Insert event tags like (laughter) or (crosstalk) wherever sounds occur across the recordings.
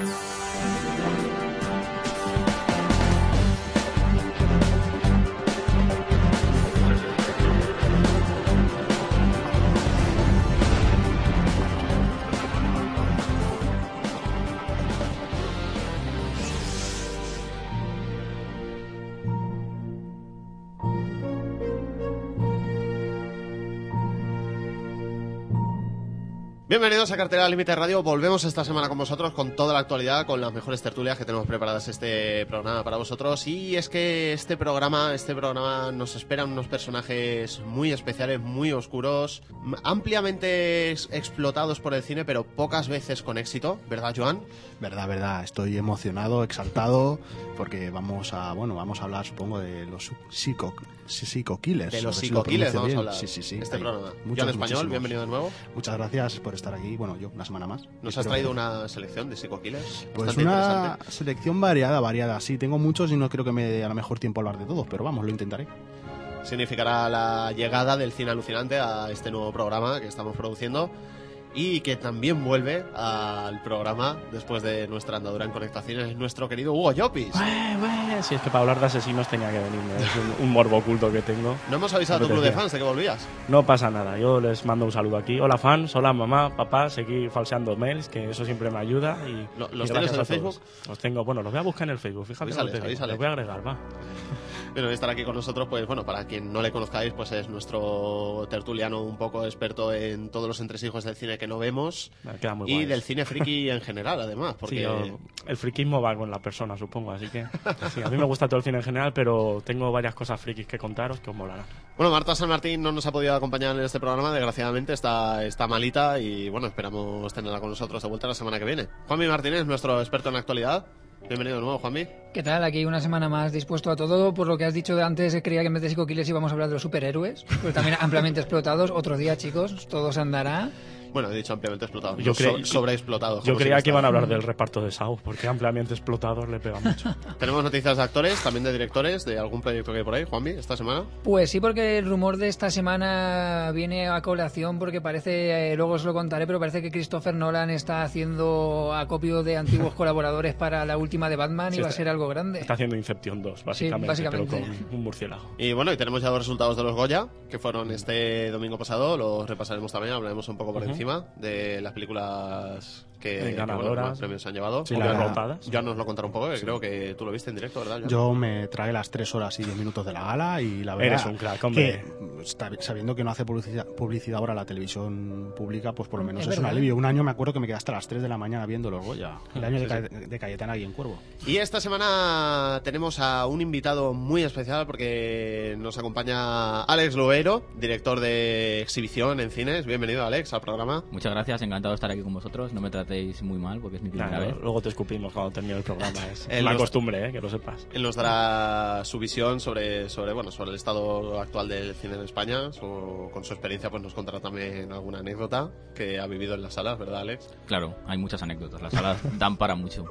Bye. Bienvenidos a Cartera Límite Radio. Volvemos esta semana con vosotros con toda la actualidad, con las mejores tertulias que tenemos preparadas este programa para vosotros. Y es que este programa, este programa nos esperan unos personajes muy especiales, muy oscuros, ampliamente ex- explotados por el cine, pero pocas veces con éxito, ¿verdad, Joan? Verdad, verdad, estoy emocionado, exaltado, porque vamos a, bueno, vamos a hablar, supongo, de los psico, psico killers. De los pronuncio vamos a hablar. Sí, sí, sí. Este programa. muchos, Joan Español, muchísimos. bienvenido de nuevo. Muchas gracias por estar aquí. Bueno, yo una semana más. Nos has traído que- una selección de psico-killers. Pues una selección variada, variada. Sí, tengo muchos y no creo que me dé a lo mejor tiempo hablar de todos, pero vamos, lo intentaré. significará la llegada del cine alucinante a este nuevo programa que estamos produciendo y que también vuelve al programa después de nuestra andadura en conectaciones nuestro querido Hugo Llopis. Ué, ué, Si es que para hablar de asesinos tenía que venirme. Es un, un morbo oculto que tengo. No hemos avisado a tu club de fans de que volvías. No pasa nada. Yo les mando un saludo aquí. Hola fans, hola mamá, papá. Seguir falseando mails, que eso siempre me ayuda. Y, Lo- y ¿los tienes en el Facebook? Los tengo. Bueno, los voy a buscar en el Facebook. Fíjate. avísales. Los voy a agregar, va. (laughs) Bueno, estar aquí con nosotros, pues bueno, para quien no le conozcáis, pues es nuestro tertuliano un poco experto en todos los entresijos del cine que no vemos Me queda muy y del cine friki (laughs) en general, además, Sí, porque yo- el friquismo va con la persona, supongo. Así que sí, a mí me gusta todo el cine en general, pero tengo varias cosas frikis que contaros que os molarán. Bueno, Marta San Martín no nos ha podido acompañar en este programa, desgraciadamente está, está malita y bueno, esperamos tenerla con nosotros de vuelta la semana que viene. Juanmi Martínez, nuestro experto en actualidad. Bienvenido de nuevo, Juanmi. ¿Qué tal? Aquí una semana más dispuesto a todo. Por lo que has dicho de antes, creía que en vez de psicoquiles íbamos a hablar de los superhéroes, pero también ampliamente explotados. Otro día, chicos, todo se andará. Bueno, he dicho ampliamente explotado. Yo Yo creí- sobreexplotado. Yo creía que iban a hablar del reparto de South, porque ampliamente explotados le pega mucho. (laughs) Tenemos noticias de actores, también de directores, de algún proyecto que hay por ahí, Juanmi, esta semana. Pues sí, porque el rumor de esta semana viene a colación, porque parece, eh, luego os lo contaré, pero parece que Christopher Nolan está haciendo acopio de antiguos (laughs) colaboradores para la última de Batman Sí, y va a ser algo grande. Está haciendo Inception 2, básicamente, básicamente. pero con un murciélago. Y bueno, y tenemos ya los resultados de los Goya, que fueron este domingo pasado, los repasaremos también, hablaremos un poco por encima de las películas que, Eh, que, bueno, ganadoras. más premios se han llevado. Sí, las rotadas. Ya nos lo contará un poco, que creo que tú lo viste en directo, ¿verdad? Yo me tragué las tres horas y diez minutos de la gala y la verdad Eres un crack, hombre. que sabiendo que no hace publicidad, publicidad ahora la televisión pública, pues por lo menos Es es, un alivio. Un año me acuerdo que me quedé hasta las 3 de la mañana viendo los Goya. El año de, Sí, sí. Ca- de Cayetana y en Cuervo. Y esta semana tenemos a un invitado muy especial porque nos acompaña Alex Loero, director de exhibición en cines. Bienvenido, Alex, al programa. Muchas gracias, encantado de estar aquí con vosotros. No me tratéis muy mal porque es mi primera vez. luego te escupimos cuando termine el programa. Es Eh, una los- costumbre, eh, que lo sepas. Él nos dará su visión sobre, sobre, bueno, sobre el estado actual del cine en España. Su- con su experiencia pues nos contará también alguna anécdota que ha vivido en las salas, ¿verdad, Alex? Claro, hay muchas anécdotas. Las salas dan para mucho.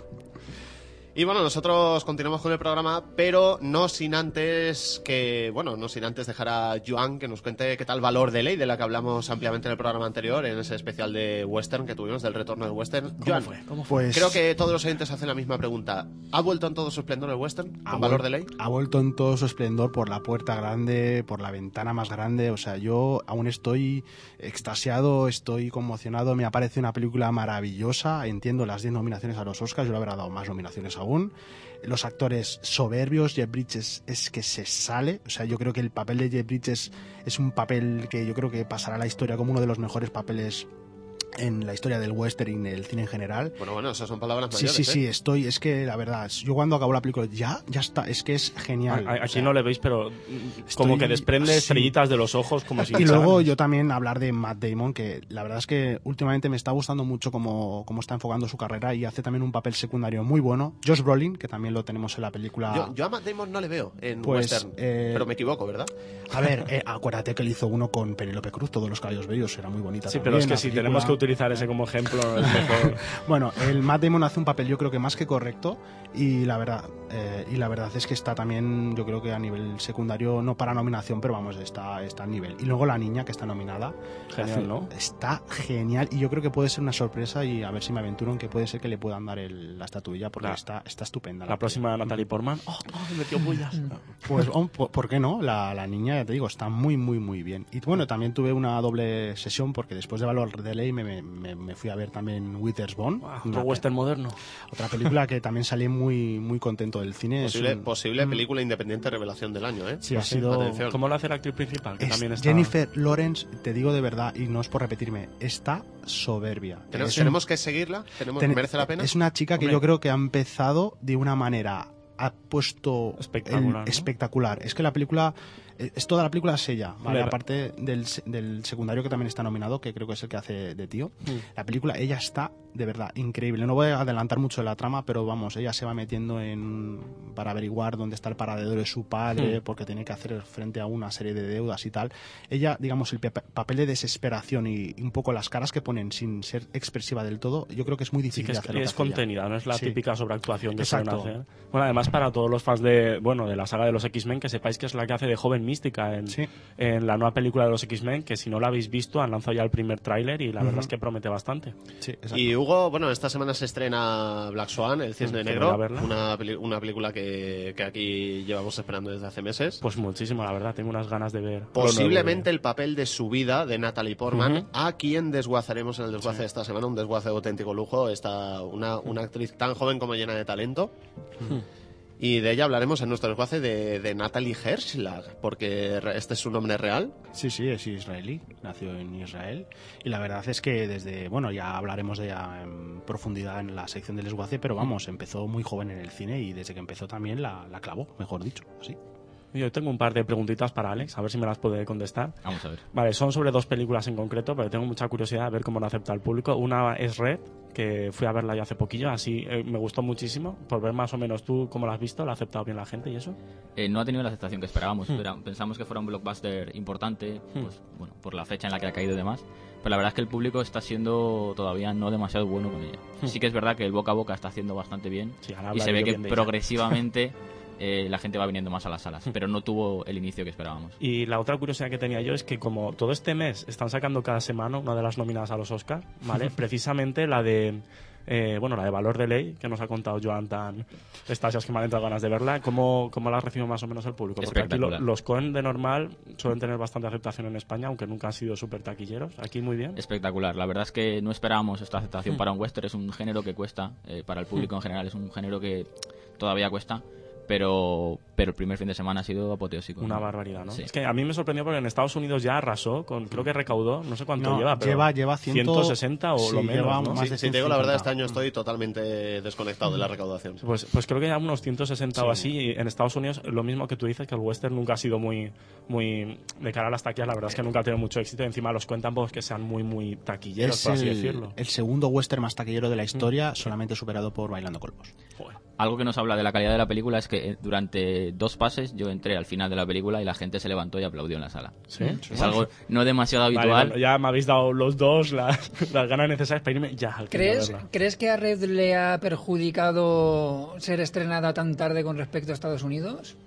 Y bueno, nosotros continuamos con el programa, pero no sin antes que, bueno, no sin antes dejar a Joan que nos cuente qué tal Valor de Ley, de la que hablamos ampliamente en el programa anterior, en ese especial de Western que tuvimos, del retorno del Western. ¿Cómo Joan, fue? ¿Cómo fue? Pues creo que todos los oyentes hacen la misma pregunta. ¿Ha vuelto en todo su esplendor el Western ha con Valor de Ley? Ha vuelto en todo su esplendor por la puerta grande, por la ventana más grande. O sea, yo aún estoy extasiado, estoy conmocionado. Me aparece una película maravillosa. Entiendo las 10 nominaciones a los Oscars. Yo le habría dado más nominaciones Los actores soberbios. Jeff Bridges es que se sale. O sea, yo creo que el papel de Jeff Bridges es un papel que yo creo que pasará a la historia como uno de los mejores papeles en la historia del western y en el cine en general. Bueno, bueno, esas son palabras Sí, mayores. sí, ¿eh? sí, estoy, es que la verdad, yo cuando acabo la película, ya, ya está, es que es genial. A- a- o Aquí sea, no le veis, pero como que desprende así. estrellitas de los ojos, como si Y luego yo también hablar de Matt Damon, que la verdad es que últimamente me está gustando mucho cómo, cómo está enfocando su carrera y hace también un papel secundario muy bueno. Josh Brolin, que también lo tenemos en la película. Yo, yo a Matt Damon no le veo en Pues, Western, eh, pero me equivoco, ¿verdad? A ver, eh, acuérdate que él hizo uno con Penélope Cruz, todos los caballos bellos, era muy bonita. Sí, también, pero es que si película. tenemos que utilizar ese como ejemplo. es (laughs) mejor. Bueno, el Matt Damon hace un papel yo creo que más que correcto y la verdad eh, y la verdad es que está también yo creo que a nivel secundario no para nominación pero vamos está está a nivel y luego la niña que está nominada Genial, hace- ¿no? está genial y yo creo que puede ser una sorpresa y a ver si me aventuro en que puede ser que le puedan dar el- la estatuilla porque La- está está estupenda La próxima Natalie (laughs) Portman. ¡Oh, oh, metió bullas! pues oh, ¿por por qué no? La, la niña, ya te digo, está muy, muy, muy bien. Y bueno, también tuve una doble sesión porque después de Valor de Ley me, me- me- me fui a ver también Witherspoon, una Otro western moderno. otra película que también salí muy, muy contento del cine. Posible, un- posible película independiente revelación del año, ¿eh? Sí, ha sido... Atención. ¿Cómo lo hace la actriz principal? Que es también está... Jennifer Lawrence, te digo de verdad, y no es por repetirme, está soberbia. ¿Tenemos, Es un- tenemos que seguirla? ¿Tenemos, Ten- ¿Merece la pena? Es una chica que Hombre. yo creo que ha empezado de una manera ha puesto Espectacular, el- ¿no? espectacular. Es que la película es toda la película es ella, ¿vale? Aparte del, del secundario que también está nominado, que creo que es el que hace de tío. La película ella está de verdad increíble. No voy a adelantar mucho de la trama, pero vamos, ella se va metiendo en para averiguar dónde está el paradero de su padre, porque tiene que hacer frente a una serie de deudas y tal. Ella, digamos, el pe- papel de desesperación y un poco las caras que ponen sin ser expresiva del todo, yo creo que es muy Sí, difícil que es, hacer lo que es ella. contenida, no es la Sí. típica sobreactuación que Exacto. hacer. Bueno, además para todos los fans de, bueno, de la saga de los X-Men, que sepáis que es la que hace de joven mística en, Sí. en la nueva película de los X-Men, que si no la habéis visto han lanzado ya el primer tráiler y la verdad es que promete bastante. Sí, exacto. Y Hugo, bueno, esta semana se estrena Black Swan, El Cisne Mm, Negro, una, una película que, que aquí llevamos esperando desde hace meses. Pues muchísimo, la verdad, tengo unas ganas de ver. Posiblemente el papel de su vida de Natalie Portman, Ujú. a quien desguazaremos en el desguace de esta semana, un desguace de auténtico lujo, esta, una, una actriz tan joven como llena de talento. Y de ella hablaremos en nuestro desguace de, de Natalie Herschlag, porque este es su nombre real. Sí, sí, es israelí, nació en Israel. Y la verdad es que desde, bueno, ya hablaremos de ella en profundidad en la sección del desguace, pero vamos, empezó muy joven en el cine y desde que empezó también la, la clavó, mejor dicho, sí. Yo tengo un par de preguntitas para Alex, a ver si me las puede contestar. Vamos a ver. Vale, son sobre dos películas en concreto, pero tengo mucha curiosidad de ver cómo lo acepta el público. Una es Red, que fui a verla ya hace poquillo, así eh, me gustó muchísimo. Por ver más o menos tú cómo la has visto, ¿la ha aceptado bien la gente y eso? Eh, no ha tenido la aceptación que esperábamos. Era- pensamos que fuera un blockbuster importante, pues bueno, por la fecha en la que ha caído y demás. Pero la verdad es que el público está siendo todavía no demasiado bueno con ella. Sí que es verdad que el boca a boca está haciendo bastante bien. Sí, y se ve yo que progresivamente (laughs) eh, la gente va viniendo más a las salas. Pero no tuvo el inicio que esperábamos. Y la otra curiosidad que tenía yo es que como todo este mes están sacando cada semana una de las nominadas a los Oscars, ¿vale? (laughs) Precisamente la de eh, bueno, la de Valor de Ley, que nos ha contado Joan tan estasias que me han entrado ganas de verla, ¿cómo, cómo la ha recibido más o menos el público? Porque aquí lo- los Coen de normal suelen tener bastante aceptación en España, aunque nunca han sido súper taquilleros. Aquí muy bien. Espectacular. La verdad es que no esperábamos esta aceptación para un western. Es un género que cuesta, eh, para el público en general, es un género que todavía cuesta. Pero, pero el primer fin de semana ha sido apoteósico. Una ¿no? barbaridad, ¿no? Sí. Es que a mí me sorprendió porque en Estados Unidos ya arrasó, con, creo que recaudó, no sé cuánto No, lleva, pero lleva, lleva ciento- 160 o sí, lo menos, lleva ¿no? más Sí, de si te digo la verdad, 150. este año estoy totalmente desconectado de la recaudación. Pues, pues creo que ya unos 160 o así. Y en Estados Unidos, lo mismo que tú dices, que el western nunca ha sido muy, muy de cara a las taquillas. La verdad es que nunca ha tenido mucho éxito. Encima los cuentan pues, que sean muy, muy taquilleros, Es por así el, decirlo. el segundo western más taquillero de la historia, solamente superado por Bailando Colvos. Joder. Algo que nos habla de la calidad de la película es que eh, durante dos pases yo entré al final de la película y la gente se levantó y aplaudió en la sala. ¿Sí? Es algo no demasiado Vale, habitual. bueno, ya me habéis dado los dos las, (laughs) las ganas necesarias para irme ya al ¿Crees. ¿Crees que a Red le ha perjudicado ser estrenada tan tarde con respecto a Estados Unidos?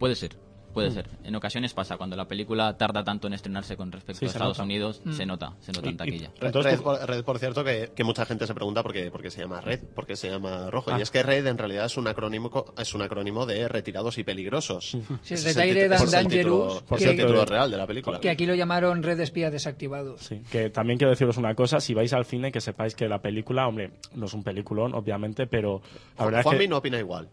Puede ser, Mm. puede ser. En ocasiones pasa, cuando la película tarda tanto en estrenarse con respecto Sí, a Estados nota. Unidos, se nota, se nota Y- en y- taquilla. Red, Entonces Red, por, Red, por cierto, que, que mucha gente se pregunta por qué, por qué se llama Red, por qué se llama Rojo. Ah. Y es que Red en realidad es un acrónimo, es un acrónimo de retirados y peligrosos. Sí, es el and título- Dangerous, es el título real de la película. Que aquí lo llamaron Red de Espías Desactivados. Sí, que también quiero deciros una cosa, si vais al cine que sepáis que la película, hombre, no es un peliculón, obviamente, pero la verdad es que... no opina igual.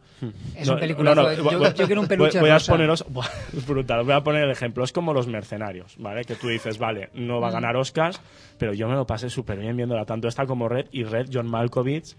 Es No, un peliculazo. no, no, yo, voy- yo quiero un voy- peluche Voy, a rosa. (laughs) es brutal, voy a poner el ejemplo. Es como los mercenarios, ¿vale? Que tú dices, vale, no va a ganar Oscars, pero yo me lo pasé súper bien viéndola, tanto esta como Red y Red, John Malkovich,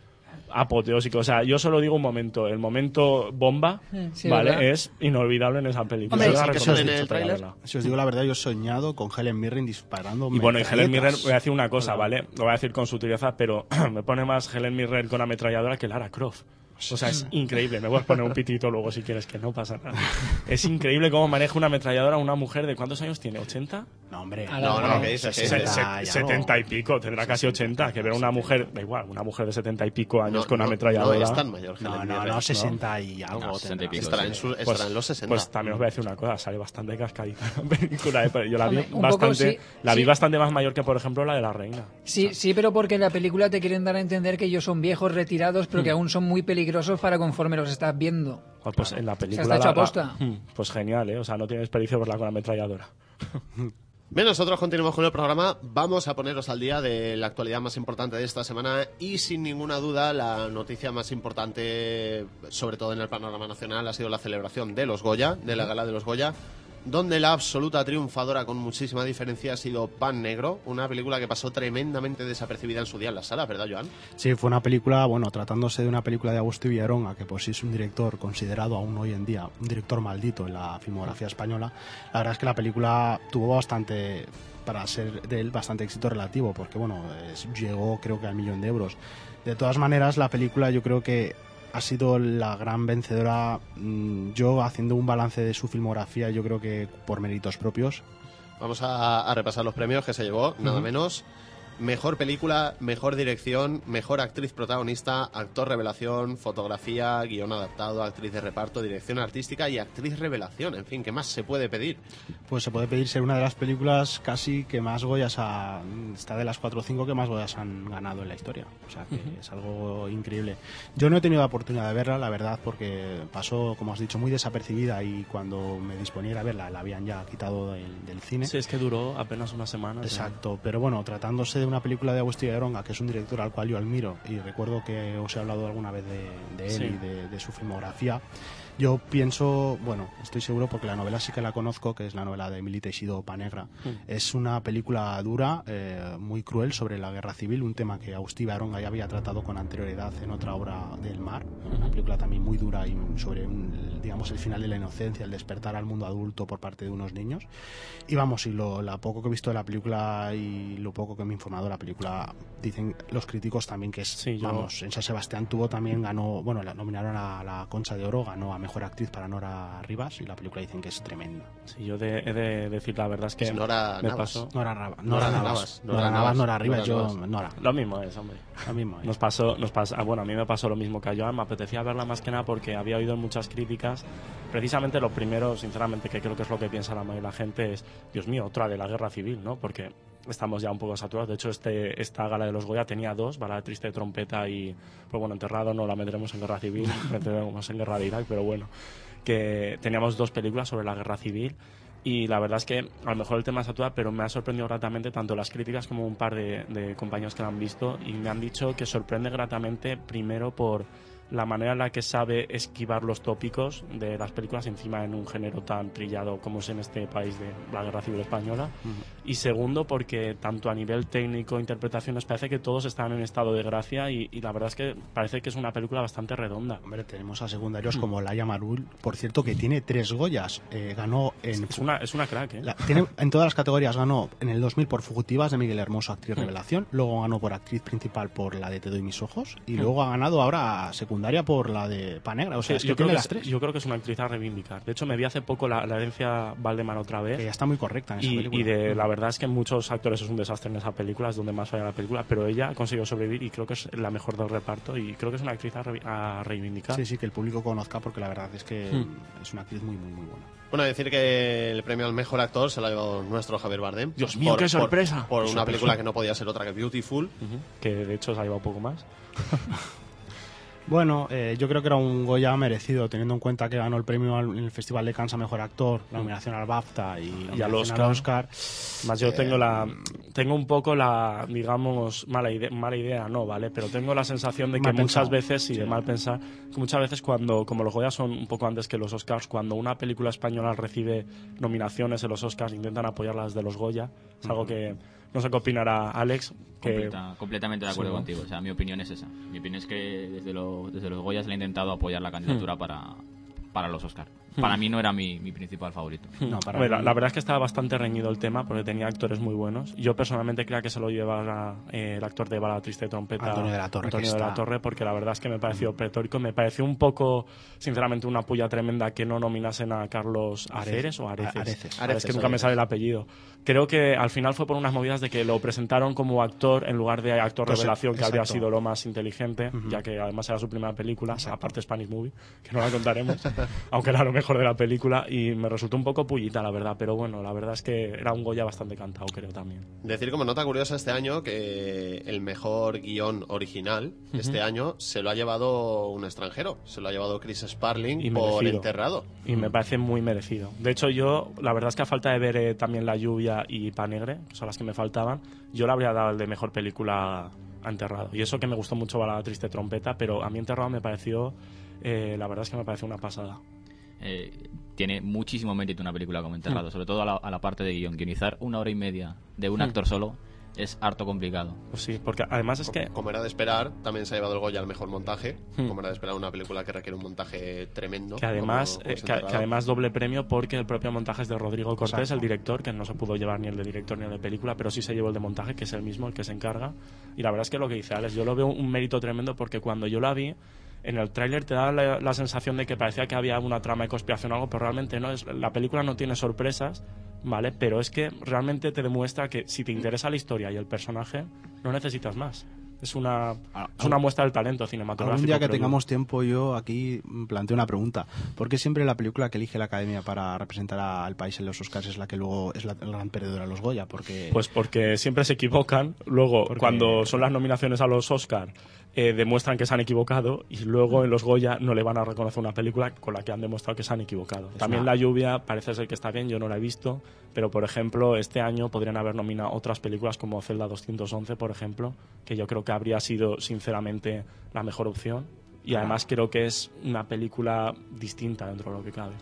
apoteósico. O sea, yo solo digo un momento, el momento bomba, Sí, ¿vale? ¿verdad? Es inolvidable en esa película. Hombre, sí que en el. Si os digo la verdad, yo he soñado con Helen Mirren disparando. Y bueno, y Helen Mirren, voy a decir una cosa, ¿vale? Lo voy a decir con sutileza, pero (clears throat) me pone más Helen Mirren con ametralladora que Lara Croft. O sea, es increíble. Me voy a poner un pitito luego si quieres, que no pasa nada. (laughs) Es increíble cómo maneja una ametralladora una mujer de cuántos años tiene, ¿80? No, hombre. No, no, ¿qué dices? Se- ¿Qué se- dices? se- y algo. 70 y pico, tendrá casi 80. Que ver a una mujer, da igual, una mujer de 70 y pico años No, con no, ametralladora. No es tan mayor. No, no, no, 60 y algo. No, 60 y pico. Estará en, su- estará Pues, en los 60. pues también os voy a decir una cosa, sale bastante cascadita (laughs) la película. ¿eh? Pero Yo la vi, Hombre, un poco bastante, sí, la vi sí. bastante más mayor que, por ejemplo, la de la reina. Sí, sí, pero porque en la película te quieren dar a entender que ellos son viejos retirados, pero que aún son muy peligrosos para conforme los estás viendo. Pues, pues en la película. está hecho la- a posta. la- (laughs) Hmm, pues genial, ¿eh? O sea, no tiene desperdicio verla con ametralladora. (laughs) Bien, nosotros continuamos con el programa. Vamos a poneros al día de la actualidad más importante de esta semana y sin ninguna duda la noticia más importante, sobre todo en el panorama nacional, ha sido la celebración de los Goya, de la gala de los Goya, donde la absoluta triunfadora con muchísima diferencia ha sido Pan Negro, una película que pasó tremendamente desapercibida en su día en las salas, ¿verdad, Joan? Sí, fue una película, bueno, tratándose de una película de Agustín Villaronga, que pues sí es un director considerado aún hoy en día, un director maldito en la filmografía española. La verdad es que la película tuvo bastante, para ser de él, bastante éxito relativo, porque bueno, es- llegó creo que al millón de euros. De todas maneras, la película yo creo que ha sido la gran vencedora. mm, Yo, haciendo un balance de su filmografía, yo creo que por méritos propios, Vamos a, a repasar los premios que se llevó, nada Ujú. menos. Mejor película, mejor dirección, mejor actriz protagonista, actor revelación, fotografía, guion adaptado, actriz de reparto, dirección artística y actriz revelación. En fin, ¿qué más se puede pedir? pues se puede pedir ser una de las películas casi que más Goyas ha, está de las 4 o 5 que más Goyas han ganado en la historia. O sea que es algo increíble. Yo no he tenido la oportunidad de verla, la verdad, porque pasó, como has dicho, muy desapercibida y cuando me disponía a verla la habían ya quitado del, del cine. Sí, es que duró apenas una semana. Exacto, pero bueno, tratándose de una película de Agustín Aronga, que es un director al cual yo admiro, y recuerdo que os he hablado alguna vez de, de él Sí. y de, de su filmografía, yo pienso, bueno, estoy seguro porque la novela sí que la conozco, que es la novela de Emily Teixido Panegra. Es una película dura, eh, muy cruel sobre la guerra civil, un tema que Agustín Aronga ya había tratado con anterioridad en otra obra del mar, una película también muy dura y sobre, un, digamos, el final de la inocencia, el despertar al mundo adulto por parte de unos niños. Y vamos, y lo la poco que he visto de la película y lo poco que me he informado de la película, dicen los críticos también que es, Sí, yo- vamos, en San Sebastián tuvo también, ganó, bueno, la nominaron a la Concha de Oro, ganó a Mejor Actriz para Nora Rivas y la película dicen que es tremenda. Sí, yo de- he de decir la verdad es que Es Nora me Navas. pasó. Nora, Rava- Nora Nora, Navas, Navas, Nora Nora Navas, Navas, Nora Rivas, Nora yo, Navas. Nora, Lo mismo es, hombre. lo mismo. eh. Nos pasó, nos pasó, ah, bueno, a mí me pasó lo mismo que a Joan, me apetecía verla más que nada porque había oído muchas críticas. Precisamente lo primero, sinceramente, que creo que es lo que piensa la mayoría de la gente es, Dios mío, otra de la guerra civil, ¿no? Porque estamos ya un poco saturados. De hecho, este, esta gala de los Goya tenía dos, balada triste trompeta y, pues bueno, enterrado no la meteremos en guerra civil, (laughs) meteremos en guerra de Irak, pero bueno, que teníamos dos películas sobre la guerra civil y la verdad es que a lo mejor el tema satura, pero me ha sorprendido gratamente tanto las críticas como un par de, de compañeros que la han visto y me han dicho que sorprende gratamente primero por la manera en la que sabe esquivar los tópicos de las películas encima en un género tan trillado como es en este país de la guerra civil española y segundo porque tanto a nivel técnico interpretaciones parece que todos están en estado de gracia y, y la verdad es que parece que es una película bastante redonda Hombre, tenemos a secundarios como Laia Marul, por cierto, que tiene tres Goyas. Eh, ganó en es una, es una crack ¿eh? La- tiene, en todas las categorías ganó en el 2000 por Fugitivas de Miguel Hermoso, Mm. actriz revelación. Luego ganó por actriz principal por la de Te doy mis ojos. Mm. Y luego ha ganado ahora secundaria por la de Panegra. O sea, es que yo, creo tiene que las es, tres. yo creo que es una actriz a reivindicar. De hecho, me vi hace poco la, la herencia Valdemar otra vez. Que ya está muy correcta en esa Y, película. y de, la verdad es que muchos actores es un desastre en esa película, es donde más falla la película, pero ella ha conseguido sobrevivir y creo que es la mejor del reparto y creo que es una actriz a, re- a reivindicar. Sí, sí, que el público conozca porque la verdad es que Hmm. es una actriz muy, muy, muy buena. Bueno, decir que el premio al mejor actor se lo ha llevado nuestro Javier Bardem. Dios mío, qué sorpresa. Por, Qué una sorpresa. película que no podía ser otra que Beautiful. Ujú, Que de hecho se ha llevado un poco más. (laughs) Bueno, eh, yo creo que era un Goya merecido, teniendo en cuenta que ganó el premio al- en el Festival de Cannes a Mejor Actor, la nominación al BAFTA y, al Oscar. Más yo tengo la tengo un poco la digamos mala idea, mala idea no, ¿vale? Pero tengo la sensación de que muchas pensado. veces y de Sí. mal pensar, que muchas veces cuando como los Goya son un poco antes que los Oscars, cuando una película española recibe nominaciones en los Oscars intentan apoyarlas de los Goya. Es algo que no sé qué opinará Alex, que Completa- completamente de acuerdo Sí, ¿no? contigo. O sea, mi opinión es esa. Mi opinión es que desde, lo- desde los Goyas le he intentado apoyar la Hmm. candidatura para, para los Oscar. Para mí no era mi, mi principal favorito. (laughs) No, para la, mí- la verdad es que estaba bastante reñido el tema porque tenía actores muy buenos. Yo personalmente creo que se lo lleva eh, el actor de Bala Triste Trompeta, Antonio de la Torre, Antonio de la Torre, porque la verdad es que me pareció pretórico. Me pareció un poco, sinceramente, una puya tremenda que no nominasen a Carlos Aceres o Areces. Areces. Ahora es que Areces, nunca me Areces. sale el apellido. Creo que al final fue por unas movidas de que lo presentaron como actor en lugar de actor Pues, revelación, que habría exacto. sido lo más inteligente, ya que además era su primera película, aparte Spanish Movie, que no la contaremos, (laughs) aunque era lo mejor de la película, y me resultó un poco pullita, la verdad, pero bueno, la verdad es que era un Goya bastante cantado, creo también. Decir como nota curiosa este año que el mejor guion original este año se lo ha llevado un extranjero, se lo ha llevado Chris Sparling Y por merecido. Enterrado. Y me parece muy merecido. De hecho, yo, la verdad es que a falta de ver eh, también La Lluvia y Panegre, que son las que me faltaban, yo le habría dado el de mejor película a Enterrado. Y eso que me gustó mucho la triste trompeta, pero a mí Enterrado me pareció, eh, la verdad es que me pareció una pasada. Eh, tiene muchísimo mérito una película como Enterrado, sobre todo a la, a la parte de guion. Guionizar una hora y media de un actor solo es harto complicado. Pues sí, porque además es que Como era de esperar, también se ha llevado el Goya al mejor montaje. Hmm. Como era de esperar una película que requiere un montaje tremendo. que además, como- como eh, es que, que además doble premio porque el propio montaje es de Rodrigo Cortés, Exacto. el director, que no se pudo llevar ni el de director ni el de película, pero sí se llevó el de montaje, que es el mismo el que se encarga. Y la verdad es que lo que dice Alex, yo lo veo un mérito tremendo porque cuando yo la vi, en el tráiler te da la, la sensación de que parecía que había una trama de conspiración o algo, pero realmente no. Es, la película no tiene sorpresas, ¿vale? Pero es que realmente te demuestra que si te interesa la historia y el personaje, no necesitas más. Es una, es una muestra del talento cinematográfico. Algún día que creo yo. tengamos tiempo, yo aquí planteo una pregunta. ¿Por qué siempre la película que elige la Academia para representar a- al país en los Oscars es la que luego es la, gran perdedora de los Goya? Porque Pues porque siempre se equivocan. Luego, Porque- cuando son las nominaciones a los Oscar, eh, demuestran que se han equivocado y luego en los Goya no le van a reconocer una película con la que han demostrado que se han equivocado. También una- La Lluvia parece ser que está bien, yo no la he visto, pero por ejemplo, este año podrían haber nominado otras películas como Zelda 211, por ejemplo, que yo creo que habría sido sinceramente la mejor opción. Y además creo que es una película distinta dentro de lo que cabe.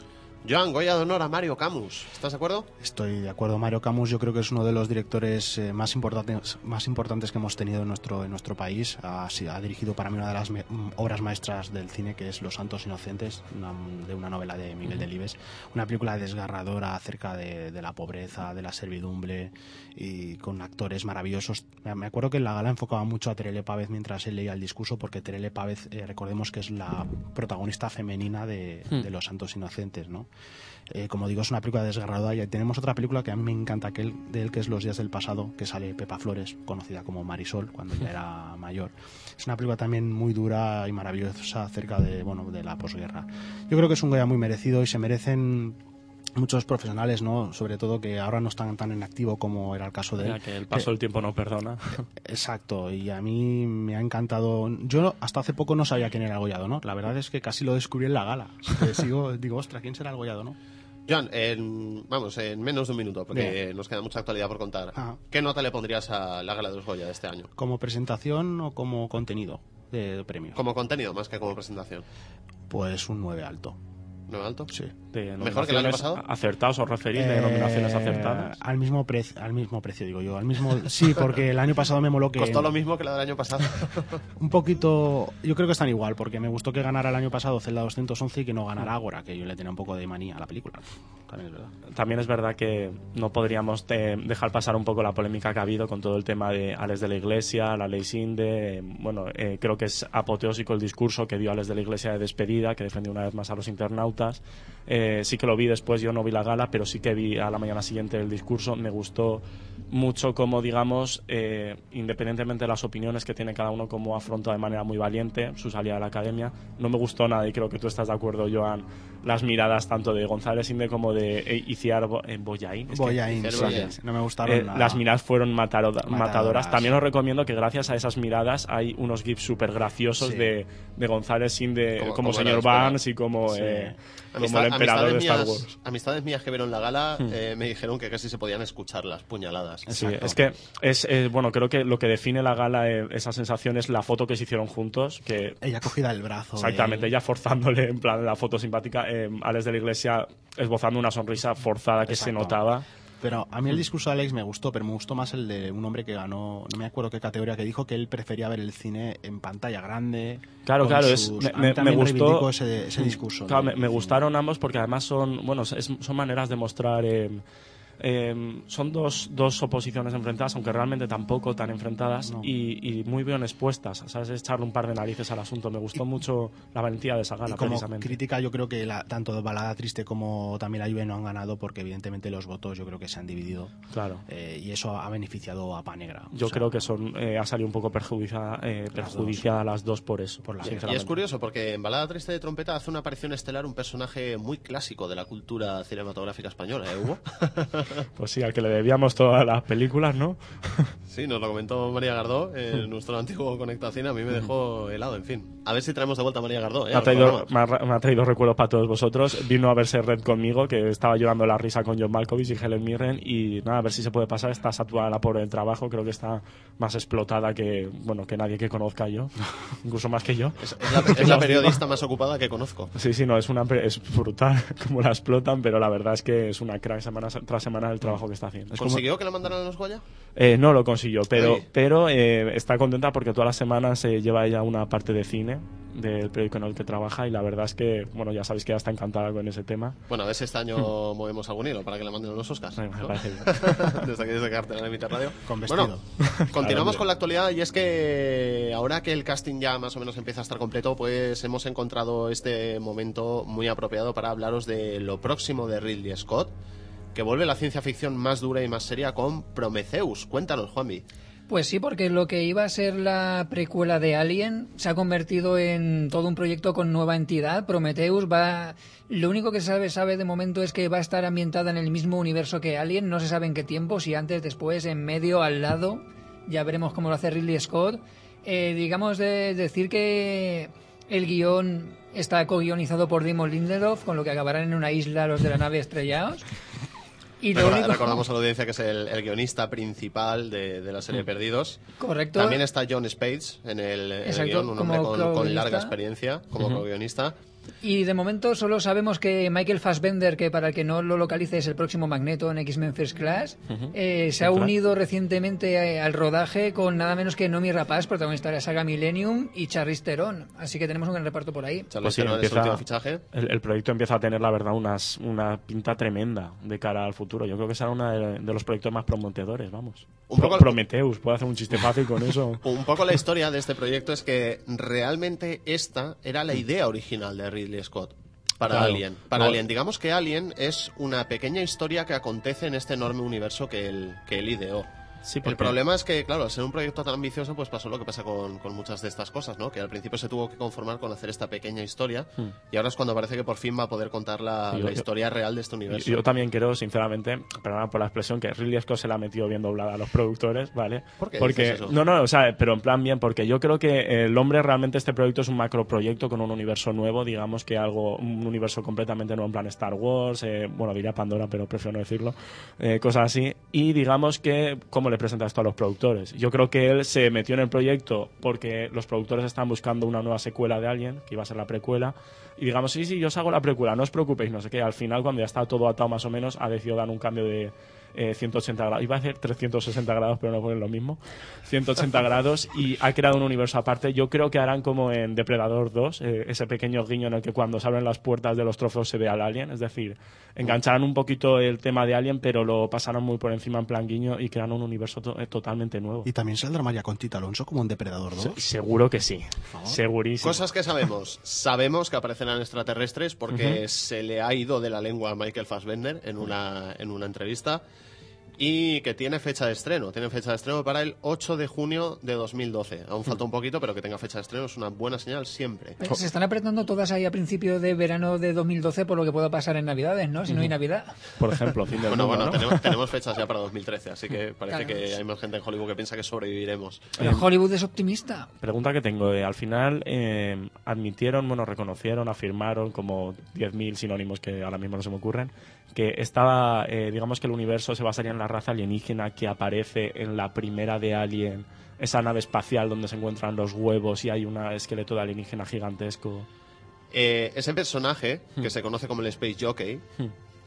Joan, Goya de honor a Mario Camus. ¿Estás de acuerdo? Estoy de acuerdo. Mario Camus yo creo que es uno de los directores eh, más, importantes, más importantes que hemos tenido en nuestro, en nuestro país. Ha, dirigido para mí una de las me- obras maestras del cine, que es Los Santos Inocentes, una- de una novela de Miguel Delibes. Una película desgarradora acerca de, de la pobreza, de la servidumbre y con actores maravillosos. Me acuerdo que en la gala enfocaba mucho a Terele Pávez mientras él leía el discurso, porque Terele Pávez, eh, recordemos que es la protagonista femenina de, de Los Santos Inocentes, ¿no? Eh, como digo, es una película desgarradora y tenemos otra película que a mí me encanta que de él, que es Los días del pasado, que sale Pepa Flores, conocida como Marisol, cuando ya era mayor. Es una película también muy dura y maravillosa acerca de, bueno, de la posguerra. Yo creo que es un Goya muy merecido y se merecen muchos profesionales, ¿no? Sobre todo que ahora no están tan en activo como era el caso de él. Ya que el paso del tiempo no perdona. Exacto, y a mí me ha encantado. Yo hasta hace poco no sabía quién era el Gollado, ¿no? La verdad es que casi lo descubrí en la gala. Sigo, (laughs) digo, ostras, ¿quién será el Gollado, no? Joan, en, vamos, en menos de un minuto, porque Bien. nos queda mucha actualidad por contar. Ajá. ¿Qué nota le pondrías a la gala de los Goya de este año? ¿Como presentación o como contenido de premio? Como contenido, más que como presentación. Pues un 9 alto. Sí. De ¿Mejor que el año pasado? ¿Acertados o referís de Eh, nominaciones acertadas? Al mismo, precio, al mismo precio, digo yo. Al mismo, sí, porque el año pasado me moló que... ¿Costó lo mismo que la del año pasado? (laughs) Un poquito... Yo creo que están igual, porque me gustó que ganara el año pasado Zelda 211 y que no ganara Ágora, que yo le tenía un poco de manía a la película. También es verdad. Que no podríamos dejar pasar un poco la polémica que ha habido con todo el tema de Alex de la Iglesia, la ley Sinde. bueno, eh, creo que es apoteósico el discurso que dio Alex de la Iglesia de despedida, que defendió una vez más a los internautas. Eh, sí que lo vi después, yo no vi la gala, pero sí que vi a la mañana siguiente el discurso. Me gustó mucho como, digamos, eh, independientemente de las opiniones que tiene cada uno, como afronta de manera muy valiente su salida de la academia. No me gustó nada, y creo que tú estás de acuerdo, Joan, las miradas tanto de González Inde como de eh, Iciar Bo- eh, Boyain. Es que- Boyain, Cero sí, Boyain. no me gustaron eh, nada. las miradas fueron mataro- matadoras. Matadoras. También os recomiendo que gracias a esas miradas hay unos gifs súper graciosos Sí. de, de González Inde Como- como, como era señor. Barnes y como, Sí. eh, como Amistad- el emperador de amistades Star mías- Wars. Hmm. Amistades mías que vieron la gala eh, me dijeron que casi se podían escuchar las puñaladas. Sí, es que es, eh, bueno, creo que lo que define la gala, eh, esa sensación es la foto que se hicieron juntos, que Ella cogida del brazo. Exactamente, él. ella forzándole en plan la foto simpática, eh, Alex de la Iglesia esbozando una sonrisa forzada que se notaba. Pero a mí el discurso de Alex me gustó, pero me gustó más el de un hombre que ganó, no me acuerdo qué categoría, que dijo que él prefería ver el cine en pantalla grande. Claro, claro, sus- me- gustó- ese, ese discurso. Claro, de- me, me gustaron ambos porque además son, bueno, es- son maneras de mostrar. eh, eh, son dos, dos oposiciones enfrentadas, aunque realmente tampoco tan enfrentadas No. y, y muy bien expuestas. ¿Sabes? Echarle un par de narices al asunto. Me gustó mucho la valentía de esa Y gala, como precisamente. crítica, yo creo que la- tanto Balada Triste como también la Juve no han ganado porque evidentemente los votos yo creo que se han dividido Claro. eh, y eso ha beneficiado a Panegra. Yo O sea, creo que son eh, ha salido un poco perjudiciada, eh, perjudiciada las dos por eso. Por la- Y sinceramente. es curioso porque en Balada Triste de Trompeta hace una aparición estelar un personaje muy clásico de la cultura cinematográfica española, ¿eh, Hugo? (laughs) Pues sí, al que le debíamos todas las películas, ¿no? Sí, nos lo comentó María Gardó, en (laughs) nuestro antiguo Conectacine, a mí me dejó helado, en fin. A ver si traemos de vuelta a María Gardó, ¿eh? Me ha, traído, me, ha, me ha traído recuerdos para todos vosotros. Vino a verse Red conmigo, que estaba llorando la risa con John Malkovich y Helen Mirren. Y nada, a ver si se puede pasar. Está saturada la pobre del trabajo. Creo que está más explotada que bueno que nadie que conozca yo. (laughs) Incluso más que yo. Es, es la, es la (laughs) periodista más ocupada que conozco. Sí, sí, no, es, una, es brutal como la explotan, pero la verdad es que es una crack semana tras semana el trabajo que está haciendo. Es como- ¿Consiguió que la mandaran a los Goya? Eh, no lo consiguió, pero, Ay. pero eh, está contenta porque todas las semanas se lleva ella una parte de cine del periódico en el que trabaja y la verdad es que, bueno, ya sabéis que ella está encantada con ese tema. Bueno, a ver si este año (laughs) movemos algún hilo para que la manden a los Oscars. Me ¿no? parece bien. (laughs) desde aquí, desde de Miter Radio. Con vestido. Bueno, (laughs) continuamos con la actualidad y es que ahora que el casting ya más o menos empieza a estar completo, pues hemos encontrado este momento muy apropiado para hablaros de lo próximo de Ridley Scott, que vuelve la ciencia ficción más dura y más seria con Prometheus. Cuéntanos, Juanvi. Pues sí, porque lo que iba a ser la precuela de Alien se ha convertido en todo un proyecto con nueva entidad. Prometheus va. Lo único que se sabe, sabe de momento es que va a estar ambientada en el mismo universo que Alien. No se sabe en qué tiempo, si antes, después, en medio, al lado. Ya veremos cómo lo hace Ridley Scott. Eh, digamos de decir que el guion está co-guionizado por Damon Lindelof, con lo que acabarán en una isla los de la nave estrellados. Y lo Recorda- único- Recordamos a la audiencia que es el, el guionista principal de, de la serie Perdidos. Correcto. También está John Spades en el, en el Exacto, guion, un hombre con, larga experiencia como co-guionista. Y de momento solo sabemos que Michael Fassbender, que para el que no lo localice es el próximo Magneto en X-Men First Class, eh, se ha crack. unido recientemente eh, al rodaje con nada menos que Nomi Rapaz, protagonista de la saga Millennium, y Charlize Theron. Así que tenemos un gran reparto por ahí. Pues sí, empieza- fichaje. El, el proyecto empieza a tener, la verdad, unas, una pinta tremenda de cara al futuro. Yo creo que será uno de, de los proyectos más prometedores, vamos. Un Pro- poco- Prometheus, puedo hacer un chiste (laughs) fácil con eso. Un poco la historia de este proyecto es que realmente esta era la idea original de Ridley Scott para Claro. Alien. Para No. Alien, digamos que Alien es una pequeña historia que acontece en este enorme universo que él, que él ideó. Sí, El problema es que, claro, al ser un proyecto tan ambicioso, pues pasó lo que pasa con, con muchas de estas cosas, ¿no? Que al principio se tuvo que conformar con hacer esta pequeña historia y ahora es cuando parece que por fin va a poder contar la, Hmm. Yo- la historia real de este universo. Yo, yo también creo, sinceramente, perdona por la expresión, que Ridley Scott se la ha metido bien doblada a los productores, ¿vale? ¿Por qué porque, dices eso? No, no, o sea, pero en plan bien, porque yo creo que el hombre realmente este proyecto es un macroproyecto con un universo nuevo, digamos que algo, un universo completamente nuevo en plan Star Wars, eh, bueno, diría Pandora, pero prefiero no decirlo, eh, cosas así, y digamos que, ¿cómo le presenta esto a los productores? Yo creo que él se metió en el proyecto porque los productores estaban buscando una nueva secuela de Alien, que iba a ser la precuela, y digamos, sí, sí, yo os hago la precuela, no os preocupéis, no sé qué. Al final, cuando ya está todo atado más o menos, ha decidido dar un cambio de eh, 180 grados. Iba a hacer 360 grados, pero no ponen lo mismo. 180 (laughs) grados y ha creado un universo aparte. Yo creo que harán como en Depredador 2, eh, ese pequeño guiño en el que cuando se abren las puertas de los trofeos se ve al alien. Es decir, engancharán un poquito el tema de Alien, pero lo pasarán muy por encima en plan guiño y crearán un universo to- eh, totalmente nuevo. Y también saldrá María Conchita Alonso como un Depredador 2. Se- Seguro que sí. Segurísimo. Cosas que sabemos. Sabemos que aparecerán extraterrestres porque se le ha ido de la lengua a Michael Fassbender en una, en una entrevista. Y que tiene fecha de estreno. Tiene fecha de estreno para el 8 de junio de 2012. Aún falta un poquito, pero que tenga fecha de estreno es una buena señal siempre. Se están apretando todas ahí a principio de verano de 2012 por lo que pueda pasar en Navidades, ¿no? Si no hay Navidad. Por ejemplo, fin Bueno, mundo, bueno, ¿no? tenemos, tenemos (laughs) fechas ya para 2013, así que parece Claro. que hay más gente en Hollywood que piensa que sobreviviremos. Pero Hollywood es optimista. Pregunta que tengo. eh, al final eh, admitieron, bueno, reconocieron, afirmaron, como 10.000 sinónimos que ahora mismo no se me ocurren, que estaba, eh, digamos que el universo se basaría en la raza alienígena que aparece en la primera de Alien, esa nave espacial donde se encuentran los huevos y hay un esqueleto de alienígena gigantesco. Eh, ese personaje, que se conoce como el Space Jockey,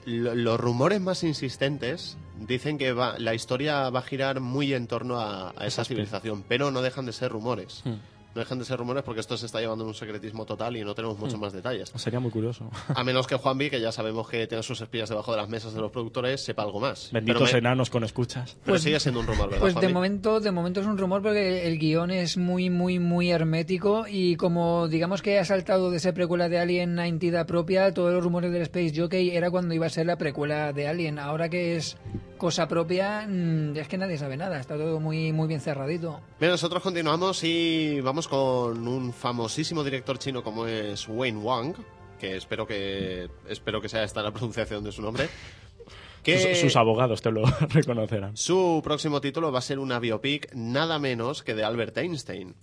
lo- los rumores más insistentes Dicen que va, la historia va a girar muy en torno a, a esa civilización, pero no dejan de ser rumores. Hmm. No dejan de ser rumores porque esto se está llevando en un secretismo total y no tenemos Hmm. muchos más detalles. Sería muy curioso. A menos que Juanvi, que ya sabemos que tiene sus espías debajo de las mesas de los productores, sepa algo más. Benditos me- enanos con escuchas. pero Pues- sigue siendo un rumor, ¿verdad, Pues de momento, de momento es un rumor porque el guion es muy, muy, muy hermético y como digamos que ha saltado de ser precuela de Alien a entidad propia, todos los rumores del Space Jockey era cuando iba a ser la precuela de Alien. Ahora que es cosa propia, mm, es que nadie sabe nada, está todo muy, muy bien cerradito. Bien, nosotros continuamos y vamos con un famosísimo director chino como es Wayne Wang, que espero que espero que sea esta la pronunciación de su nombre. (laughs) Que Sus, sus abogados te lo (laughs) reconocerán. su próximo título va a ser una biopic nada menos que de Albert Einstein.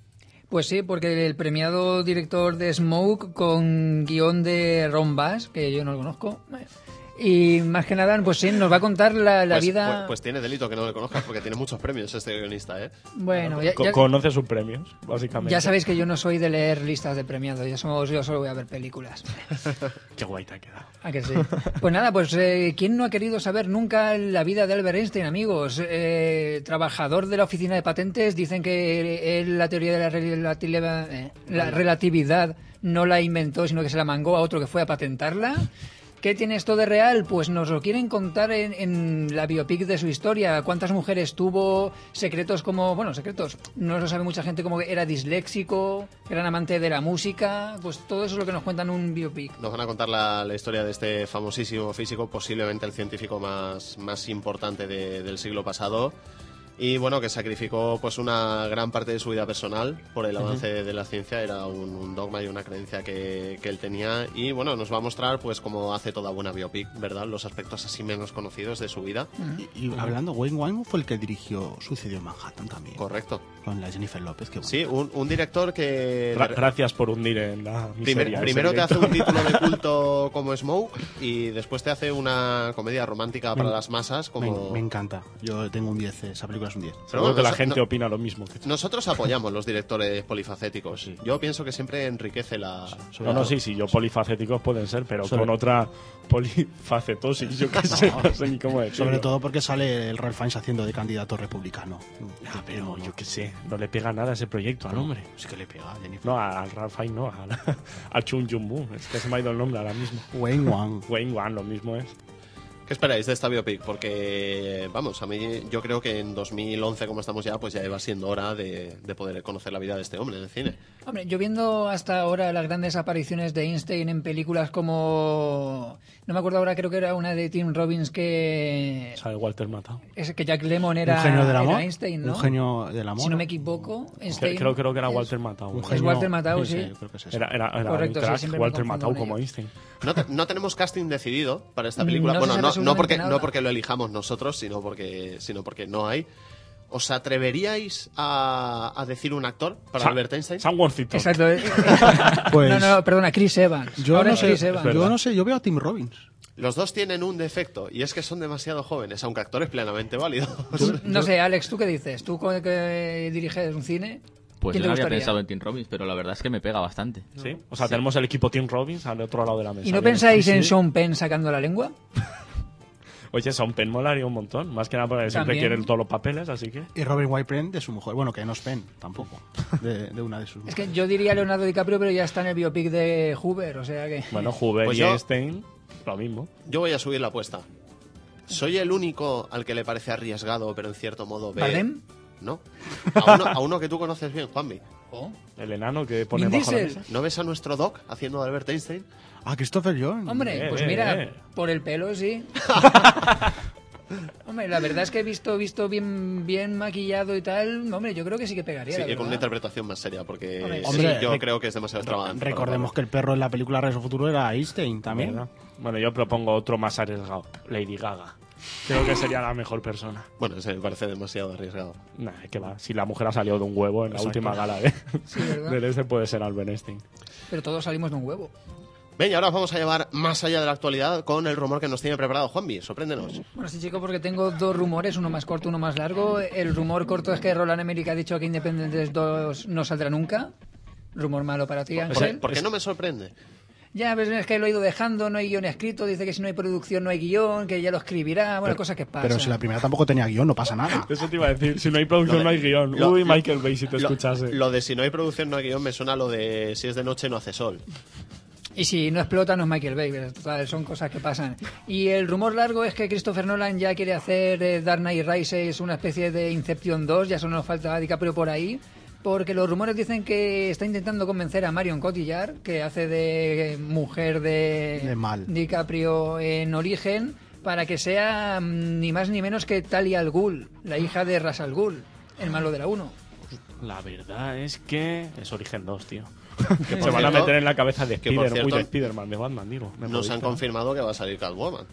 Pues sí, porque el premiado director de Smoke con guion de Ron Bass, que yo no lo conozco, y más que nada, pues sí, nos va a contar la, la Pues, vida... pues- pues tiene delito que no le conozcas porque tiene muchos premios este guionista, ¿eh? bueno, ya- Co- ya- Conoce sus premios, básicamente. Ya sabéis que yo no soy de leer listas de premiados, yo, so- yo solo voy a ver películas. (laughs) Qué guay te ha quedado. ¿A que sí? Pues nada, pues eh, ¿quién no ha querido saber nunca la vida de Albert Einstein, amigos? Eh, trabajador de la oficina de patentes, dicen que él la teoría de la, relatividad, eh, la relatividad no la inventó, sino que se la mangó a otro que fue a patentarla. ¿Qué tiene esto de real? Pues nos lo quieren contar en, la biopic de su historia. ¿Cuántas mujeres tuvo? Secretos como, bueno, secretos. No lo sabe mucha gente como que era disléxico, gran amante de la música. Pues todo eso es lo que nos cuentan en un biopic. Nos van a contar la, historia de este famosísimo físico, posiblemente el científico más, más importante de- del siglo pasado. Y bueno, que sacrificó pues una gran parte de su vida personal por el avance de la ciencia. Era un, un dogma y una creencia que, que él tenía. Y bueno, nos va a mostrar pues como hace toda buena biopic, ¿verdad? Los aspectos así menos conocidos de su vida. Y, y hablando, Wayne Wang fue el que dirigió Suicidio en Manhattan también. Correcto. Con la Jennifer López, que bueno. Sí, un, un director que... Gra- gracias por hundir en la Primer- miseria. primero te hace un título de (laughs) culto como Smoke y después te hace una comedia romántica para Me- las masas Me, como... me encanta. Yo tengo un 10, esa película es un 10. Pero Seguro bueno, que la gente no- opina lo mismo. que- Nosotros apoyamos los directores (laughs) polifacéticos. Yo pienso que siempre enriquece la... Sobre No, no, todo- sí, sí, yo polifacéticos pueden ser, pero Sobre- con otra polifacetosis, yo qué sé, no sé ni cómo decirlo. Sobre todo porque sale el Ralph Fiennes haciendo de candidato republicano. Ah, pero yo qué sé, no le pega nada a ese proyecto al hombre. Sí que le pega a Jennifer. No, al Ralph Fiennes no, al, (laughs) al Chung Jung Boo. Es que se me ha ido el nombre ahora mismo. Wayne Wang. Wayne Wan, lo mismo es. ¿Qué esperáis de esta biopic? Porque, vamos, a mí yo creo que en 2011, como estamos ya, pues ya iba siendo hora de, de poder conocer la vida de este hombre en el cine. Hombre, yo viendo hasta ahora las grandes apariciones de Einstein en películas como... No me acuerdo ahora, creo que era una de Tim Robbins que... Sale Walter Matthau. Es que Jack Lemmon era, un genio del era amor. Einstein, ¿no? Un genio del amor. Si no me equivoco, Einstein... Creo, creo que era es- Walter Matthau. Un genio- Walter Matthau, sí. yo creo que es eso. Era, era, era Correcto, un sí, crack, Walter Matthau como. Einstein. No, te- no tenemos casting decidido para esta película. No bueno, no, no, porque, nada. no porque lo elijamos nosotros, sino porque, sino porque no hay. ¿Os atreveríais a, a decir un actor para Sa- Albert Einstein? Sam Worthington. Exacto. eh, (laughs) Pues- no, no, perdona, Chris Evans. Yo Ahora no, sé, Chris Evans. yo no sé, yo veo a Tim Robbins. Los dos tienen un defecto y es que son demasiado jóvenes, aunque actores plenamente válidos. (laughs) No sé, Alex, ¿tú qué dices? ¿Tú que diriges un cine? Pues ¿Quién yo no había pensado en Tim Robbins, pero la verdad es que me pega bastante. ¿Sí? O sea, tenemos el equipo Tim Robbins al otro lado de la mesa. ¿Y no pensáis Sí, en sí. Sean Penn sacando la lengua? (laughs) Oye, Sean Penn molaría un montón. Más que nada porque siempre quieren todos los papeles, así que... Y Robin White Penn de su mujer. Bueno, que no es Penn, tampoco. De, de una de sus Es que yo diría Leonardo DiCaprio, pero ya está en el biopic de Hoover, o sea que... Bueno, Hoover Pues y yo- Einstein, lo mismo. Yo voy a subir la apuesta. ¿Soy el único al que le parece arriesgado, pero en cierto modo ve... ¿Bardem? No. A uno, a uno que tú conoces bien, Juanvi. Oh. El enano que pone bajo la mesa. ¿No ves a nuestro Doc haciendo de Albert Einstein? Ah, Christopher John. Hombre, Eh, pues eh, mira, eh. por el pelo sí. (laughs) hombre, la verdad es que he visto, visto bien, bien maquillado y tal. Hombre, yo creo que sí que pegaría. Sí, y con una interpretación más seria, porque Hombre, sí, Hombre, yo creo que es demasiado extravagante. Recordemos que el perro en la película al Futuro era Einstein también. Bueno, yo propongo otro más arriesgado. Lady Gaga. Creo que sería la mejor persona. (laughs) Bueno, ese me parece demasiado arriesgado. Nah, que va. Si la mujer ha salido de un huevo en la Exacto. última gala de, Sí, ¿verdad? (laughs) del este, puede ser Albert Einstein. Pero todos salimos de un huevo. Ven, y ahora os vamos a llevar más allá de la actualidad con el rumor que nos tiene preparado Juanvi. Sorpréndenos. Bueno, sí, chico, porque tengo dos rumores, uno más corto, uno más largo. El rumor corto es que Roland Emmerich ha dicho que Independence 2 no saldrá nunca. Rumor malo para ti, ¿Por, Ángel. por qué no me sorprende? ya, ves, es que lo he ido dejando, no hay guion escrito, dice que si no hay producción no hay guion, que ya lo escribirá, bueno, cosas que pasan. Pero si la primera tampoco tenía guion, no pasa nada. (laughs) Eso te iba a decir. Si no hay producción, de- no hay guion. lo- Uy, Michael Bay, si te Lo- escuchase. Lo, de si no hay producción, no hay guion, me suena a lo de si es de noche, no hace sol. Y si no explota, no es Michael Bay, total, son cosas que pasan. Y el rumor largo es que Christopher Nolan ya quiere hacer eh, Dark Knight Rises una especie de Inception 2, ya solo nos falta DiCaprio por ahí, porque los rumores dicen que está intentando convencer a Marion Cotillard, que hace de mujer de, De Mal. DiCaprio en origen, para que sea mm, ni más ni menos que Talia al Ghul, la hija de Ras al Ghul, el malo de la 1. La verdad es que es Origen 2, tío. Que Se van a meter en la cabeza de Spider, uy, cierto, de Spiderman, de Batman, digo. Me Nos han confirmado que va a salir Catwoman.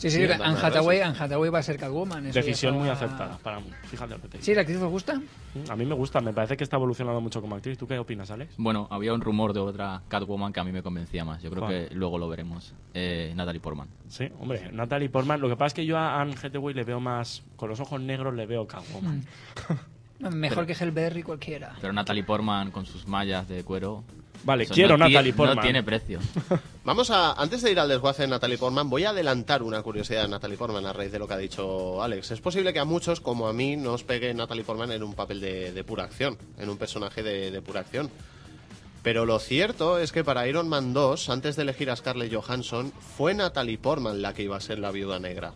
Sí, sí, Sí, Anne Hathaway. Anne Hathaway va a ser Catwoman. eso Decisión muy acertada para mí. Fíjate lo que te digo. ¿Sí, la actriz os gusta? A mí me gusta, me parece que está evolucionando mucho como actriz. ¿Tú qué opinas, Alex? Bueno, había un rumor de otra Catwoman que a mí me convencía más. Yo creo ¿Cuál? que luego lo veremos. Eh, Natalie Portman. Sí, hombre, Natalie Portman. Lo que pasa es que yo a Anne Hathaway le veo más. Con los ojos negros le veo Catwoman. (laughs) Mejor que Hellberry cualquiera. Pero Natalie Portman con sus mallas de cuero. Vale, eso quiero no Natalie Portman. No tiene precio. (laughs) Vamos a, antes de ir al desguace de Natalie Portman, voy a adelantar una curiosidad de Natalie Portman a raíz de lo que ha dicho Alex. Es posible que a muchos, como a mí, nos pegue Natalie Portman en un papel de, de pura acción, en un personaje de, de pura acción. Pero lo cierto es que para Iron Man 2, antes de elegir a Scarlett Johansson, fue Natalie Portman la que iba a ser la viuda negra.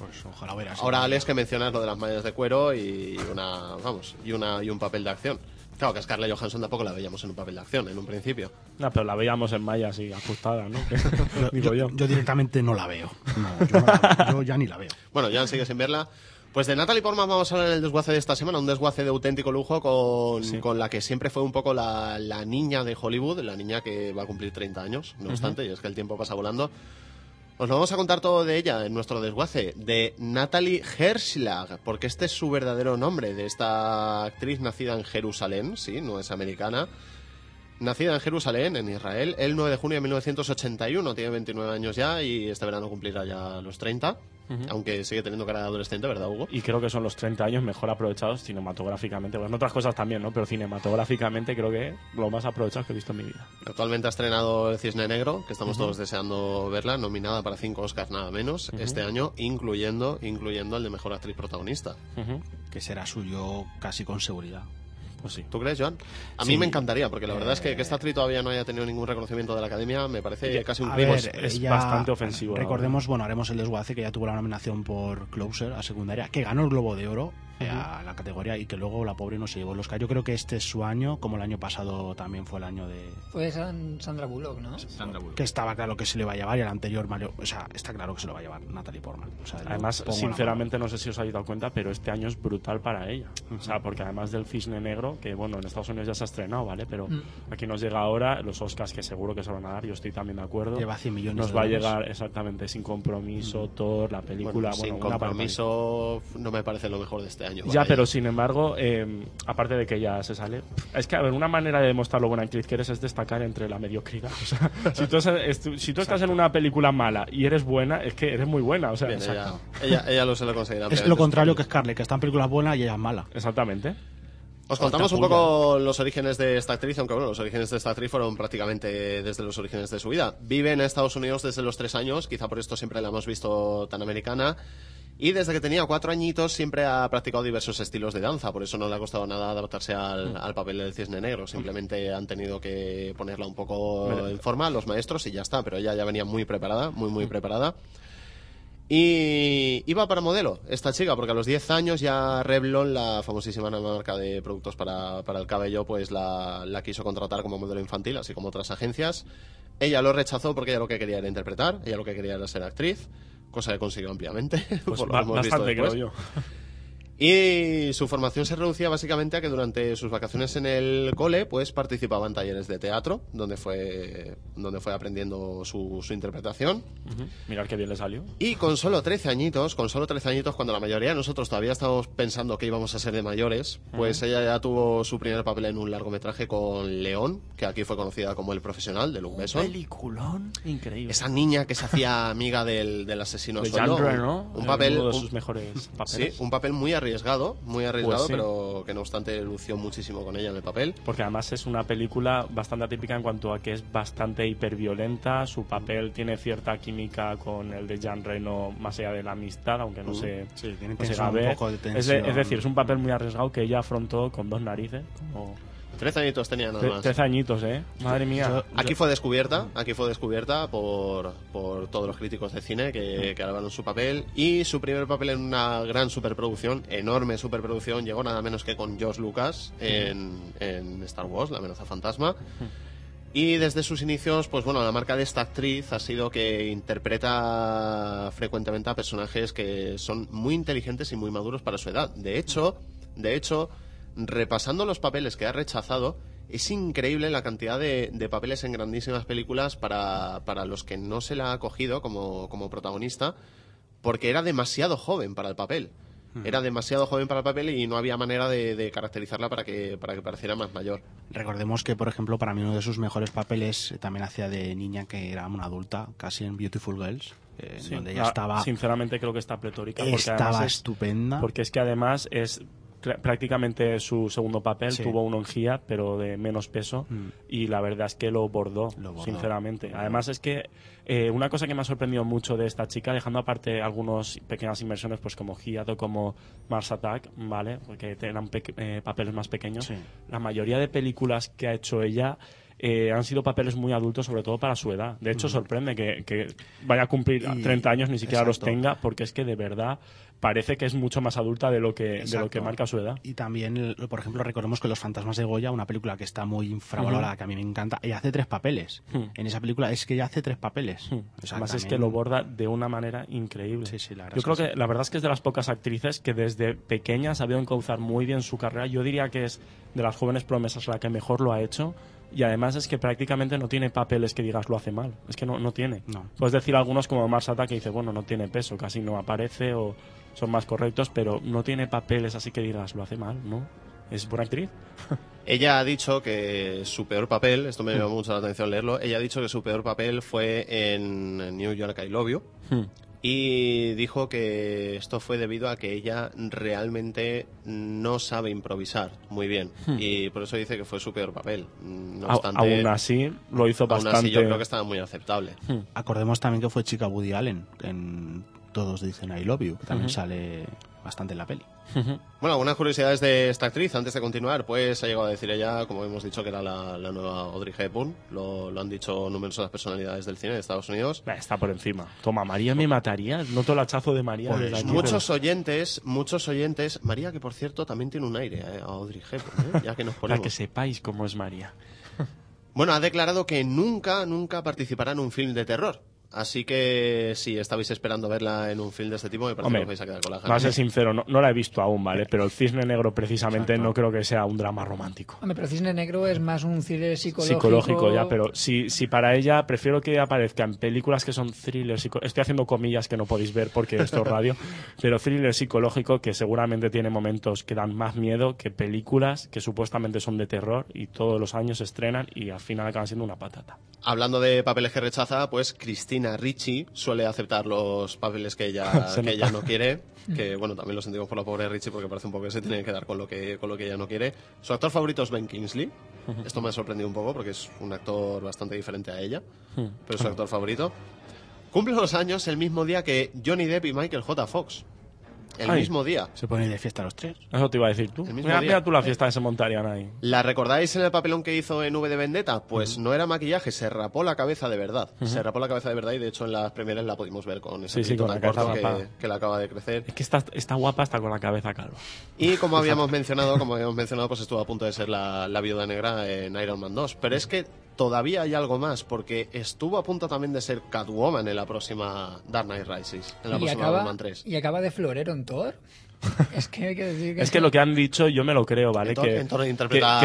Pues ojalá hubiera sido. Ahora, Alex, que mencionas lo de las mallas de cuero y una, vamos, y una y un papel de acción. Claro que a Scarlett Johansson tampoco la veíamos en un papel de acción, en un principio. No, pero la veíamos en malla así, ajustada, ¿no? (laughs) (laughs) Digo Yo, yo. yo directamente no la veo. No, yo, no la veo. Yo ya ni la veo. Bueno, ya sigue sin verla. Pues de Natalie Portman vamos a hablar en el desguace de esta semana, un desguace de auténtico lujo con, Sí. con la que siempre fue un poco la, la niña de Hollywood, la niña que va a cumplir 30 años, no obstante, y es que el tiempo pasa volando. Os lo vamos a contar todo de ella en nuestro desguace, de Natalie Herschlag, porque este es su verdadero nombre, de esta actriz nacida en Jerusalén, sí, no es americana. Nacida en Jerusalén, en Israel, el 9 de junio de 1981, tiene 29 años ya y este verano cumplirá ya los 30, aunque sigue teniendo cara de adolescente, ¿verdad, Hugo? Y creo que son los 30 años mejor aprovechados cinematográficamente. Bueno, en otras cosas también, ¿no? Pero cinematográficamente creo que lo más aprovechado que he visto en mi vida. Actualmente ha estrenado El Cisne Negro, que estamos todos deseando verla, nominada para cinco Oscars nada menos este año, incluyendo, incluyendo el de Mejor Actriz Protagonista. Que será suyo casi con seguridad. Pues sí. ¿Tú crees, Joan? A mí me encantaría, porque la verdad es que que esta actriz todavía no haya tenido ningún reconocimiento de la Academia me parece casi un crimen. es ella- bastante ofensivo, Recordemos, bueno, haremos el desguace que ya tuvo la nominación por Closer a secundaria, que ganó el Globo de Oro eh, a la categoría y que luego la pobre no se llevó el Oscar. Yo creo que este es su año, como el año pasado también fue el año de. Fue San- Sandra Bullock, ¿no? Sandra Bullock. Que estaba claro que se le va a llevar y el anterior Mario. O sea, está claro que se lo va a llevar Natalie Portman. O sea, Además, sinceramente, no sé si os habéis dado cuenta, pero este año es brutal para ella. O sea, porque además del Cisne Negro, que bueno, en Estados Unidos ya se ha estrenado, ¿vale? Pero Mm. aquí nos llega ahora los Oscars, que seguro que se van a dar, yo estoy también de acuerdo. Lleva 100 millones Nos de va a dólares. llegar exactamente sin compromiso, Thor, la película, Bueno, bueno, sin compromiso no me parece lo mejor de este año. Ya, pero ella. sin embargo, eh, aparte de que ya se sale, es que, a ver, una manera de demostrar lo buena actriz que eres es destacar entre la mediocridad. (laughs) O sea, si tú, es- si tú estás en una película mala y eres buena, es que eres muy buena. O sea, Bien, ella, ella, ella lo se lo conseguirá. Es lo contrario que Scarlett, que está en películas buenas y ella es mala. Exactamente. Os contamos un poco los orígenes de esta actriz, aunque bueno, los orígenes de esta actriz fueron prácticamente desde los orígenes de su vida. Vive en Estados Unidos desde los tres años, quizá por esto siempre la hemos visto tan americana. Y desde que tenía cuatro añitos siempre ha practicado diversos estilos de danza, por eso no le ha costado nada adaptarse al, al papel del cisne negro. Simplemente han tenido que ponerla un poco en forma los maestros y ya está, pero ella ya venía muy preparada, muy, muy preparada. Y iba para modelo esta chica, porque a los 10 años ya Revlon, la famosísima marca de productos para, para el cabello, pues la, la quiso contratar como modelo infantil, así como otras agencias. Ella lo rechazó porque ella lo que quería era interpretar, ella lo que quería era ser actriz, cosa que consiguió ampliamente. (laughs) Pues por lo ba- que hemos visto bastante, creo yo. Y su formación se reducía básicamente a que durante sus vacaciones en el cole, pues participaba en talleres de teatro, donde fue, donde fue aprendiendo su, su interpretación. Ujú. Mirad qué bien le salió. Y con solo 13 añitos, con solo 13 añitos, cuando la mayoría de nosotros todavía estábamos pensando que íbamos a ser de mayores, pues ella ya tuvo su primer papel en un largometraje con León, que aquí fue conocida como El Profesional, de Luc Besson. Peliculón increíble. Esa niña que se hacía amiga del, del asesino a de. Genre, un- ¿no? Un papel... Uno de un- sus mejores Sí, un papel muy arriesgado arriesgado, muy arriesgado, Pues sí. pero que no obstante lució muchísimo con ella en el papel. Porque además es una película bastante atípica en cuanto a que es bastante hiperviolenta, su papel tiene cierta química con el de Jean Reno más allá de la amistad, aunque no Mm. se, Sí, tiene no se un poco de es, de- tensión. es decir, es un papel muy arriesgado que ella afrontó con dos narices, como Trece añitos tenía nada más. 13 añitos, ¿eh? Madre mía. Yo- Aquí fue descubierta, aquí fue descubierta por, por todos los críticos de cine que, que alabaron su papel y su primer papel en una gran superproducción, enorme superproducción, llegó nada menos que con George Lucas en, en Star Wars, La amenaza fantasma. Y desde sus inicios, pues bueno, la marca de esta actriz ha sido que interpreta frecuentemente a personajes que son muy inteligentes y muy maduros para su edad. De hecho, de hecho, repasando los papeles que ha rechazado, es increíble la cantidad de, de papeles en grandísimas películas para, para los que no se la ha cogido como, como protagonista, porque era demasiado joven para el papel. Era demasiado joven para el papel y no había manera de, de caracterizarla para que, para que pareciera más mayor. Recordemos que, por ejemplo, para mí uno de sus mejores papeles eh, también hacía de niña que era una adulta, casi en Beautiful Girls, eh, Sí. donde ella Ah, estaba, Sinceramente creo que está pletórica. Porque estaba además es- estupenda. Porque es que además es prácticamente su segundo papel. Sí. Tuvo uno en Gia, pero de menos peso. Mm. Y la verdad es que lo bordó, Lo bordó. sinceramente. Además es que eh, una cosa que me ha sorprendido mucho de esta chica, dejando aparte algunas pequeñas inversiones, pues como Gia o como Mars Attack, ¿vale? Porque eran eh, papeles más pequeños. Sí. La mayoría de películas que ha hecho ella eh, han sido papeles muy adultos, sobre todo para su edad. De hecho, sorprende que, que vaya a cumplir Y- 30 años, ni siquiera los tenga, porque es que de verdad parece que es mucho más adulta de lo que, de lo que marca su edad. Y también, por ejemplo, recordemos que Los Fantasmas de Goya, una película que está muy infravalorada, que a mí me encanta, ella hace tres papeles. Hmm. En esa película es que ella hace tres papeles. O sea, Además es que también- lo borda de una manera increíble. Sí, sí, la verdad Yo creo que que, sí. la verdad es que es de las pocas actrices que desde pequeña ha sabido encauzar muy bien su carrera. Yo diría que es de las jóvenes promesas la que mejor lo ha hecho. Y además es que prácticamente no tiene papeles que digas lo hace mal. Es que no, no tiene. No. Puedes decir algunos como Mars Attack que dice, bueno, no tiene peso, casi no aparece o son más correctos, pero no tiene papeles así que digas lo hace mal, ¿no? Es buena actriz. (laughs) Ella ha dicho que su peor papel, esto me llamó mucho la atención leerlo, ella ha dicho que su peor papel fue en New York I Love You y dijo que esto fue debido a que ella realmente no sabe improvisar muy bien y por eso dice que fue su peor papel. No A- obstante, aún así, lo hizo aún bastante. así yo creo que estaba muy aceptable. Acordemos también que fue chica Woody Allen en Todos dicen I Love You, que también sale bastante en la peli. Bueno, algunas curiosidades de esta actriz antes de continuar. Pues ha llegado a decir ella, como hemos dicho, que era la, la nueva Audrey Hepburn. Lo, lo han dicho numerosas personalidades del cine de Estados Unidos. Está por encima. Toma, María me mataría. Noto el hachazo de María. Pues aquí, Muchos oyentes, muchos oyentes. María, que por cierto también tiene un aire eh, a Audrey Hepburn, ¿eh? ya que nos pero- (laughs) Para ponemos. que sepáis cómo es María. Bueno, ha declarado que nunca, nunca participará en un film de terror. Así que si estabais esperando verla en un film de este tipo, me parece Hombre, que os vais a quedar con la Para ser ganas. sincero, no, no la he visto aún, ¿vale? Pero el Cisne Negro precisamente Exacto. no creo que sea un drama romántico. Hombre, pero Cisne Negro es más un thriller psicológico. Psicológico ya, pero si, si para ella prefiero que aparezca en películas que son thrillers, estoy haciendo comillas que no podéis ver porque esto es radio, (laughs) pero thriller psicológico que seguramente tiene momentos que dan más miedo que películas que supuestamente son de terror y todos los años se estrenan y al final acaban siendo una patata. Hablando de papeles que rechaza, pues Cristina Ricci suele aceptar los papeles que ella, (laughs) que ella no quiere. (laughs) Que bueno, también lo sentimos por la pobre Ricci porque parece un poco que se tiene que quedar con lo que, con lo que ella no quiere. Su actor favorito es Ben Kingsley. Esto me ha sorprendido un poco porque es un actor bastante diferente a ella, pero es su actor favorito. Cumple los años el mismo día que Johnny Depp y Michael J. Fox. El Ay. mismo día. Se ponen de fiesta los tres. Eso te iba a decir tú. El mismo Mira, día. mira tú la fiesta que se montarían ahí. ¿La recordáis en el papelón que hizo en V de Vendetta? Pues no era maquillaje, se rapó la cabeza de verdad. Se rapó la cabeza de verdad y de hecho en las primeras la pudimos ver con ese Sí, sí, pelito con tan la cabeza corto que, que le acaba de crecer. Es que está, está guapa hasta con la cabeza calva. Y como habíamos mencionado, como habíamos mencionado, pues estuvo a punto de ser la, la viuda negra en Iron Man 2. Pero es que todavía hay algo más, porque estuvo a punto también de ser Catwoman en la próxima Dark Knight Rises, en la y próxima acaba, Batman 3. y acaba de florero en Thor. (laughs) es que hay que decir que... Es que lo que han dicho yo me lo creo, ¿vale? Que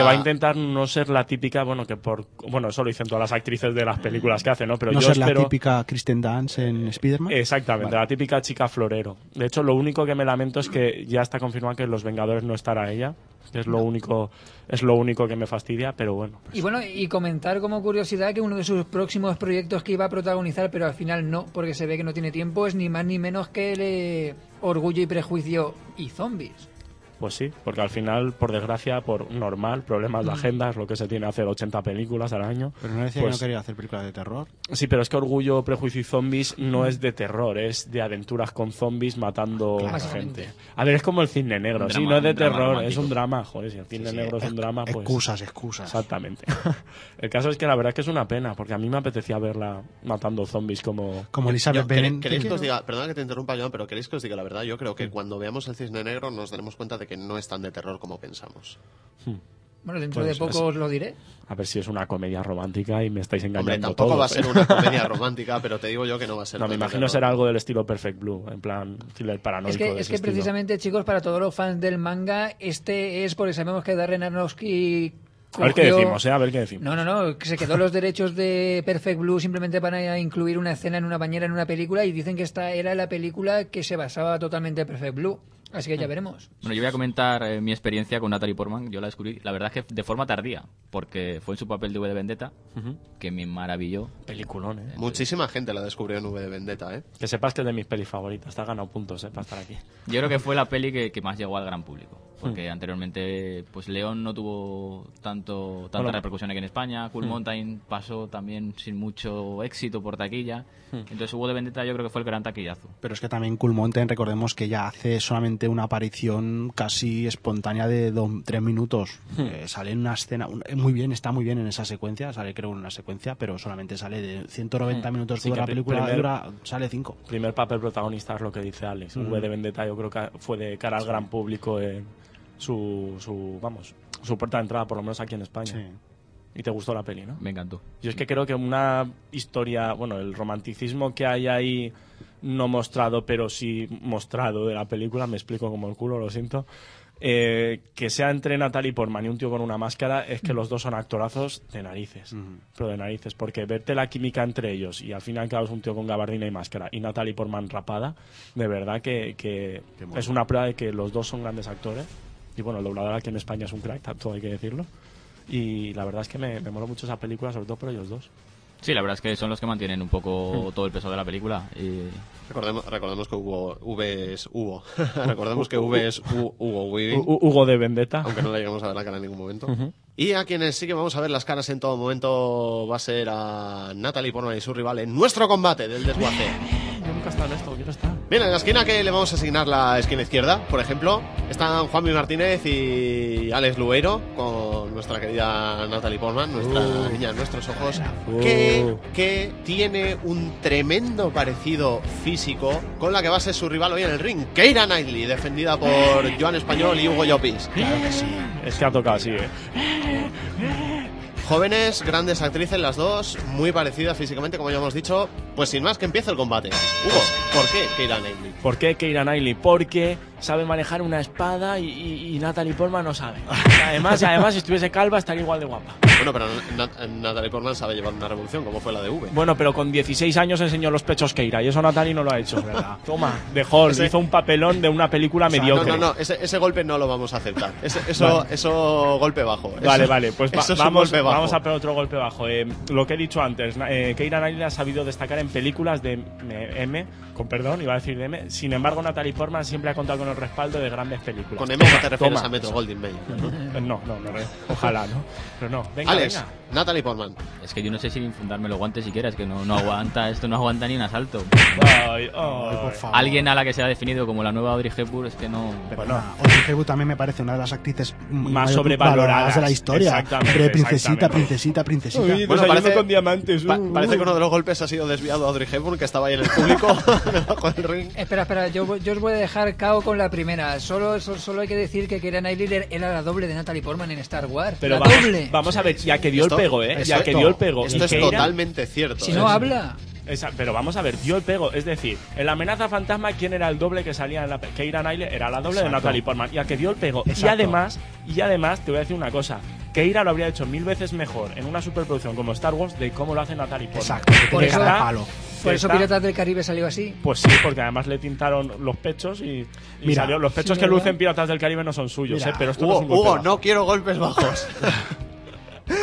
va a intentar no ser la típica, bueno, que por... Bueno, eso lo dicen todas las actrices de las películas que hacen, ¿no? Pero no yo ser espero... la típica Kristen Dance en Spider-Man. Exactamente, la típica chica florero. De hecho, lo único que me lamento es que ya está confirmado que en Los Vengadores no estará ella. Es lo único, es lo único que me fastidia, pero bueno. Y bueno, y comentar como curiosidad que uno de sus próximos proyectos que iba a protagonizar, pero al final no, porque se ve que no tiene tiempo, es ni más ni menos que el, eh, Orgullo y Prejuicio y Zombies. Pues sí, porque al final, por desgracia, por normal, problemas de Mm. agenda, es lo que se tiene hacer 80 películas al año. Pero no decía Pues- que no quería hacer películas de terror. Sí, pero es que Orgullo, Prejuicio y Zombies no es de terror, es de aventuras con zombies matando Básicamente. gente. A ver, es como el cisne negro, Un sí, drama- no es de terror, es un drama, joder, si el cisne Sí, negro es un drama, pues... Excusas, excusas. Exactamente. (laughs) el caso es que la verdad es que es una pena, porque a mí me apetecía verla matando zombies como... Como Elizabeth ¿quere- Bennet. ¿Queréis que os diga, perdona que te interrumpa, Joan, pero queréis que os diga la verdad? Yo creo Mm. que cuando veamos el cisne negro nos daremos cuenta de que no es tan de terror como pensamos. Bueno, dentro Pues de poco os lo diré. A ver si es una comedia romántica y me estáis engañando Hombre, tampoco todos, va a ser ¿eh? una (laughs) comedia romántica, pero te digo yo que no va a ser. No, me imagino será algo del estilo Perfect Blue, en plan thriller paranoico. Es que, de es que estilo. precisamente, chicos, para todos los fans del manga, este es porque sabemos que Darren Aronofsky A ver qué cogió- decimos, ¿eh? A ver qué decimos. No, no, no, que se quedó los derechos de Perfect Blue simplemente para incluir una escena en una bañera en una película y dicen que esta era la película que se basaba totalmente en Perfect Blue. Así que ya veremos. Bueno, yo voy a comentar eh, mi experiencia con Natalie Portman. Yo la descubrí, la verdad es que de forma tardía, porque fue en su papel de V de Vendetta que me maravilló. Peliculón, ¿eh? Muchísima gente la descubrió en V de Vendetta, ¿eh? Que sepas que es de mis pelis favoritas. Te ha ganado puntos, ¿eh? Para estar aquí. Yo creo que fue la peli que, que más llegó al gran público. Hmm. Porque anteriormente, pues León no tuvo tanto tanta Bueno, repercusión aquí en España. Cool Hmm. Mountain pasó también sin mucho éxito por taquilla. Hmm. Entonces hubo de Vendetta yo creo que fue el gran taquillazo. Pero es que también Cool Mountain, recordemos que ya hace solamente una aparición casi espontánea de do- tres minutos. Eh, sale en una escena, un- eh, muy bien, está muy bien en esa secuencia, sale creo en una secuencia, pero solamente sale de 190 minutos Sí, dura la película, primer- dura, sale 5. Primer papel protagonista es lo que dice Alex. V de Vendetta yo creo que fue de cara al gran público en su, su, vamos, su puerta de entrada, por lo menos aquí en España. Y te gustó la peli, ¿no? Me encantó. Yo es que creo que una historia, bueno, el romanticismo que hay ahí no mostrado, pero sí mostrado de la película, me explico como el culo, lo siento, eh, que sea entre Natalie Portman y un tío con una máscara, es que los dos son actorazos de narices, pero de narices, porque verte la química entre ellos y al fin y al cabo es un tío con gabardina y máscara y Natalie Portman rapada, de verdad que, que es una prueba de que los dos son grandes actores. Y bueno, el doblador aquí en España es un crack, tanto hay que decirlo. Y la verdad es que me, me mola mucho esa película, sobre todo por ellos dos. Sí, la verdad es que son los que mantienen un poco Hmm. todo el peso de la película. Y Recordemos, recordemos que Hugo, V es Hugo. (laughs) recordemos que V es Hu- Hugo Weaving. Hu- Hugo de Vendetta. aunque no le llegamos a ver la cara en ningún momento. Y a quienes sí que vamos a ver las caras en todo momento va a ser a Natalie Portman y su rival en nuestro combate del desguace. Yo nunca he estado en esto, quiero estar. Bien, en la esquina que le vamos a asignar la esquina izquierda, por ejemplo, están Juanmi Martínez y Alex Lueiro con nuestra querida Natalie Portman, nuestra niña en nuestros ojos, Uh. que, que tiene un tremendo parecido físico con la que va a ser su rival hoy en el ring, Keira Knightley, defendida por Joan Español y Hugo Llopis. Claro que sí. Es que ha tocado así, ¿eh? Jóvenes, grandes actrices las dos, muy parecidas físicamente, como ya hemos dicho. Pues sin más, que empiece el combate. Hugo, ¿por qué Keira Knightley? ¿Por qué Keira Knightley? Porque sabe manejar una espada y, y- y Natalie Portman no sabe. Además, además, si estuviese calva estaría igual de guapa. Bueno, pero Nat- Natalie Portman sabe llevar una revolución, como fue la de V. Bueno, pero con 16 años enseñó los pechos Keira y eso Natalie no lo ha hecho. (laughs) Toma, de Hall, Ese- hizo un papelón de una película O sea, mediocre. No, no, no, ese, ese golpe no lo vamos a aceptar. Ese- eso, Vale. eso, golpe bajo. Vale, Eso- vale, pues va- vamos, golpe bajo. vamos a poner otro golpe bajo. Eh, lo que he dicho antes, eh, Keira Knightley ha sabido destacar en películas de M, con perdón, iba a decir de M. Sin embargo, Natalie Portman siempre ha contado con el respaldo de grandes películas. Con M no te refieres Toma. a Metro Goldwyn Mayer. Eh, No, no, no, eh, ojalá, ¿no? Pero no, venga, Alex, venga. Natalie Portman. es que yo no sé si fundarme los guantes siquiera, es que no, no aguanta, esto no aguanta ni un asalto. Ay, ay. Ay, por favor. Alguien a la que se ha definido como la nueva Audrey Hepburn es que no... Bueno, Audrey Hepburn también me parece una de las actrices Más sobrevaloradas. valoradas de la historia. Exactamente, princesita, princesita, princesita. Uy, Bueno, parece- con diamantes. Pa- uh, parece uh. que uno de los golpes ha sido desviado a Audrey Hepburn, que estaba ahí en el público, (laughs) debajo del ring. Espera, espera, yo, yo os voy a dejar cao con la primera. Solo, so- solo hay que decir que Keira Knightley era la doble de Natalie Portman en Star Wars. Pero la vamos, doble. vamos a ver, ya que dio Esto- el pego, ¿eh? Ya que esto- dio el pego. Esto es Keira- totalmente cierto. Si ¿eh? no habla. Esa- pero vamos a ver, dio el pego. Es decir, en la amenaza fantasma, ¿quién era el doble que salía en la Keira Knightley? Era la doble de. Natalie Portman. Y a que dio el pego. Y además, y además, te voy a decir una cosa. Keira lo habría hecho mil veces mejor en una superproducción como Star Wars de cómo lo hace Natalie Portman. Exacto, Por eso- cada palo. Por eso Piratas del Caribe salió así. Pues sí, porque además le tintaron los pechos y, y Mira, salió- los pechos sí, que lucen Piratas del Caribe no son suyos, Mira, ¿eh? Pero esto Hugo, no es un golpe Hugo, bajo. no quiero golpes bajos. (laughs)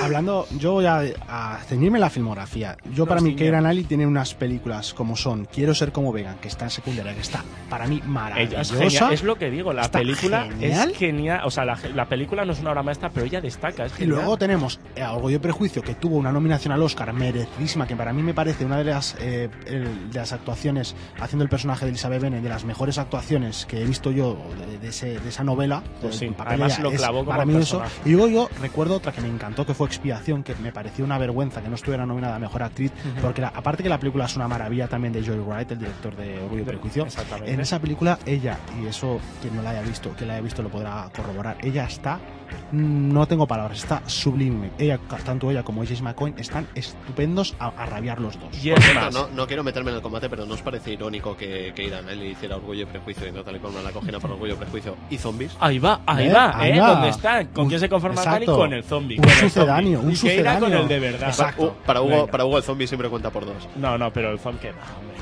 hablando, yo voy a, a ceñirme la filmografía. Yo, para mí. Keira Knightley tiene unas películas como son Quiero ser como Vegan, que está en secundaria, que está para mí maravillosa. es, es lo que digo, la Está película genial. es genial. O sea, la, la película no es una obra maestra, pero ella destaca. Es Y luego tenemos eh, Orgullo y Prejuicio, que tuvo una nominación al Oscar merecidísima, que para mí me parece una de las, eh, de las actuaciones, haciendo el personaje de Elizabeth Bennet, de las mejores actuaciones que he visto yo de, de ese- de esa novela. Pues sí, además ella lo es clavó como maravilloso. personaje. Y luego yo recuerdo otra que me encantó, que fue Expiación, que me pareció una vergüenza que no estuviera nominada a Mejor Actriz, porque la- aparte que la película es una maravilla también de Joy Wright, el director de Orgullo y Prejuicio, en esa película ella, y eso quien no la haya visto, que la haya visto lo podrá corroborar, ella está, no tengo palabras, está sublime. Ella, tanto ella como James McCoy están estupendos a, a rabiar los dos. Y más, no, no quiero meterme en el combate, pero ¿no os parece irónico que, que Irán le hiciera Orgullo y Prejuicio y Natalie Portman la cogina por Orgullo y Prejuicio y zombies? Ahí va, ahí ¿Eh? va, Ahí ¿eh? va. ¿Dónde está? ¿Con Un- quién se conforma exacto. Dani? Con el zombie. Un sucedáneo, un irá con sucedáneo. el de verdad. Exacto. Uh, para, Hugo, Venga. para Hugo el zombie siempre cuenta por dos. No, no, pero el zombie que va, hombre.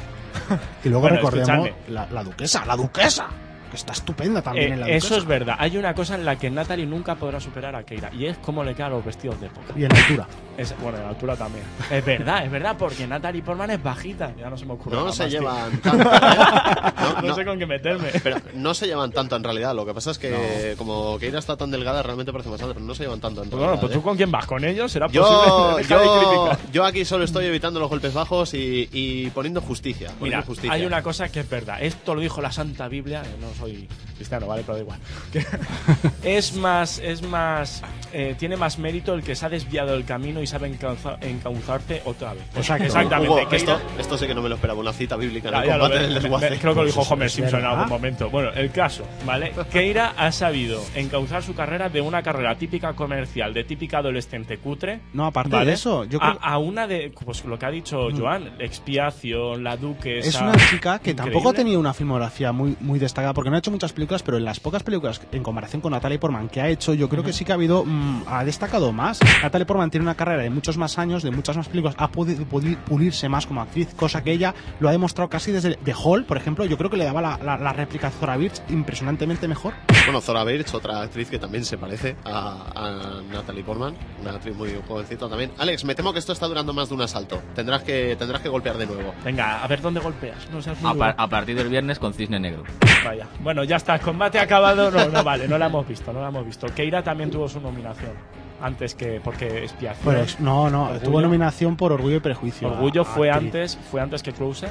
(laughs) Y luego Bueno, recordemos escuchadme. la, la duquesa, la duquesa, que está estupenda también Eh, en la eso es verdad. Hay una cosa en la que Natalie nunca podrá superar a Keira y es cómo le quedan los vestidos de época. Y en altura. Es, bueno, en altura también. Es verdad, es verdad, porque Natalie Portman es bajita. Ya no se me ocurre. No nada se más, tío. llevan tanto. ¿eh? (laughs) No, No, no, sé con qué meterme. pero no se llevan tanto en realidad. Lo que pasa es que como Keira está tan delgada, realmente parece más alta, pero no se llevan tanto en Pues realidad. bueno, pues tú ¿eh? con quién vas, con ellos será Yo, posible. (laughs) Yo, yo aquí solo estoy evitando los golpes bajos y, y poniendo justicia. poniendo Mira, justicia. hay una cosa que es verdad. Esto lo dijo la Santa Biblia. eh, No soy cristiano, ¿vale? Pero da igual. (laughs) Es más, es más, eh, tiene más mérito el que se ha desviado del camino y sabe encauza- encauzarte otra vez. Exacto. Exactamente. Hugo, Keira- esto, esto sí que no me lo esperaba, una cita bíblica en Ya, el ya lo combate ves, del me- desguace. me- creo que lo dijo Pues Homer es Simpson en algún momento. Bueno, el caso, ¿vale? Keira ha sabido encauzar su carrera de una carrera típica comercial, de típica adolescente cutre. No, aparte ¿vale? de eso, yo creo a, a una de, pues lo que ha dicho Joan, expiación, la duquesa. es una chica que tampoco Increíble. tenía una filmografía muy, muy destacada, porque no ha hecho muchas películas, pero en las pocas películas, en comparación con Natalie Portman, que ha hecho, yo creo que sí que ha habido, mm, ha destacado más. Natalie Portman tiene una carrera de muchos más años, de muchas más películas, ha podido pulirse más como actriz, cosa que ella lo ha demostrado casi desde The Hall, por ejemplo, yo creo que le daba la, la- la réplica a Zora Birch impresionantemente mejor. Bueno, Zora Birch, otra actriz que también se parece a, a Natalie Portman, una actriz muy jovencita también. Alex, me temo que esto está durando más de un asalto. Tendrás que, tendrás que golpear de nuevo. Venga, a ver dónde golpeas. No seas muy A, par- a partir del viernes con Cisne Negro. Vaya. Bueno, ya está. Combate acabado. No, no vale. No la hemos visto. No la hemos visto. Keira también tuvo su nominación. Antes que. Porque expiación. Pues no, no, Orgullo. tuvo nominación por Orgullo y Prejuicio. Orgullo a- fue actriz. antes, fue antes que Close.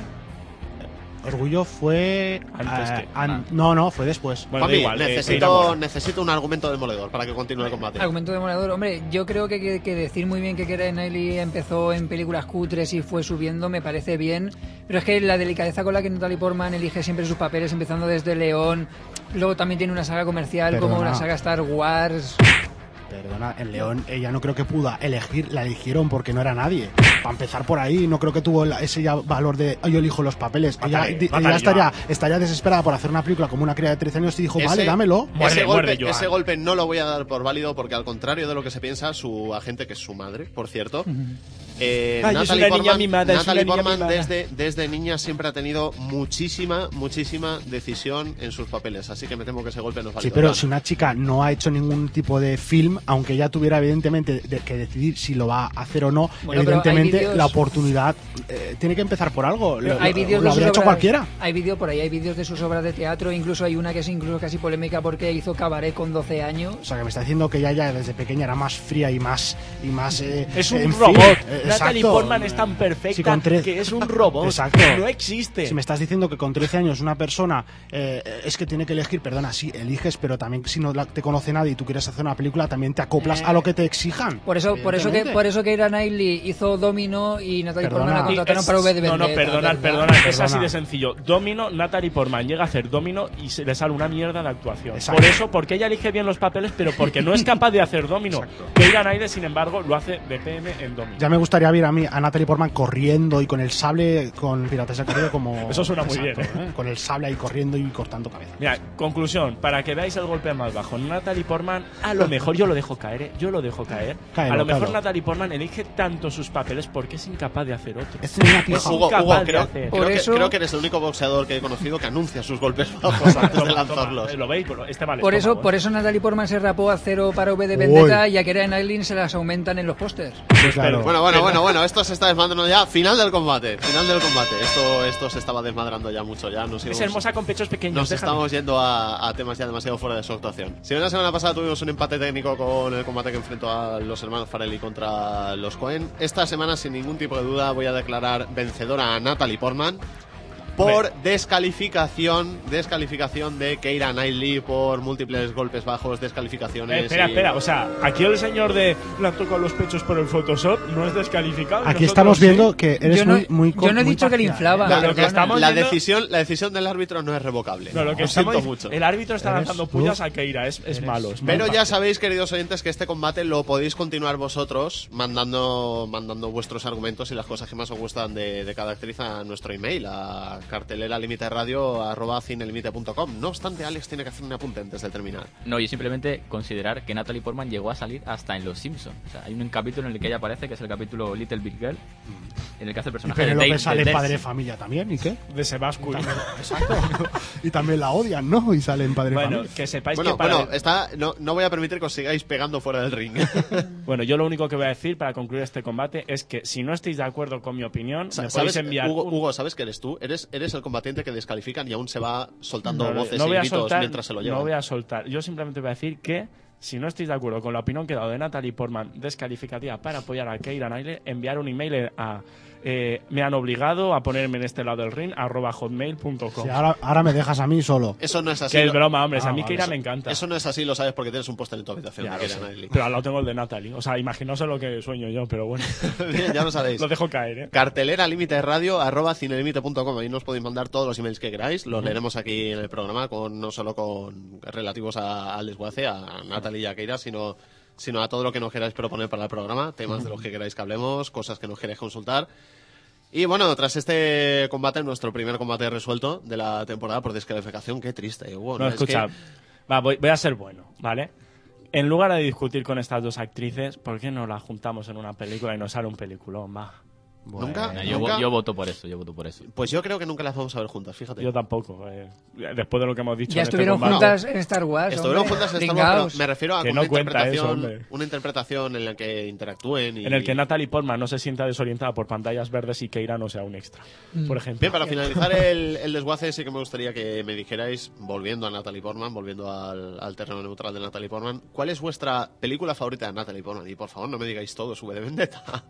Orgullo fue. Antes eh, que- an- no, no, fue después. Bueno, Juanmi, igual. eh, necesito, necesito un argumento demoledor para que continúe el combate. Argumento demoledor. Hombre, yo creo que, que, que decir muy bien que Keira Knightley empezó en películas cutres y fue subiendo me parece bien. Pero es que la delicadeza con la que Natalie Portman elige siempre sus papeles, empezando desde León, luego también tiene una saga comercial como la saga Star Wars. Perdona, en León ella no creo que pudo elegir, la eligieron porque no era nadie. Para empezar por ahí, no creo que tuvo ese ya valor de "Ay, yo elijo los papeles. Ella, di- ella estaría, desesperada por hacer una película como una cría de 13 años y dijo, vale, dámelo. Muerde, ese, golpe, ese golpe no lo voy a dar por válido porque al contrario de lo que se piensa, su agente, que es su madre, por cierto, yo soy Natalie una niña Portman, mimada, yo soy Natalie niña Portman desde, desde niña siempre ha tenido muchísima, muchísima decisión en sus papeles, así que me temo que ese golpe no es válido. Sí, pero si una chica no ha hecho ningún tipo de film, aunque ya tuviera evidentemente de- que decidir si lo va a hacer o no, Bueno, evidentemente la oportunidad eh, tiene que empezar por algo. Pero Lo, hay lo- vídeos de sus hecho obras- cualquiera. Hay vídeos por ahí, hay vídeos de sus obras de teatro, incluso hay una que es incluso casi polémica porque hizo cabaret con 12 años. O sea, que me está diciendo que ella ya desde pequeña era más fría y más... Y más eh, Es un en robot. eh, Natalie exacto. Portman es tan perfecta con tre- que es un robot. Exacto. No existe. Si me estás diciendo que con 13 años una persona eh, es que tiene que elegir, perdona, sí, eliges, pero también si no la- te conoce nadie y tú quieres hacer una película, también te acoplas Eh, a lo que te exijan. Por eso, por eso que, por eso que Keira Knightley hizo Domino y Natalie Perdona. Portman la contrataron Es- para V de No, no, perdonad, perdonad. Es así de sencillo. Domino, Natalie Portman llega a hacer Domino y se le sale una mierda de actuación. Exacto. Por eso, porque ella elige bien los papeles, pero porque no es capaz de hacer Domino. Keira Knightley, sin embargo, lo hace de PM en Domino. Ya me gustaría gustaría ver a mí a Natalie Portman corriendo y con el sable con Piratas del Caribe como. (laughs) Eso suena muy bien, ¿eh? Con el sable ahí corriendo y cortando cabeza. Mira, conclusión, para que veáis el golpe más bajo. Natalie Portman, a lo mejor yo lo dejo caer, ¿eh? yo lo dejo caer. Cáelo, a lo mejor cáelo. Natalie Portman elige tanto sus papeles porque es incapaz de hacer otro. Es una tía- Es Hugo, creo, hacer. creo Por que, eso- creo que eres el único boxeador que he conocido que anuncia sus golpes (laughs) bajos antes de Toma, lanzarlos. toma, ¿Lo veis? Este vale. Por toma, eso, por eso Natalie Portman se rapó a cero para V de Vendetta y a Keira Knightley se las aumentan en los pósters. Sí, claro. Bueno, bueno, bueno, bueno, esto se está desmadrando ya. Final del combate, final del combate. Esto, esto se estaba desmadrando ya mucho, ya nos Es íbamos- hermosa con pechos pequeños. Nos déjame. estamos yendo a, a temas ya demasiado fuera de su actuación. Si bien la semana pasada tuvimos un empate técnico con el combate que enfrentó a los hermanos Farelli contra los Cohen, esta semana sin ningún tipo de duda voy a declarar vencedora a Natalie Portman por descalificación, descalificación de Keira Knightley por múltiples golpes bajos, descalificaciones. Eh, espera, y- espera, o sea, aquí el señor de le han tocado los pechos por el Photoshop no es descalificado. Aquí estamos sí. viendo que eres Yo no- muy, muy yo no he dicho que le inflaba. ¿eh? La, lo que la- estamos la viendo- decisión, la decisión del árbitro no es revocable. No, lo que estamos siento mucho. El árbitro está lanzando pullas a Keira, es, es malo. es Pero ya sabéis, queridos oyentes, que este combate lo podéis continuar vosotros mandando, mandando vuestros argumentos y las cosas que más os gustan de, de cada actriz a nuestro email, a cartelera límite radio arroba cinelimite.com. No obstante, Alex tiene que hacer un apunte antes de terminar. No, y simplemente considerar que Natalie Portman llegó a salir hasta en Los Simpsons. O sea, hay un capítulo en el que ella aparece, que es el capítulo Little Big Girl, en el que hace el personaje de Penélope Dave. sale de padre de familia también, ¿y qué? De Sebascu. Exacto. (laughs) y también la odian, ¿no? Y salen padre de Bueno, familia. que sepáis Bueno, que para bueno, está, no, no voy a permitir que os sigáis pegando fuera del ring. (laughs) Bueno, yo lo único que voy a decir para concluir este combate es que si no estáis de acuerdo con mi opinión, me ¿Sabes, podéis enviar Hugo, un- Hugo, ¿sabes que eres tú? Eres, eres el combatiente que descalifican y aún se va soltando No, voces no a gritos soltar, mientras se lo lleva. No voy a soltar. Yo simplemente voy a decir que si no estáis de acuerdo con la opinión que he dado de Natalie Portman descalificativa para apoyar a Keira Knightley, enviar un email a eh, me han obligado a ponerme en este lado del ring arroba hotmail.com. Sí, ahora, ahora me dejas a mí solo. Eso no es así. que es lo- broma, hombre. Ah, a mí vale, Keira eso- me encanta. Eso no es así, lo sabes porque tienes un póster en tu habitación. Ya de lo Keira. Knightley. Pero al lado tengo el de Natalie. O sea, imaginaos en lo que sueño yo, pero bueno. (laughs) Bien, ya lo sabéis. lo dejo caer, ¿eh? Cartelera límite radio arroba cinelimite.com. Ahí nos podéis mandar todos los emails que queráis. Los leeremos aquí en el programa, con no solo con relativos a, al desguace, a Natalie y a Keira, sino, sino a todo lo que nos queráis proponer para el programa, temas de los que queráis que hablemos, cosas que nos queráis consultar. Y bueno, tras este combate, nuestro primer combate resuelto de la temporada por descalificación, qué triste, Hugo. No, Es escucha. que- Va, voy, voy a ser bueno, ¿vale? En lugar de discutir con estas dos actrices, ¿por qué no las juntamos en una película y nos sale un peliculón? Va. ¿Nunca? Nah, Yo, ¿Nunca? yo voto por eso, yo voto por eso. Pues yo creo que nunca las vamos a ver juntas, fíjate. Yo tampoco. eh, después de lo que hemos dicho. Ya en este estuvieron combate. juntas en Star Wars. Estuvieron hombre. juntas en Star Wars, pero me refiero a Que no una, cuenta eso, interpretación, hombre. una interpretación en la que interactúen y... En el que Natalie Portman no se sienta desorientada por pantallas verdes y Keira no sea un extra. Mm. Por ejemplo. Bien, para finalizar el, el desguace sí que me gustaría que me dijerais, volviendo a Natalie Portman, volviendo al, al terreno neutral de Natalie Portman, ¿cuál es vuestra película favorita de Natalie Portman? Y por favor no me digáis todo, sube de vendetta.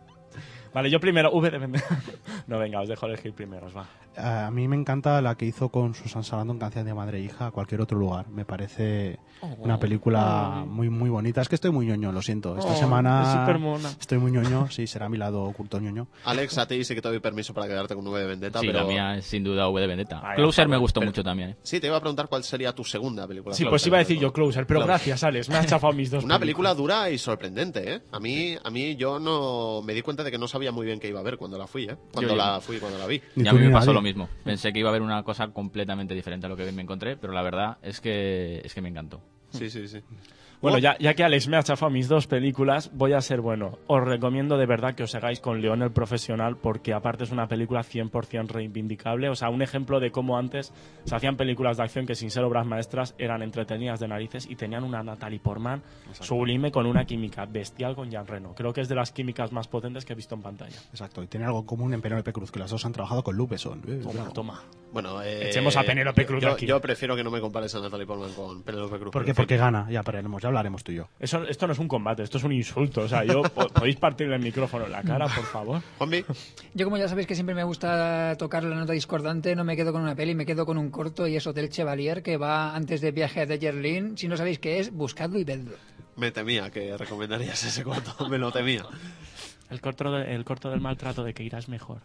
Vale, yo primero, V de vender. (laughs) no, venga, os dejo elegir primeros, va. A mí me encanta la que hizo con Susan Sarandon, Canción de Madre e Hija, a cualquier otro lugar. Me parece una película muy muy bonita. Es que estoy muy ñoño, lo siento. Esta Oh, semana es estoy muy ñoño, sí, será mi lado oculto ñoño. Alex, a ti sí que te doy permiso para quedarte con V de vendetta, Sí, pero... la mía es sin duda V de Vendetta. Ay, Closer me gustó pero- mucho también. ¿eh? Sí, te iba a preguntar cuál sería tu segunda película. Sí, pues iba a decir yo. Closer, pero Closer. gracias, Alex. Me has chafado mis dos Una películas. película dura y sorprendente, ¿eh? A mí, a mí yo no me di cuenta de que no sabía muy bien qué iba a ver cuando la fui, ¿eh? Cuando Yo- la fui, cuando la vi. Y a mí me pasó nadie. lo mismo. Pensé que iba a haber una cosa completamente diferente a lo que me encontré, pero la verdad es que es que me encantó. Sí, sí, sí. Bueno, ya, ya que Alex me ha chafado mis dos películas, voy a ser bueno. Os recomiendo de verdad que os hagáis con León el Profesional, porque aparte es una película 100% reivindicable. O sea, un ejemplo de cómo antes se hacían películas de acción que sin ser obras maestras eran entretenidas de narices y tenían una Natalie Portman sublime con una química bestial con Jean Reno. Creo que es de las químicas más potentes que he visto en pantalla. Exacto, y tiene algo en común en Penélope Cruz, que las dos han trabajado con Luke Besson. Eh, Toma, toma. Bueno, eh, Echemos a Penélope Cruz yo, aquí. yo prefiero que no me compares a Natalie Portman con Penélope Cruz. ¿Por qué? Porque gana, ya veremos, ya hablaremos tú y yo. Eso, esto no es un combate, esto es un insulto. O sea, yo po- (laughs) podéis partirle el micrófono en la cara, por favor. Juanvi, Yo como ya sabéis que siempre me gusta tocar la nota discordante, no me quedo con una peli, me quedo con un corto y es Hotel Chevalier que va antes de Viaje a Dellerlin. Si no sabéis qué es, buscadlo y vedlo. me temía que recomendarías ese corto, me lo temía. El corto, de- el corto del maltrato de Keira es mejor.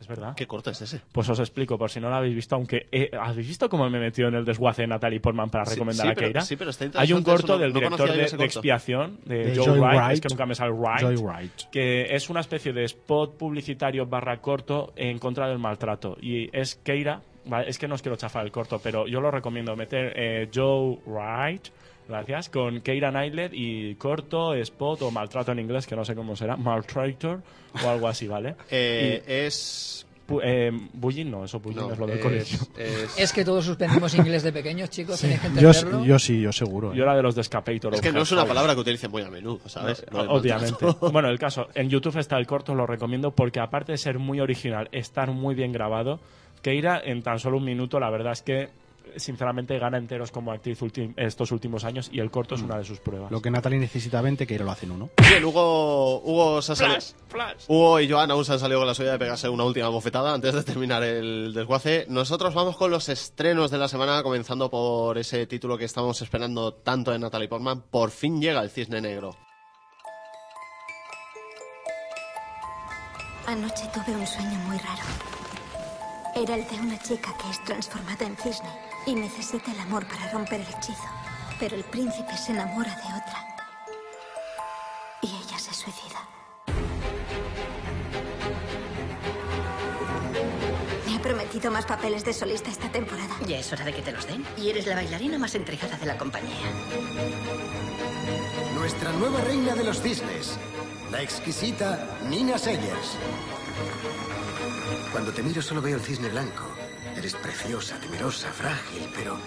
Es verdad. ¿Qué corto es ese? Pues os explico, por si no lo habéis visto, aunque... eh, ¿Habéis visto cómo me metió en el desguace de Natalie Portman para recomendar sí, a pero- Keira? sí, pero está Hay un interesante corto eso, del no director de. Expiación, de, De Joe, Joy Wright, Wright. es que nunca me sale Wright, Joy Wright. que es una especie de spot publicitario barra corto en contra del maltrato. Y es Keira, vale, es que no os quiero chafar el corto, pero yo lo recomiendo meter eh, Joe Wright, gracias, con Keira Knightley y corto, spot o maltrato en inglés, que no sé cómo será, maltraitor o algo así, ¿vale? Eh, es... Y, pu- eh, bullying no, eso bullying No, es lo del es- colegio. es- Es que todos suspendimos inglés de pequeños, chicos, tenéis que Yo, entenderlo. yo sí, yo seguro. ¿eh? Yo era de los de Escapator. Es que no es una palabra que utilicen muy a menudo, ¿sabes? No, de obviamente. bueno, el caso, en YouTube está el corto, lo recomiendo porque aparte de ser muy original, estar muy bien grabado, Keira en tan solo un minuto, la verdad es que sinceramente gana enteros como actriz estos últimos años y el corto es una de sus pruebas. Lo que Natalie necesita 20, que lo hacen uno. Bien, Hugo, Hugo, se ha salido- Flash, flash. Hugo y Joan aún se han salido con la suya de pegarse una última bofetada antes de terminar el desguace. Nosotros vamos con los estrenos de la semana, comenzando por ese título que estamos esperando tanto de Natalie Portman. Por fin llega el Cisne Negro. Anoche tuve un sueño muy raro. Era el de una chica que es transformada en cisne y necesita el amor para romper el hechizo. Pero el príncipe se enamora de otra. Y ella se suicida. Me ha prometido más papeles de solista esta temporada. Ya es hora de que te los den. Y eres la bailarina más entregada de la compañía. Nuestra nueva reina de los cisnes, la exquisita Nina Sayers. Cuando te miro solo veo el cisne blanco. Eres preciosa, temerosa, frágil, pero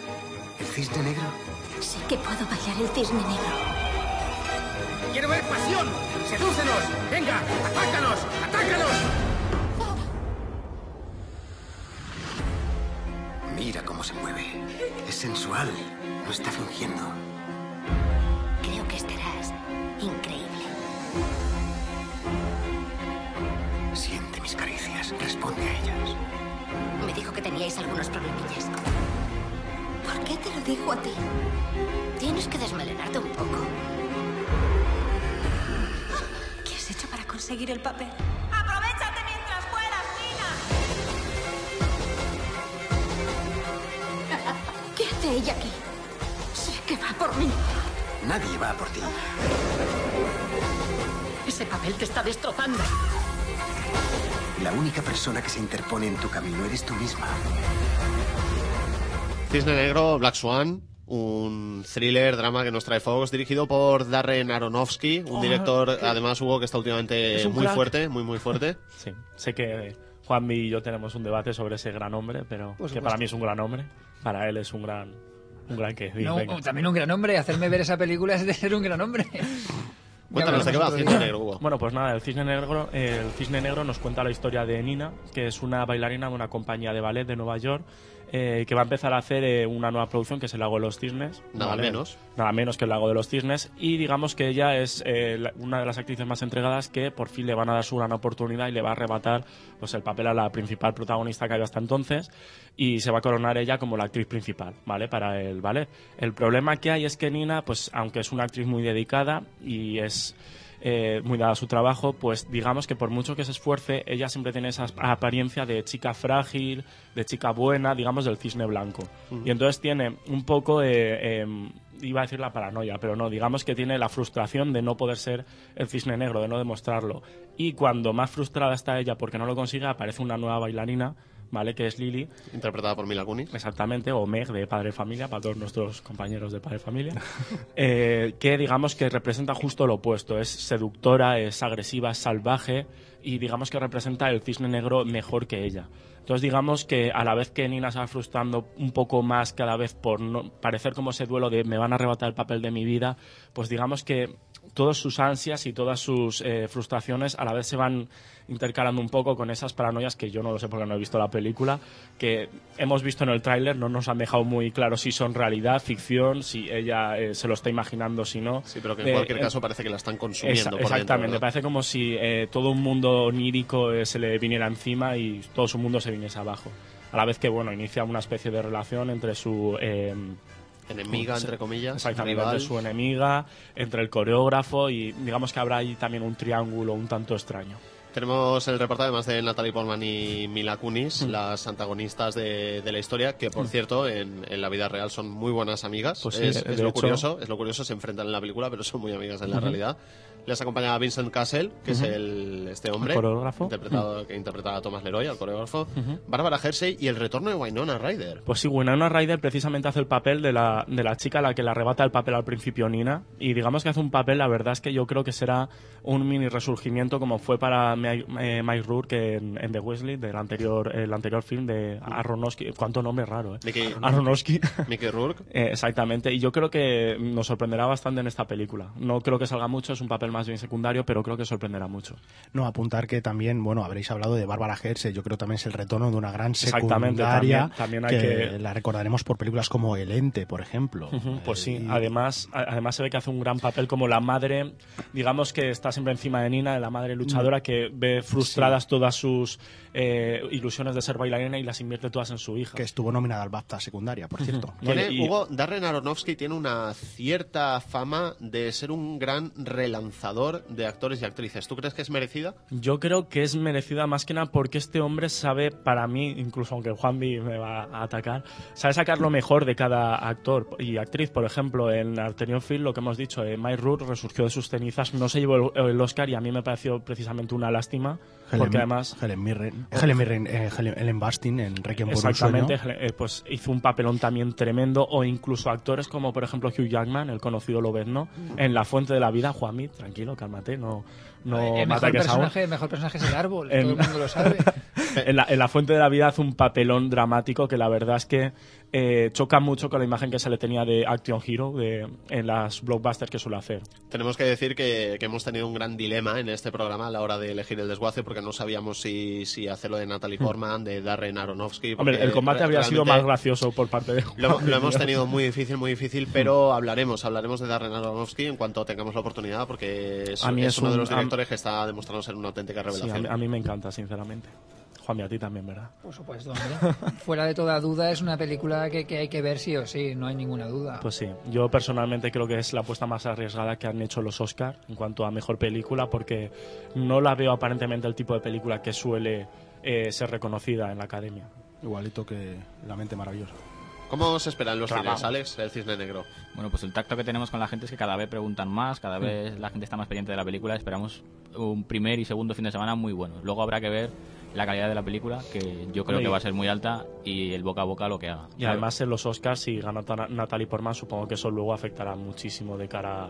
¿el cisne negro? Sé que puedo bailar el cisne negro. ¡Quiero ver pasión! ¡Sedúcenos! ¡Venga! ¡Atácanos! ¡Atácanos! Mira cómo se mueve. Es sensual. No está fingiendo. Creo que estarás increíble. Siente mis caricias. Responde a ellas. Me dijo que teníais algunos problemillas. ¿Por qué te lo dijo a ti? Tienes que desmelenarte un poco. ¿Qué has hecho para conseguir el papel? ¡Aprovechate mientras puedas, Nina! (laughs) ¿Qué hace ella aquí? Sé que va por mí. Nadie va por ti. Ese papel te está destrozando. La única persona que se interpone en tu camino eres tú misma. Cisne Negro, Black Swan, un thriller, drama que nos trae Fox, dirigido por Darren Aronofsky, un Oh, director, qué- además, Hugo, que está últimamente muy crack. fuerte, muy, muy fuerte. (laughs) Sí, sé que Juanmi y yo tenemos un debate sobre ese gran hombre, pero que para mí es un gran hombre, para él es un gran, un gran que. No, también un gran hombre. Hacerme ver esa película es de ser un gran hombre. (laughs) Cuéntanos, ¿de qué va otro Cisne día. Negro, Hugo? Bueno, pues nada, el Cisne Negro, el Cisne Negro nos cuenta la historia de Nina, que es una bailarina de una compañía de ballet de Nueva York, eh, que va a empezar a hacer eh, una nueva producción que es el Lago de los Cisnes. Nada menos. Nada menos que el Lago de los Cisnes. Y digamos que ella es eh, la- una de las actrices más entregadas que por fin le van a dar su gran oportunidad y le va a arrebatar pues, el papel a la principal protagonista que había hasta entonces y se va a coronar ella como la actriz principal, ¿vale? Para el ballet. El problema que hay es que Nina, pues aunque es una actriz muy dedicada y es eh, muy dada a su trabajo, pues digamos que por mucho que se esfuerce, ella siempre tiene esa apariencia de chica frágil, de chica buena, digamos del cisne blanco. Y entonces tiene un poco, eh, iba a decir la paranoia, pero no, digamos que tiene la frustración de no poder ser el cisne negro, de no demostrarlo. Y cuando más frustrada está ella porque no lo consigue, aparece una nueva bailarina. ¿Vale? Que es Lily, Interpretada por Mila Kunis. Exactamente, o Meg de Padre Familia, para todos nuestros compañeros de Padre Familia, (laughs) eh, que digamos que representa justo lo opuesto, es seductora, es agresiva, es salvaje y digamos que representa el cisne negro mejor que ella. Entonces digamos que a la vez que Nina se va frustrando un poco más cada vez por no parecer como ese duelo de me van a arrebatar el papel de mi vida, pues digamos que todas sus ansias y todas sus eh, frustraciones a la vez se van intercalando un poco con esas paranoias que yo no lo sé porque no he visto la película, que hemos visto en el tráiler, no nos han dejado muy claro si son realidad, ficción, si ella eh, se lo está imaginando, si no. Sí, pero que en Eh, cualquier caso parece que la están consumiendo. Esa- por dentro, exactamente, parece como si todo un mundo onírico se le viniera encima y todo su mundo se viniese abajo. A la vez que, bueno, inicia una especie de relación entre su... Enemiga, Sí, entre comillas, Exactamente, rival. entre su enemiga, entre el coreógrafo y digamos que habrá ahí también un triángulo un tanto extraño. Tenemos en el reportaje además de Natalie Portman y Mila Kunis, las antagonistas de, de la historia, que por Mm. cierto en, en la vida real son muy buenas amigas. Pues sí, es, lo hecho- curioso, es lo curioso, se enfrentan en la película, pero son muy amigas en la realidad. Les acompaña Vincent Cassel, que es el, este hombre, El coreógrafo. interpretado, que interpreta a Thomas Leroy, al coreógrafo, Ujú. Bárbara Hersey y el retorno de Winona Ryder. Pues sí, Winona Ryder precisamente hace el papel de la, de la chica a la que le arrebata el papel al principio Nina. Y digamos que hace un papel, la verdad es que yo creo que será un mini resurgimiento como fue para Mi- eh, Mike Rourke en, en The Weasley, del anterior, el anterior film de Aronofsky. ¿Cuánto nombre raro, eh? Mickey- (laughs) Aronofsky. (laughs) Mickey Rourke. Eh, exactamente, y yo creo que nos sorprenderá bastante en esta película. No creo que salga mucho, es un papel más bien secundario, pero creo que sorprenderá mucho. No, apuntar que también, bueno, habréis hablado de Bárbara Herse, yo creo también es el retorno de una gran Exactamente, secundaria también- también hay que- la recordaremos por películas como El Ente, por ejemplo. Ujú, Pues sí, Eh, y- además, a- además se ve que hace un gran papel como la madre, digamos que está siempre encima de Nina, la madre luchadora que ve frustradas todas sus eh, ilusiones de ser bailarina y las invierte todas en su hija. que estuvo nominada al BAFTA secundaria, por cierto. No, (laughs) Tiene, y- Hugo, Darren Aronofsky tiene una cierta fama de ser un gran relanzador de actores y actrices. ¿Tú crees que es merecida? Yo creo que es merecida más que nada porque este hombre sabe, para mí, incluso aunque Juanvi me va a atacar, sabe sacar lo mejor de cada actor y actriz. Por ejemplo, en Arterion Film, lo que hemos dicho, eh, Mike Root resurgió de sus cenizas, no se llevó el, el Oscar y a mí me pareció precisamente una lástima. Helen- porque además Helen Mirren, Helen, Mirren, eh, Helen, Ellen Bastin en Requiem por un Exactamente, sueño. eh, pues hizo un papelón también tremendo, o incluso actores como por ejemplo Hugh Jackman, el conocido Lobezno, en La Fuente de la Vida, Juanmi, tranquilo, cálmate, no, no el, mejor ataques aún. personaje, el mejor personaje es el árbol, (laughs) En- todo el mundo lo sabe. (laughs) en, la, en La Fuente de la Vida hace un papelón dramático que la verdad es que eh, choca mucho con la imagen que se le tenía de Action Hero de, en las blockbusters que suele hacer. Tenemos que decir que, que hemos tenido un gran dilema en este programa a la hora de elegir el desguace porque no sabíamos si, si hacerlo de Natalie Portman, de Darren Aronofsky. Hmm. Hombre, el combate habría sido más gracioso por parte de Lo, lo hemos tenido muy difícil, muy difícil, pero hablaremos, hablaremos de Darren Aronofsky en cuanto tengamos la oportunidad porque es, A mí es es uno de un- los a- directores que está demostrando ser una auténtica Sí, a, revelación. mí, a mí me encanta, sinceramente. Juanmi, a ti también, ¿verdad? Por supuesto, hombre. (laughs) Fuera de toda duda, es una película que, que hay que ver sí o sí, no hay ninguna duda. Pues sí, yo personalmente creo que es la apuesta más arriesgada que han hecho los Oscar en cuanto a mejor película, porque no la veo aparentemente el tipo de película que suele eh, ser reconocida en la academia. Igualito que La mente maravillosa. ¿Cómo se esperan los Trabado. cines, Alex? El cisne negro. Bueno, pues el tacto que tenemos con la gente es que cada vez preguntan más, Hmm. cada vez la gente está más pendiente de la película. Esperamos un primer y segundo fin de semana muy buenos. Luego habrá que ver la calidad de la película, que yo creo que va a ser muy alta, y el boca a boca lo que haga. Y además en los Oscars, si gana Ta- Natalie Portman, supongo que eso luego afectará muchísimo de cara a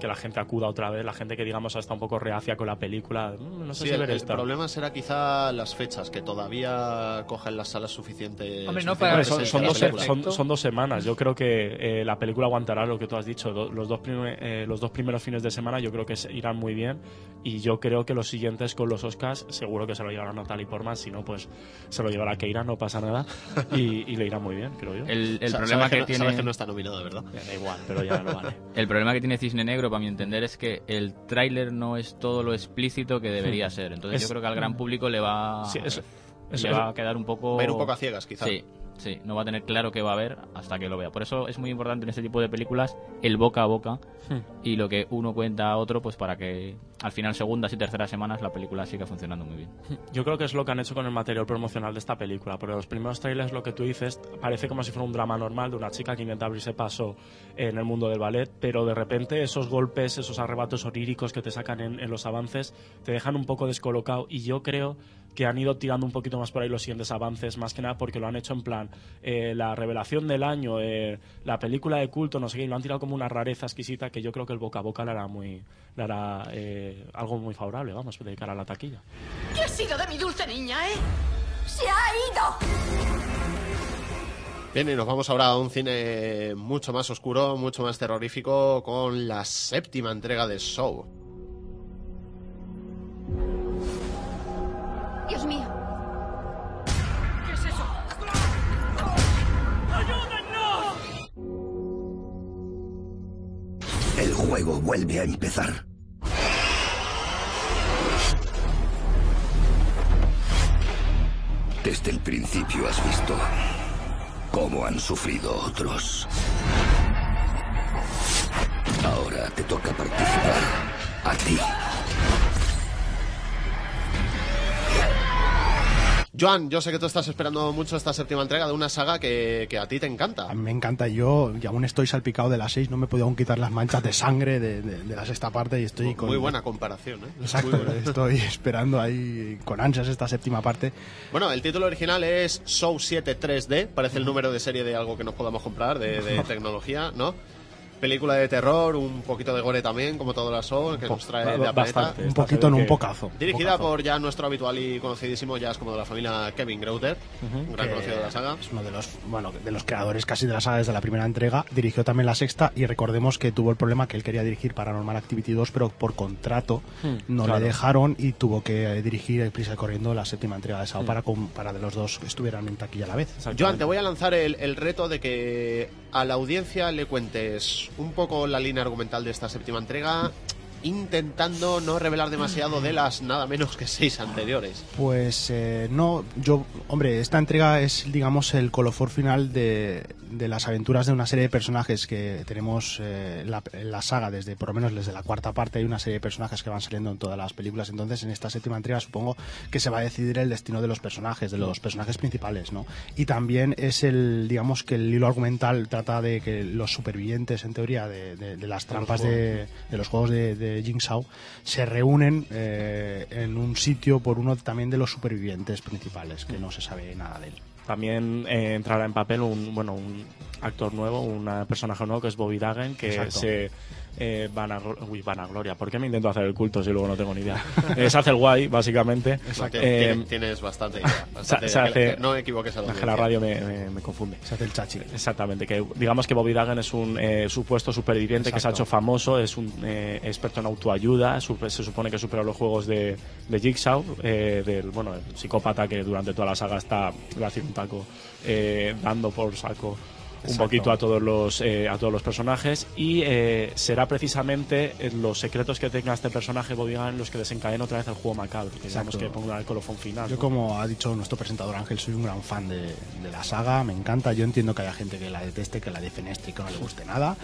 que la gente acuda otra vez, la gente que digamos está un poco reacia con la película. "Mm, No sé Sí, si el, ver el esta. problema será quizá las fechas, que todavía cogen las salas suficiente. Hombre, no para- son, son dos, son- son dos semanas. Yo creo que eh, la película aguantará lo que tú has dicho. Do- los, dos prime- eh, los dos primeros fines de semana yo creo que se irán muy bien. Y yo creo que los siguientes con los Oscars seguro que se lo llevará Natalie Portman. Si no, pues se lo llevará Keira, no pasa nada. (laughs) Y, y le irá muy bien, creo yo. El, el Sa- problema sabes que, no, tiene... sabes que no está nominado, ¿verdad? Ya, Da igual, pero ya no vale. (laughs) El problema que tiene Cisne Negro, para mi entender, es que el tráiler no es todo lo explícito que debería ser. Entonces Es- yo creo que al gran público le va, Sí, eso- le eso- va a quedar un poco... Va a ir un poco a ciegas, quizá. Sí, sí, no va a tener claro qué va a ver hasta que lo vea. Por eso es muy importante en este tipo de películas el boca a boca Hmm. y lo que uno cuenta a otro, pues para que al final, segundas y terceras semanas, la película siga funcionando muy bien. Yo creo que es lo que han hecho con el material promocional de esta película, porque los primeros trailers, lo que tú dices, parece como si fuera un drama normal de una chica que intenta abrirse paso en el mundo del ballet, pero de repente esos golpes, esos arrebatos oníricos que te sacan en, en los avances, te dejan un poco descolocado y yo creo que han ido tirando un poquito más por ahí los siguientes avances, más que nada porque lo han hecho en plan eh, la revelación del año, eh, la película de culto, no sé qué, y lo han tirado como una rareza exquisita que yo creo que el boca a boca le hará, muy, le hará eh, algo muy favorable, vamos, de cara a la taquilla. ¿Qué ha sido de mi dulce niña, eh? ¡Se ha ido! Bien, y nos vamos ahora a un cine mucho más oscuro, mucho más terrorífico, con la séptima entrega de Show. Juego vuelve a empezar. Desde el principio has visto cómo han sufrido otros. Ahora te toca participar a ti. Joan, yo sé que tú estás esperando mucho esta séptima entrega de una saga que, que a ti te encanta. A mí me encanta. Yo y aún estoy salpicado de las seis. No me puedo aún quitar las manchas de sangre de, de- de la sexta parte y estoy con... Muy buena comparación, ¿eh? Exacto, estoy esperando ahí con ansias esta séptima parte. Bueno, el título original es Show 7 3D, parece el número de serie de algo que nos podamos comprar, de, de (laughs) tecnología, ¿no? Película de terror, un poquito de gore también, como todas las Show, que nos trae de. Bastante. Un poquito en un que- pocazo. Dirigida Pocazo. por ya nuestro habitual y conocidísimo, ya es como de la familia Kevin Greuter, un gran que conocido de la saga. Es uno de los, bueno, de los creadores casi de la saga desde la primera entrega. Dirigió también la sexta y recordemos que tuvo el problema que él quería dirigir Paranormal Activity 2, pero por contrato no claro. le dejaron y tuvo que eh, dirigir eh, prisa y corriendo la séptima entrega de Sao para, con- para de los dos que estuvieran en taquilla a la vez. Joan, te voy a lanzar el, el reto de que a la audiencia le cuentes un poco la línea argumental de esta séptima entrega, intentando no revelar demasiado de las nada menos que seis anteriores. Pues eh, no, yo, hombre, esta entrega es, digamos, el colofón final de, de las aventuras de una serie de personajes que tenemos eh, en la, saga, desde por lo menos desde la cuarta parte, hay una serie de personajes que van saliendo en todas las películas. Entonces, en esta séptima entrega supongo que se va a decidir el destino de los personajes, de los personajes principales, ¿no? Y también es el, digamos, que el hilo argumental trata de que los supervivientes, en teoría, de, de- de las trampas de los juegos de, de Jigsaw se reúnen eh, en un sitio por uno también de los supervivientes principales, que no se sabe nada de él. También eh, entrará en papel un bueno un actor nuevo, un personaje nuevo que es Bobby Dagen, que Exacto. se eh, vanaglo- uy, vanagloria. ¿Por qué me intento hacer el culto si luego no tengo ni idea? Eh, se hace el guay, básicamente. No, Eh, tienes, tienes bastante idea. (laughs) bastante se hace- no equivoques a la que la radio me, me- me confunde. Se hace el chachi. Exactamente, que digamos que Bobby Dagen es un eh, supuesto superviviente que se ha Exacto. hecho famoso, es un eh, experto en autoayuda, se supone que superó los juegos de, de Jigsaw, eh, del bueno, el psicópata que durante toda la saga está, a decir un taco, eh, dando por saco un poquito a todos los eh, a todos los personajes y eh, será precisamente los secretos que tenga este personaje Bobby Dagen los que desencadenen otra vez el juego macabro, que digamos que ponga el colofón final. Yo, ¿no? como ha dicho nuestro presentador Ángel, soy un gran fan de, de la saga, me encanta. Yo entiendo que haya gente que la deteste, que la defenestre y que no le guste nada.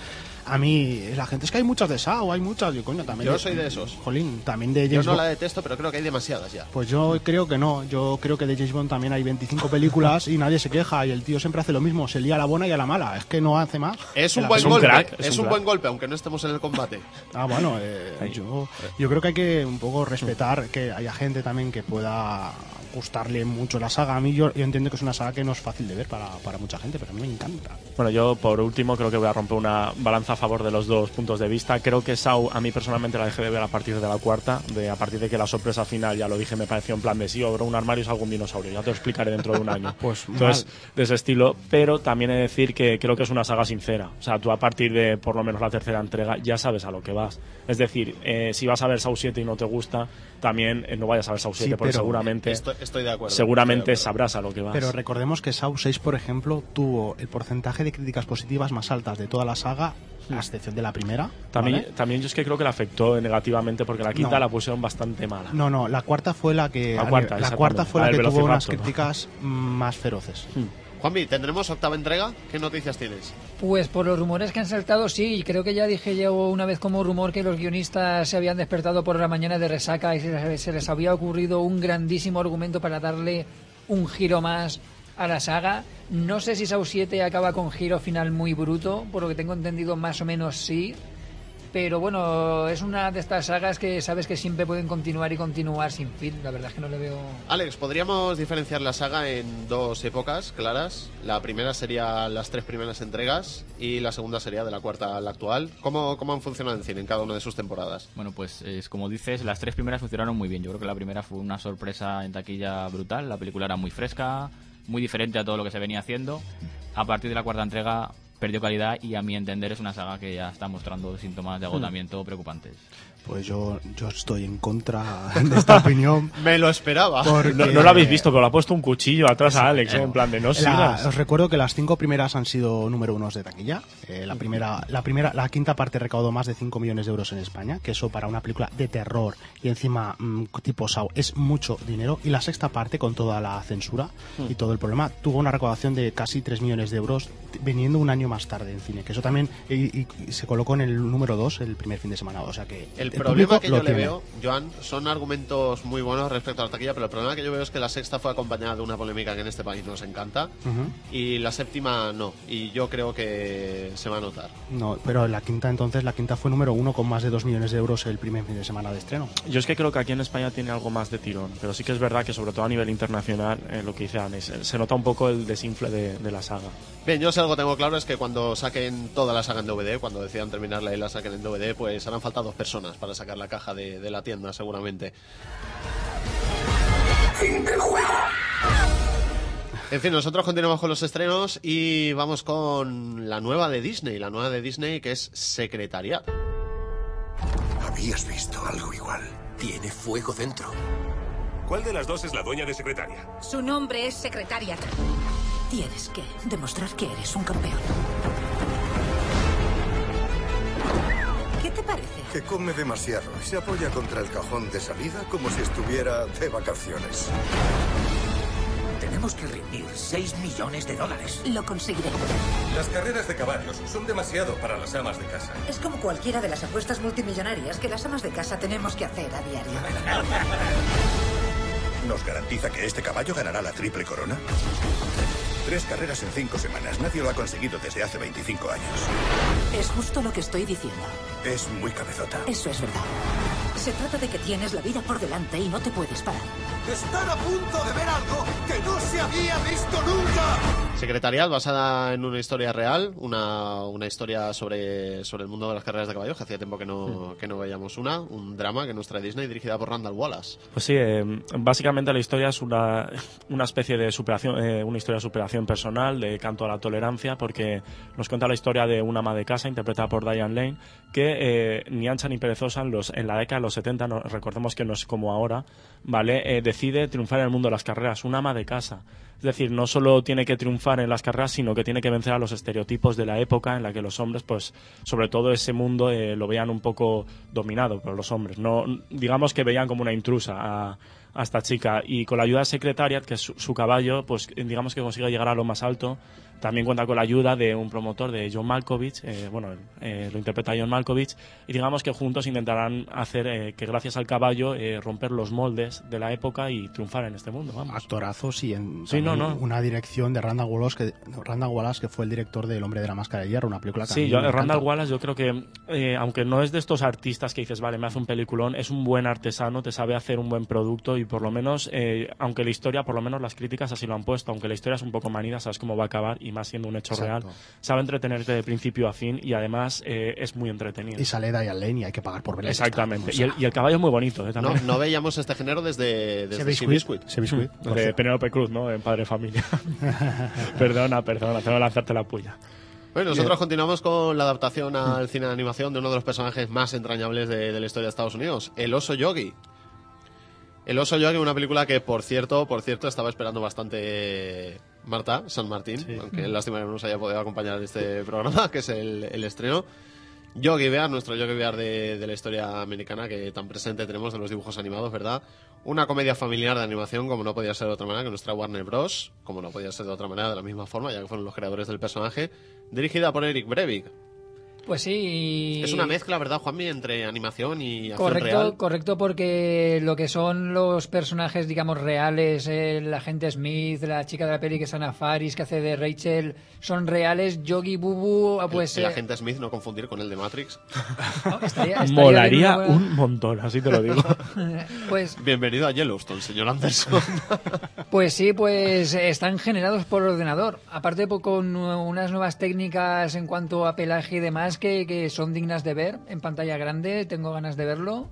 A mí, la gente es que hay muchas de Sao, hay muchas. Yo, coño, también. Yo soy de esos. Jolín, también de Yo James no Bond. la detesto, pero creo que hay demasiadas ya. Pues yo creo que no. Yo creo que de James Bond también hay 25 películas y nadie se queja. Y el tío siempre hace lo mismo, se lía a la buena y a la mala. Es que no hace más. Es un buen Es un golpe, crack, es, es un un crack. buen golpe, aunque no estemos en el combate. Ah, bueno, eh, yo, yo creo que hay que un poco respetar que haya gente también que pueda gustarle mucho la saga. A mí yo, yo entiendo que es una saga que no es fácil de ver para, para mucha gente, pero a mí me encanta. Bueno, yo por último creo que voy a romper una balanza a favor de los dos puntos de vista. Creo que Sau a mí personalmente la dejé de ver a partir de la cuarta, de a partir de que la sorpresa final, ya lo dije, me pareció en plan de sí, abro un armario es algún dinosaurio, ya te lo explicaré dentro de un año. (laughs) Pues Entonces, de ese estilo, pero también he de decir que creo que es una saga sincera. O sea, tú a partir de por lo menos la tercera entrega ya sabes a lo que vas. Es decir, eh, si vas a ver Sau 7 y no te gusta, también eh, no vayas a ver Sau 7 Sí, porque seguramente, Estoy, estoy de acuerdo. seguramente estoy de acuerdo. sabrás a lo que vas. Pero recordemos que Saw 6, por ejemplo, tuvo el porcentaje de críticas positivas más altas de toda la saga, a excepción de la primera. También, ¿vale? también yo es que creo que la afectó negativamente porque la quinta No. la pusieron bastante mala. No, no, la cuarta fue la que La cuarta, la cuarta fue la el que tuvo unas críticas más feroces. Juanvi, ¿tendremos octava entrega? ¿Qué noticias tienes? Pues por los rumores que han saltado, sí, creo que ya dije yo una vez como rumor que los guionistas se habían despertado por la mañana de resaca y se les había ocurrido un grandísimo argumento para darle un giro más a la saga. No sé si Saw 7 acaba con giro final muy bruto, por lo que tengo entendido más o menos sí. Pero bueno, es una de estas sagas que sabes que siempre pueden continuar y continuar sin fin. La verdad es que no le veo... Alex, podríamos diferenciar la saga en dos épocas claras. La primera sería las tres primeras entregas y la segunda sería de la cuarta a la actual. ¿Cómo, cómo han funcionado en cine en cada una de sus temporadas? Bueno, pues es como dices, las tres primeras funcionaron muy bien. Yo creo que la primera fue una sorpresa en taquilla brutal. La película era muy fresca, muy diferente a todo lo que se venía haciendo. A partir de la cuarta entrega perdió calidad y a mi entender es una saga que ya está mostrando síntomas de agotamiento preocupantes. Pues yo, yo estoy en contra de esta (laughs) opinión. Me lo esperaba. Porque No, no lo habéis visto, pero le ha puesto un cuchillo atrás a Alex, ¿eh? en plan de no La- sigas. os recuerdo que las cinco primeras han sido número unos de taquilla. Eh, la primera, la primera, la quinta parte recaudó más de 5 millones de euros en España, que eso para una película de terror y encima mm, tipo Saw es mucho dinero. Y la sexta parte, con toda la censura y todo el problema, tuvo una recaudación de casi 3 millones de euros, viniendo un año más tarde en cine. Que eso también y, y- y se colocó en el número 2 el primer fin de semana. O sea que El el problema que yo le tiene. veo, Joan, son argumentos muy buenos respecto a la taquilla, pero el problema que yo veo es que la sexta fue acompañada de una polémica que en este país nos encanta Ujú. y la séptima no. Y yo creo que se va a notar. No, pero la quinta entonces, la quinta fue número uno con más de 2 millones de euros el primer fin de semana de estreno. Yo es que creo que aquí en España tiene algo más de tirón, pero sí que es verdad que sobre todo a nivel internacional, eh, lo que dice Anis, eh, se nota un poco el desinfle de, de la saga. Bien, yo si algo tengo claro es que cuando saquen toda la saga en DVD, cuando decidan terminarla y la saquen en DVD, pues harán falta dos personas para sacar la caja de, de la tienda, seguramente. Fin del juego. En fin, nosotros continuamos con los estrenos y vamos con la nueva de Disney, la nueva de Disney que es Secretariat. Habías visto algo igual. Tiene fuego dentro. ¿Cuál de las dos es la dueña de secretaria? Su nombre es Secretariat. Tienes que demostrar que eres un campeón. ¿Qué te parece? Que come demasiado y se apoya contra el cajón de salida como si estuviera de vacaciones. Tenemos que reunir 6 millones de dólares. Lo conseguiré. Las carreras de caballos son demasiado para las amas de casa. Es como cualquiera de las apuestas multimillonarias que las amas de casa tenemos que hacer a diario. (laughs) ¿Nos garantiza que este caballo ganará la triple corona? Tres carreras en cinco semanas. Nadie lo ha conseguido desde hace 25 años. Es justo lo que estoy diciendo. Es muy cabezota. Eso es verdad. Se trata de que tienes la vida por delante y no te puedes parar. Están a punto de ver algo que no se había visto nunca. Secretariat basada en una historia real, una, una historia sobre, sobre el mundo de las carreras de caballos, que hacía tiempo que no, que no veíamos una, un drama que nos trae Disney dirigida por Randall Wallace. Pues sí, eh, básicamente la historia es una, (laughs) una especie de superación, eh, una historia de superación personal, de canto a la tolerancia, porque nos cuenta la historia de una ama de casa interpretada por Diane Lane, que eh, ni ancha ni perezosa en, los, en la década de los 70, no- recordemos que no es como ahora, ¿vale? Eh, decide triunfar en el mundo de las carreras, una ama de casa. Es decir, no solo tiene que triunfar en las carreras, sino que tiene que vencer a los estereotipos de la época en la que los hombres, pues, sobre todo ese mundo eh, lo veían un poco dominado por los hombres. No, digamos que veían como una intrusa a, esta chica y con la ayuda de Secretariat, que es su caballo, pues digamos que consigue llegar a lo más alto. También cuenta con la ayuda de un promotor de John Malkovich, eh, bueno, eh, lo interpreta John Malkovich, y digamos que juntos intentarán hacer eh, que gracias al caballo eh, romper los moldes de la época y triunfar en este mundo. Vamos. Actorazos y en Sí, no, no. una dirección de Randall Wallace, que, Randall Wallace, que fue el director de El hombre de la máscara de hierro, una película que Sí, yo. Randall Wallace yo creo que, eh, aunque no es de estos artistas que dices, vale, me hace un peliculón, es un buen artesano, te sabe hacer un buen producto y por lo menos, aunque la historia, por lo menos las críticas así lo han puesto, aunque la historia es un poco manida, sabes cómo va a acabar y más siendo un hecho Exacto. real, sabe entretenerte de principio a fin y además eh, es muy entretenido. Y sale Diane Lane y hay que pagar por verla. Exactamente. Y, el, y el caballo es muy bonito, ¿eh? No, También. no veíamos este género desde, desde. Seabiscuit. Seabiscuit. Mm, de Penélope Cruz, ¿no? En Padre de Familia. (laughs) perdona, perdona, tengo que lanzarte la puya. Bueno, nosotros continuamos con la adaptación al cine de animación de uno de los personajes más entrañables de, de la historia de Estados Unidos, el oso yogi. El oso yogi, una película que, por cierto, por cierto, estaba esperando bastante Marta San Martín, aunque lástima que no nos haya podido acompañar en este programa, (laughs) que es el, el estreno. Yogi Bear, nuestro Yogi Bear de, de la historia americana que tan presente tenemos de los dibujos animados, ¿verdad? Una comedia familiar de animación, como no podía ser de otra manera, que nuestra Warner Bros., como no podía ser de otra manera, de la misma forma, ya que fueron los creadores del personaje, dirigida por Eric Brevik. Pues sí. Es una mezcla, ¿verdad, Juanmi, entre animación y acción Correcto, real? correcto, porque lo que son los personajes, digamos, reales, el agente Smith, la chica de la peli que es Ana Faris, que hace de Rachel, son reales. Yogi Bubu, pues. el, el eh, agente Smith, no confundir con el de Matrix. (laughs) estaría- estaría Molaría un montón, así te lo digo. (laughs) Pues, Bienvenido a Yellowstone, señor Anderson. (laughs) pues sí, pues están generados por ordenador. Aparte, pues, con unas nuevas técnicas en cuanto a pelaje y demás que, que son dignas de ver en pantalla grande. Tengo ganas de verlo.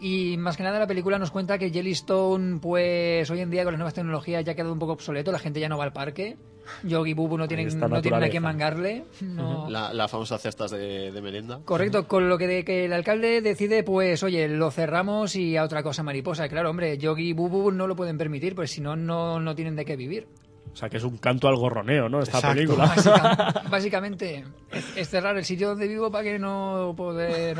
Y más que nada la película nos cuenta que Yellowstone, pues hoy en día con las nuevas tecnologías ya ha quedado un poco obsoleto, la gente ya no va al parque. Yogi Bubu no tienen, no tienen a quién mangarle. No. la, la famosa cestas de, de merienda. Correcto, con lo que, de- que el alcalde decide, pues oye, lo cerramos y a otra cosa mariposa. Claro, hombre, Yogi y Bubu no lo pueden permitir, pues si no, no no tienen de qué vivir. O sea, que es un canto al gorroneo, ¿no? Esta Exacto. película. Básica- (laughs) básicamente, es, es cerrar el sitio donde vivo para que no poder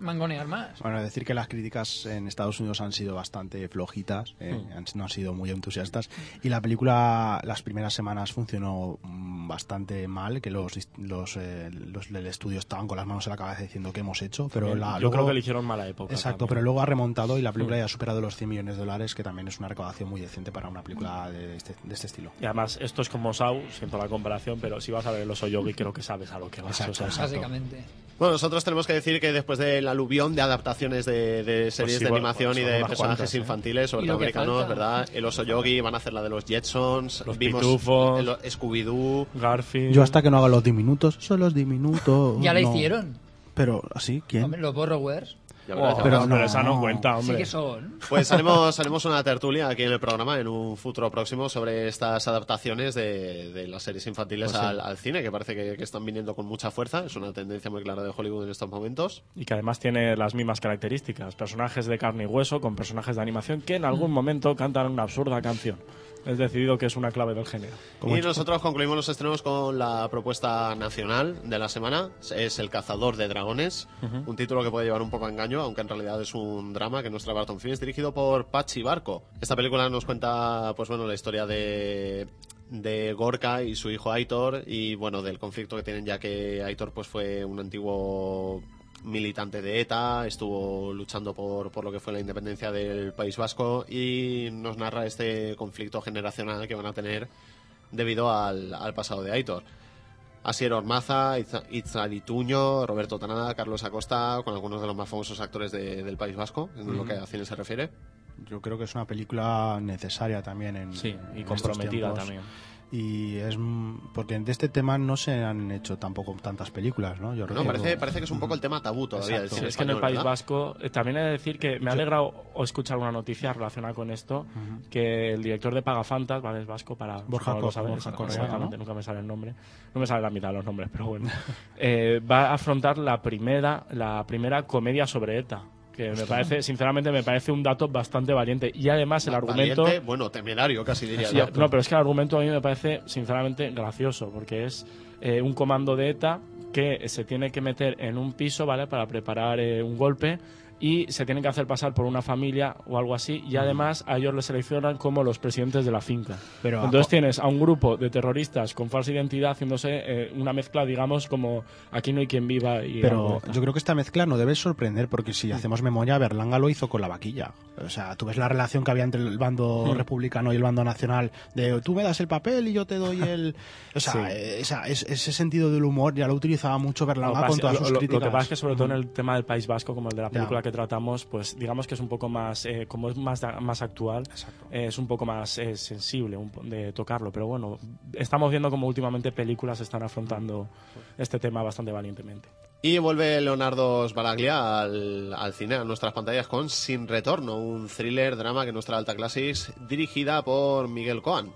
mangonear más. Bueno, decir que las críticas en Estados Unidos han sido bastante flojitas, eh, han- no han sido muy entusiastas. Y la película, las primeras semanas funcionó mm, bastante mal, que los, los, eh, los del estudio estaban con las manos en la cabeza diciendo que hemos hecho, pero la, yo luego- creo que eligieron mala época. Exacto, también. pero luego ha remontado y la película Mm. ya ha superado los 100 millones de dólares, que también es una recaudación muy decente para una película de este, de este estilo. Y además, esto es como Sau, siento la comparación, pero si vas a ver el oso yogi, creo que sabes a lo que vas. Exacto, o sea, Básicamente. Bueno, nosotros tenemos que decir que después del aluvión de adaptaciones de, de series sí, de animación pues y de personajes cuantas, ¿eh? infantiles, sobre todo americanos, falta. ¿verdad? El oso yogi, van a hacer la de los Jetsons, Los vimos Pitufos. el- Scooby-Doo. Garfield. Yo hasta que no haga los diminutos, son los diminutos. Ya la no. hicieron. Pero, ¿así? ¿Quién? Hombre, los Borrowers. Ya verás, ya Oh, verás. pero pero no. esa no cuenta, Sí hombre. que son. Pues (laughs) haremos, haremos una tertulia aquí en el programa en un futuro próximo sobre estas adaptaciones de, de las series infantiles Pues sí. al, al cine, que parece que, que están viniendo con mucha fuerza. Es una tendencia muy clara de Hollywood en estos momentos. Y que además tiene las mismas características. Personajes de carne y hueso con personajes de animación que en algún momento cantan una absurda canción. Es decidido que es una clave del género. Y nosotros concluimos los estrenos con la propuesta nacional de la semana. Es El cazador de dragones, un título que puede llevar un poco a engaño, aunque en realidad es un drama que nos trae Barton Finn, dirigido por Pachi Barco. Esta película nos cuenta, pues bueno, la historia de de Gorka y su hijo Aitor y bueno del conflicto que tienen ya que Aitor pues fue un antiguo militante de ETA, estuvo luchando por, por lo que fue la independencia del País Vasco y nos narra este conflicto generacional que van a tener debido al, al pasado de Aitor. Asier Ormaza, Itza- Itzali Tuño, Roberto Tanada, Carlos Acosta, con algunos de los más famosos actores de- del País Vasco, en lo que a cine se refiere. Yo creo que es una película necesaria también en Sí, y en comprometida también. Y es mm, porque de este tema no se han hecho tampoco tantas películas, ¿no? Yo No, recuerdo- parece, parece que es un poco el tema tabú todavía del cine es que en el País ¿verdad? Vasco eh, también he de decir que me ha alegrado o escuchar una noticia relacionada con esto que el director de Pagafantas vale es vasco para Borja no lo sabes, Borja Correa, exactamente, ¿no? nunca me sale el nombre no me sale la mitad de los nombres pero bueno (laughs) Eh, va a afrontar la primera la primera comedia sobre ETA que me parece sinceramente me parece un dato bastante valiente y además el argumento Valiente, bueno, temerario casi diría. Sí, no, pero es que el argumento a mí me parece sinceramente gracioso, porque es eh, un comando de ETA que se tiene que meter en un piso, ¿vale? Para preparar eh, un golpe y se tienen que hacer pasar por una familia o algo así y además a ellos les seleccionan como los presidentes de la finca. Pero Entonces tienes a un grupo de terroristas con falsa identidad haciéndose eh, una mezcla, digamos, como aquí no hay quien viva y Pero yo creo que esta mezcla no debe sorprender porque si hacemos memoria, Berlanga lo hizo con la vaquilla. O sea, tú ves la relación que había entre el bando Hmm. republicano y el bando nacional de tú me das el papel y yo te doy el... (laughs) O sea, Sí. eh, esa- es- ese sentido del humor ya lo utilizaba mucho Berlanga Lo, con que todas pasa- sus lo- lo críticas. que pasa es que sobre todo en el tema del País Vasco, como el de la Ya. película que tratamos, pues digamos que es un poco más, eh, como es más, más actual, eh, es un poco más eh, sensible un de tocarlo. Pero bueno, estamos viendo como últimamente películas están afrontando este tema bastante valientemente. Y vuelve Leonardo Sbaraglia al, al cine, a nuestras pantallas con Sin Retorno, un thriller drama que nuestra alta clasis, dirigida por Miguel Coan.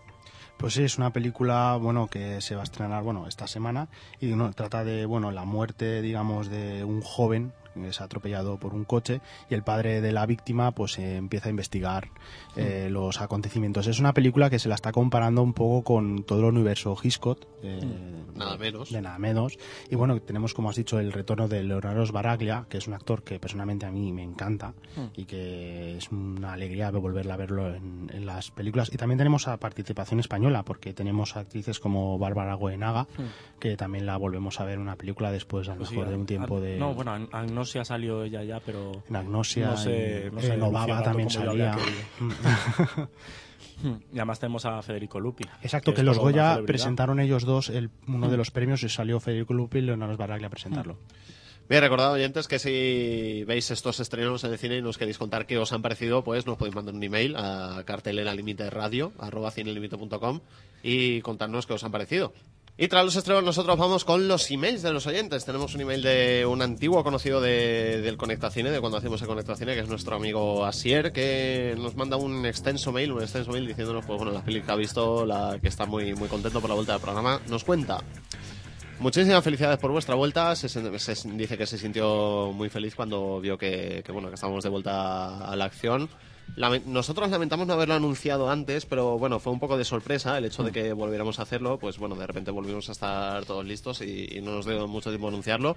Pues sí, es una película, bueno, que se va a estrenar, bueno, esta semana y no, trata de, bueno, la muerte, digamos, de un joven es atropellado por un coche y el padre de la víctima pues eh, empieza a investigar eh, los acontecimientos. Es una película que se la está comparando un poco con todo el universo Hitchcock, eh, Nada menos. de nada menos. Y bueno, tenemos, como has dicho, el retorno de Leonardo Sbaraglia, que es un actor que personalmente a mí me encanta y que es una alegría volverla a verlo en, en las películas. Y también tenemos a participación española, porque tenemos actrices como Bárbara Goenaga, que también la volvemos a ver en una película después, a lo Pues sí, mejor, de un tiempo de... No, bueno, An- Agnosia salió ella ya, pero... En Agnosia, no sé, en- no sé en evolucionando también salía. querido. (laughs) y además tenemos a Federico Lupi. Exacto, que, los Goya presentaron ellos dos el, uno de Mm. los premios y salió Federico Lupi y Leonardo Sbaraglia a presentarlo. Bien, recordad oyentes que si veis estos estrenos en el cine y nos queréis contar qué os han parecido, pues nos podéis mandar un email a cartelera límite radio arroba cinelimite.com y contarnos qué os han parecido. Y tras los estrenos nosotros vamos con los emails de los oyentes. Tenemos un email de un antiguo conocido de, del Conectacine, de cuando hacemos el Conectacine, que es nuestro amigo Asier, que nos manda un extenso mail, un extenso mail diciéndonos, pues bueno, las películas que ha visto, la que está muy, muy contento por la vuelta del programa. Nos cuenta. Muchísimas felicidades por vuestra vuelta. Se, dice que se sintió muy feliz cuando vio que, que, bueno que estábamos de vuelta a la acción. Nosotros lamentamos no haberlo anunciado antes, pero bueno, fue un poco de sorpresa el hecho de que volviéramos a hacerlo. Pues bueno, de repente volvimos a estar todos listos y, no nos dio mucho tiempo anunciarlo.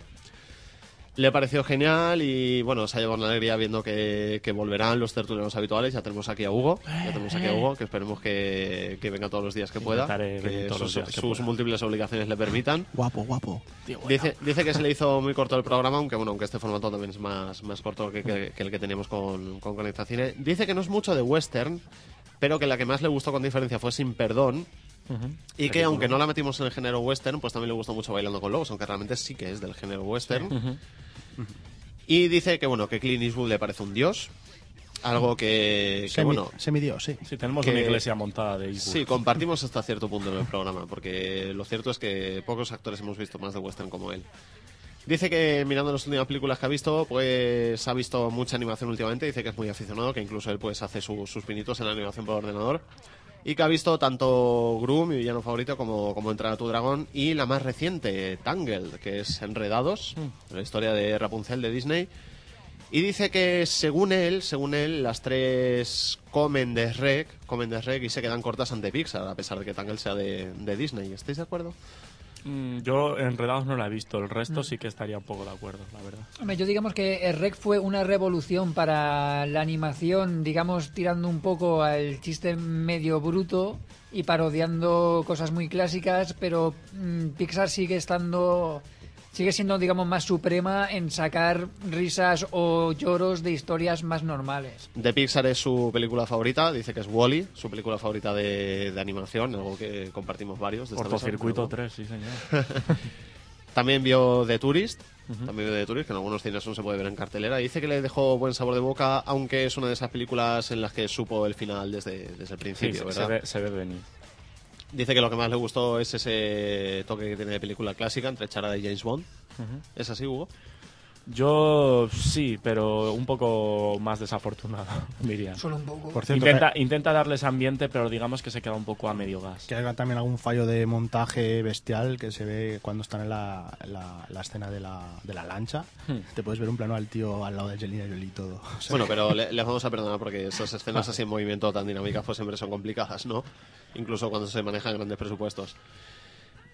Le pareció genial y bueno, se ha llevado una alegría viendo que, que volverán los tertulianos habituales. Ya tenemos aquí a Hugo, ya tenemos aquí a Hugo, que esperemos que, que venga todos los días que pueda, que todos los sus, días que sus pueda. múltiples obligaciones le permitan. Guapo, guapo. Dice, dice que se le hizo muy corto el programa, aunque bueno, aunque este formato también es más, más corto que, que- que el que teníamos con, con Conecta Cine. Dice que no es mucho de western, pero que la que más le gustó con diferencia fue Sin Perdón. Y que aunque no la metimos en el género western, pues también le gustó mucho Bailando con Lobos, aunque realmente sí que es del género western. Y dice que bueno, que Clint Eastwood le parece un dios. Algo que, que, Semi- bueno, Semidios, sí. Sí, tenemos que- una iglesia montada de Eastwood. Sí, compartimos hasta cierto punto en el programa, porque lo cierto es que pocos actores hemos visto más de western como él. Dice que mirando las últimas películas que ha visto, pues ha visto mucha animación últimamente, dice que es muy aficionado, que incluso él pues hace su- sus pinitos en la animación por ordenador. Y que ha visto tanto Gru, mi villano favorito, como, como Entrar a tu dragón, y la más reciente, Tangled, que es Enredados, la historia de Rapunzel de Disney. Y dice que según él, según él, las tres comen de rec, comen de rec y se quedan cortas ante Pixar, a pesar de que Tangle sea de, de Disney. ¿Estáis de acuerdo? Mm, yo Enredados no la he visto, el resto Mm. sí que estaría un poco de acuerdo, la verdad. Hombre, yo digamos que el REC fue una revolución para la animación, digamos, tirando un poco al chiste medio bruto y parodiando cosas muy clásicas, pero mm, Pixar sigue estando, sigue siendo, digamos, más suprema en sacar risas o lloros de historias más normales. De Pixar es su película favorita, dice que es Wally, su película favorita de, de animación, algo que compartimos varios. de Cortocircuito pero- 3, sí señor. (laughs) También vio The Tourist, también vio The Tourist, que en algunos cines no se puede ver en cartelera. Dice que le dejó buen sabor de boca, aunque es una de esas películas en las que supo el final desde, desde el principio, Sí, ¿verdad? se ve, se ve venir. Dice que lo que más le gustó es ese toque que tiene de película clásica entre Charada y James Bond. ¿Es así, Hugo? Yo sí, pero un poco más desafortunado, (laughs) diría. Solo un poco. Por cierto, intenta, intenta darles ambiente, pero digamos que se queda un poco a medio gas. Que haya también algún fallo de montaje bestial que se ve cuando están en la, la- la escena de la, de la lancha. Hmm. Te puedes ver un plano al tío al lado de Angelina Jolie y todo. O sea, Bueno, pero le- les vamos a perdonar porque esas escenas así en movimiento tan dinámicas pues siempre son complicadas, ¿no? Incluso cuando se manejan grandes presupuestos.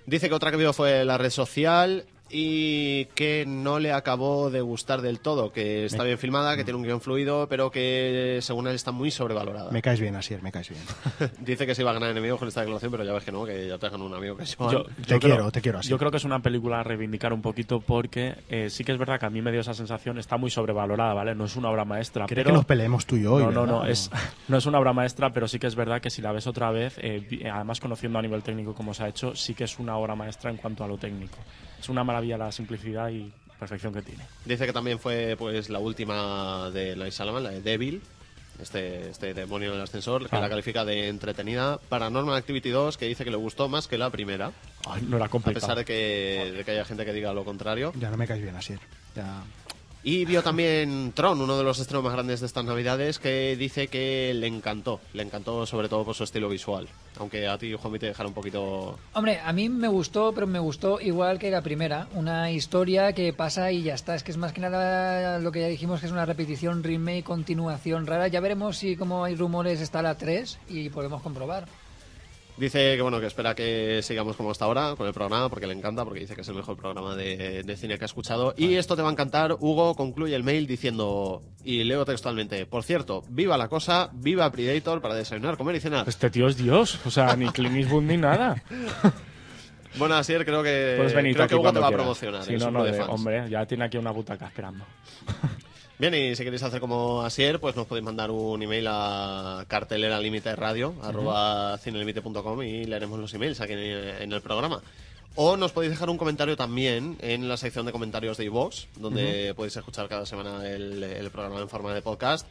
Dice que otra que vio fue la red social y que no le acabó de gustar del todo, que está bien filmada, que tiene un guion fluido, pero que según él está muy sobrevalorada. Me caes bien, Asier, me caes bien. (laughs) Dice que se iba a ganar enemigos con esta declaración, pero ya ves que no, que ya te ganó un amigo que es Joan. Yo- Te yo quiero, creo- te quiero así. Yo creo que es una película a reivindicar un poquito porque eh, sí que es verdad que a mí me dio esa sensación, está muy sobrevalorada, ¿vale? No es una obra maestra. ¿Quieres pero... que nos peleemos tú y yo hoy, No, no, no, es, (laughs) no es una obra maestra, pero sí que es verdad que si la ves otra vez, eh, además conociendo a nivel técnico cómo se ha hecho, sí que es una obra maestra en cuanto a lo técnico. Es una maravilla la simplicidad y perfección que tiene. Dice que también fue pues la última de la Salaman, la de Devil, este, este demonio en el ascensor, que Ah. la califica de entretenida. Paranormal Activity 2, que dice que le gustó más que la primera. Ay, no era A pesar de que, de que haya gente que diga lo contrario. Ya no me caes bien, Asier. Ya... Y vio también Tron, uno de los estrenos más grandes de estas navidades, que dice que le encantó. Le encantó sobre todo por su estilo visual. Aunque a ti, Juanmi, te dejara un poquito... Hombre, a mí me gustó, pero me gustó igual que la primera. Una historia que pasa y ya está. Es que es más que nada lo que ya dijimos que es una repetición, remake, continuación rara. Ya veremos si, como hay rumores, está la 3 y podemos comprobar. Dice que bueno que espera que sigamos como hasta ahora con el programa porque le encanta, porque dice que es el mejor programa de, de cine que ha escuchado. Y esto te va a encantar. Hugo concluye el mail diciendo, y leo textualmente, por cierto, viva la cosa, viva Predator para desayunar, comer y cenar. Este tío es Dios, o sea, ni Clint Eastwood ni nada. (laughs) Bueno, Asier, creo que, creo que Hugo te va a promocionar. Sí, no, no, de hombre, ya tiene aquí una butaca esperando. (laughs) Bien, y si queréis hacer como Asier, pues nos podéis mandar un email a cartelera límite radio arroba cinelimite.com y leeremos los emails aquí en, en el programa. O nos podéis dejar un comentario también en la sección de comentarios de iVoox, donde podéis escuchar cada semana el, el programa en forma de podcast.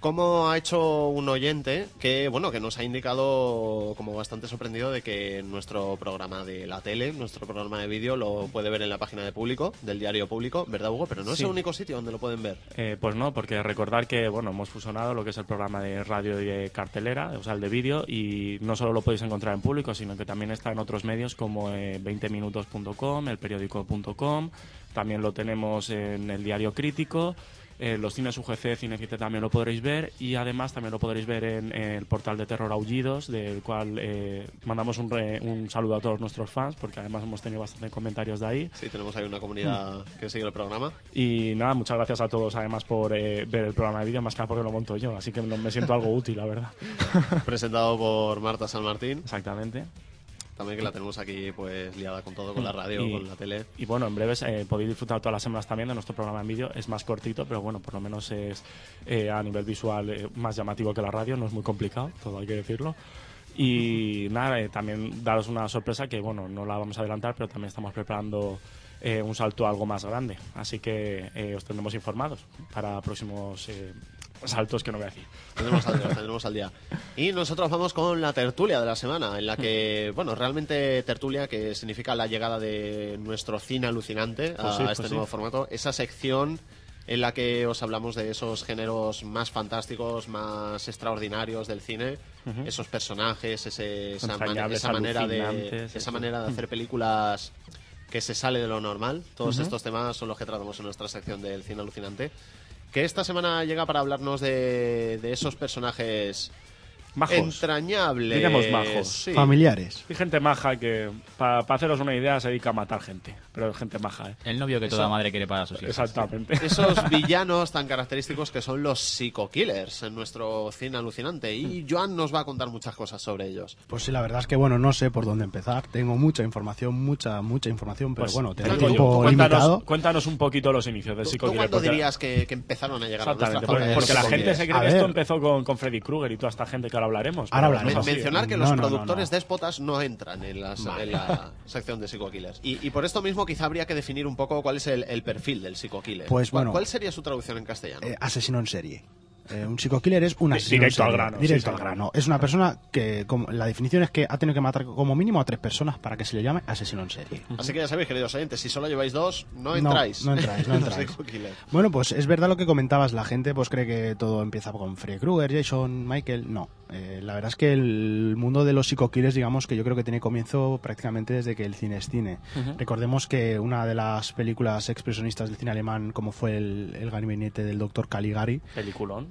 Como ha hecho un oyente que, bueno, que nos ha indicado como bastante sorprendido de que nuestro programa de la tele, nuestro programa de vídeo, lo puede ver en la página de público, del diario público, ¿verdad, Hugo? Pero no es Sí. el único sitio donde lo pueden ver. Eh, pues no, porque recordar que bueno hemos fusionado lo que es el programa de radio y de cartelera, o sea, el de vídeo, y no solo lo podéis encontrar en público, sino que también está en otros medios como eh, 20minutos.com, elperiódico.com, también lo tenemos en el diario crítico en los cines UGC, Cinecite también lo podréis ver y además también lo podréis ver en, en el portal de Terror Aullidos, del cual eh, mandamos un, re- un saludo a todos nuestros fans, porque además hemos tenido bastantes comentarios de ahí. Sí, tenemos ahí una comunidad que sigue el programa. Y nada, muchas gracias a todos además por eh, ver el programa de vídeo, más que nada porque lo monto yo, así que me siento algo útil, la verdad. (laughs) Presentado por Marta San Martín. Exactamente. También que la tenemos aquí pues liada con todo, con la radio, Y- con la tele. Y bueno, en breves eh, podéis disfrutar todas las semanas también de nuestro programa en vídeo. Es más cortito, pero bueno, por lo menos es eh, a nivel visual eh, más llamativo que la radio. No es muy complicado, (laughs) todo hay que decirlo. Y (laughs) nada, eh, también daros una sorpresa que bueno, no la vamos a adelantar, pero también estamos preparando eh, un salto algo más grande. Así que eh, os tendremos informados para próximos saltos que no voy a decir. Tendremos al día, tendremos al día. Y nosotros vamos con la tertulia de la semana, en la que, bueno, realmente tertulia, que significa la llegada de nuestro cine alucinante a Pues sí, pues este sí. nuevo formato, esa sección en la que os hablamos de esos géneros más fantásticos, más extraordinarios del cine, Ujú. esos personajes, ese- esa, man- esa manera de esa eso. manera de hacer (laughs) películas que se sale de lo normal. Todos Ujú. estos temas son los que tratamos en nuestra sección del cine alucinante. Que esta semana llega para hablarnos de, de esos personajes Majos. entrañables. Digamos majos. sí. Familiares. Hay gente maja que, para haceros una idea, se dedica a matar gente. Pero es gente maja, ¿eh? El novio que Eso- toda madre quiere para sus hijos. Exactamente. (laughs) Esos (laughs) villanos tan característicos que son los psico-killers en nuestro cine alucinante. Y Joan nos va a contar muchas cosas sobre ellos. Pues sí, la verdad es que bueno, no sé por dónde empezar. Tengo mucha información, mucha, mucha información, pero Pues, bueno, tengo tiempo cuéntanos, limitado. cuéntanos un poquito los inicios del ¿Tú, Psycho tú Killer, cuándo porque- dirías que, que empezaron a llegar a nuestra porque, porque la gente se cree A que esto empezó con, con Freddy Krueger y toda esta gente que ahora hablaremos. Ahora no hablaremos. ¿eh? Mencionar que No, los no, no, productores no. déspotas no entran en, las- Vale. en la (laughs) sección de psico-killers. Y, y por esto mismo quizá habría que definir un poco cuál es el, el perfil del psico-killer. Pues ¿Cuál- bueno. ¿Cuál sería su traducción en castellano? Eh, asesino en serie. Eh, un psico-killer es un asesino directo al grano, Directo sí, al grano. Es una persona que, como, la definición es que ha tenido que matar como mínimo a tres personas para que se le llame asesino en serie. Así que ya sabéis, queridos oyentes, si solo lleváis dos, no No, entráis. no entráis, no en (laughs) los entráis. Bueno, pues es verdad lo que comentabas, la gente pues cree que todo empieza con Freddy Krueger, Jason, Michael, no. Eh, la verdad es que el mundo de los psico-killers, digamos que yo creo que tiene comienzo prácticamente desde que el cine es cine. Recordemos que una de las películas expresionistas del cine alemán, como fue el, el gabinete del doctor Caligari, Peliculón.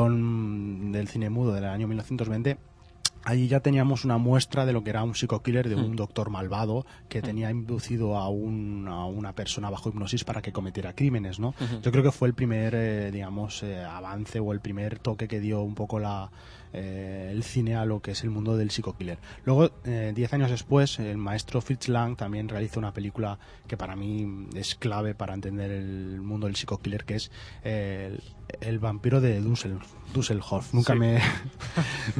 peliculón del cine mudo del año 1920, Allí ya teníamos una muestra de lo que era un psico-killer, de un doctor malvado que tenía inducido a, un- a una persona bajo hipnosis para que cometiera crímenes, ¿no? Yo creo que fue el primer, eh, digamos, eh, avance o el primer toque que dio un poco la, eh, el cine a lo que es el mundo del psico-killer. Luego, eh, diez años después, el maestro Fritz Lang también realizó una película que para mí es clave para entender el mundo del psico-killer, que es eh, el, el vampiro de Dussel, Dusselhoff. Nunca Sí. me... (laughs)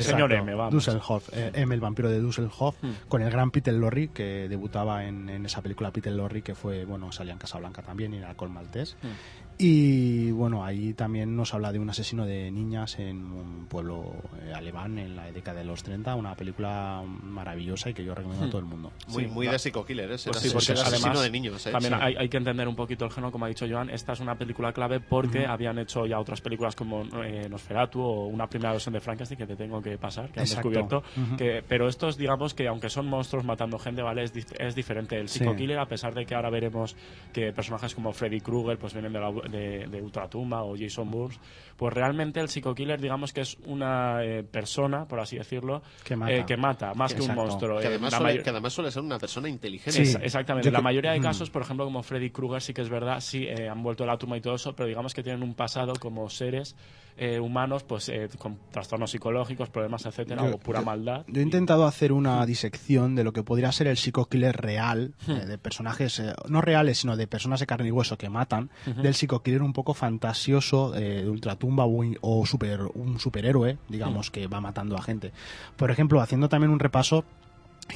Señor. M, vamos. Dusselhoff, eh, M, el vampiro de Dusselhoff, Mm. con el gran Peter Lorre, que debutaba en, en esa película Peter Lorre, que fue, bueno, salía en Casablanca también y en Alcohol Maltés. Mm. Y bueno, ahí también nos habla de un asesino de niñas en un pueblo eh, alemán en la década de los 30, una película maravillosa y que yo recomiendo a todo el mundo. Muy, Sí, muy de psico-killer, ¿eh? Pues sí, porque ser asesino además de niños, ¿eh? también Sí. hay, hay que entender un poquito el género, como ha dicho Joan. Esta es una película clave porque habían hecho ya otras películas como eh, Nosferatu o una primera versión de Frankenstein que te tengo que pasar, que han descubierto. Que, pero estos, digamos que aunque son monstruos matando gente, ¿vale? Es, es diferente. El Sí. Psycho Killer, a pesar de que ahora veremos que personajes como Freddy Krueger pues vienen de, la, de, de Ultratumba o Jason Bourne, pues realmente el Psycho Killer, digamos que es una eh, persona, por así decirlo, Que mata. eh, que mata, más que un Exacto. monstruo. Que Eh, además, suele, mayor- que además suele ser una persona inteligente. Sí, exactamente. Yo la creo- mayoría de Mm. casos, por ejemplo, como Freddy Krueger, sí que es verdad, sí eh, han vuelto a la tumba y todo eso, pero digamos que tienen un pasado como seres eh, humanos, pues eh, con trastornos psicológicos, problemas, etcétera, Yo- o pura yo- maldad. Yo he intentado hacer una disección de lo que podría ser el psico-killer real, Hmm. eh, de personajes, eh, no reales, sino de personas de carne y hueso que matan, Ujú. del psico-killer un poco fantasioso, eh, de ultratumba un- o super, un superhéroe, digamos, Hmm. que va matando a gente. Por ejemplo, haciendo también un repaso,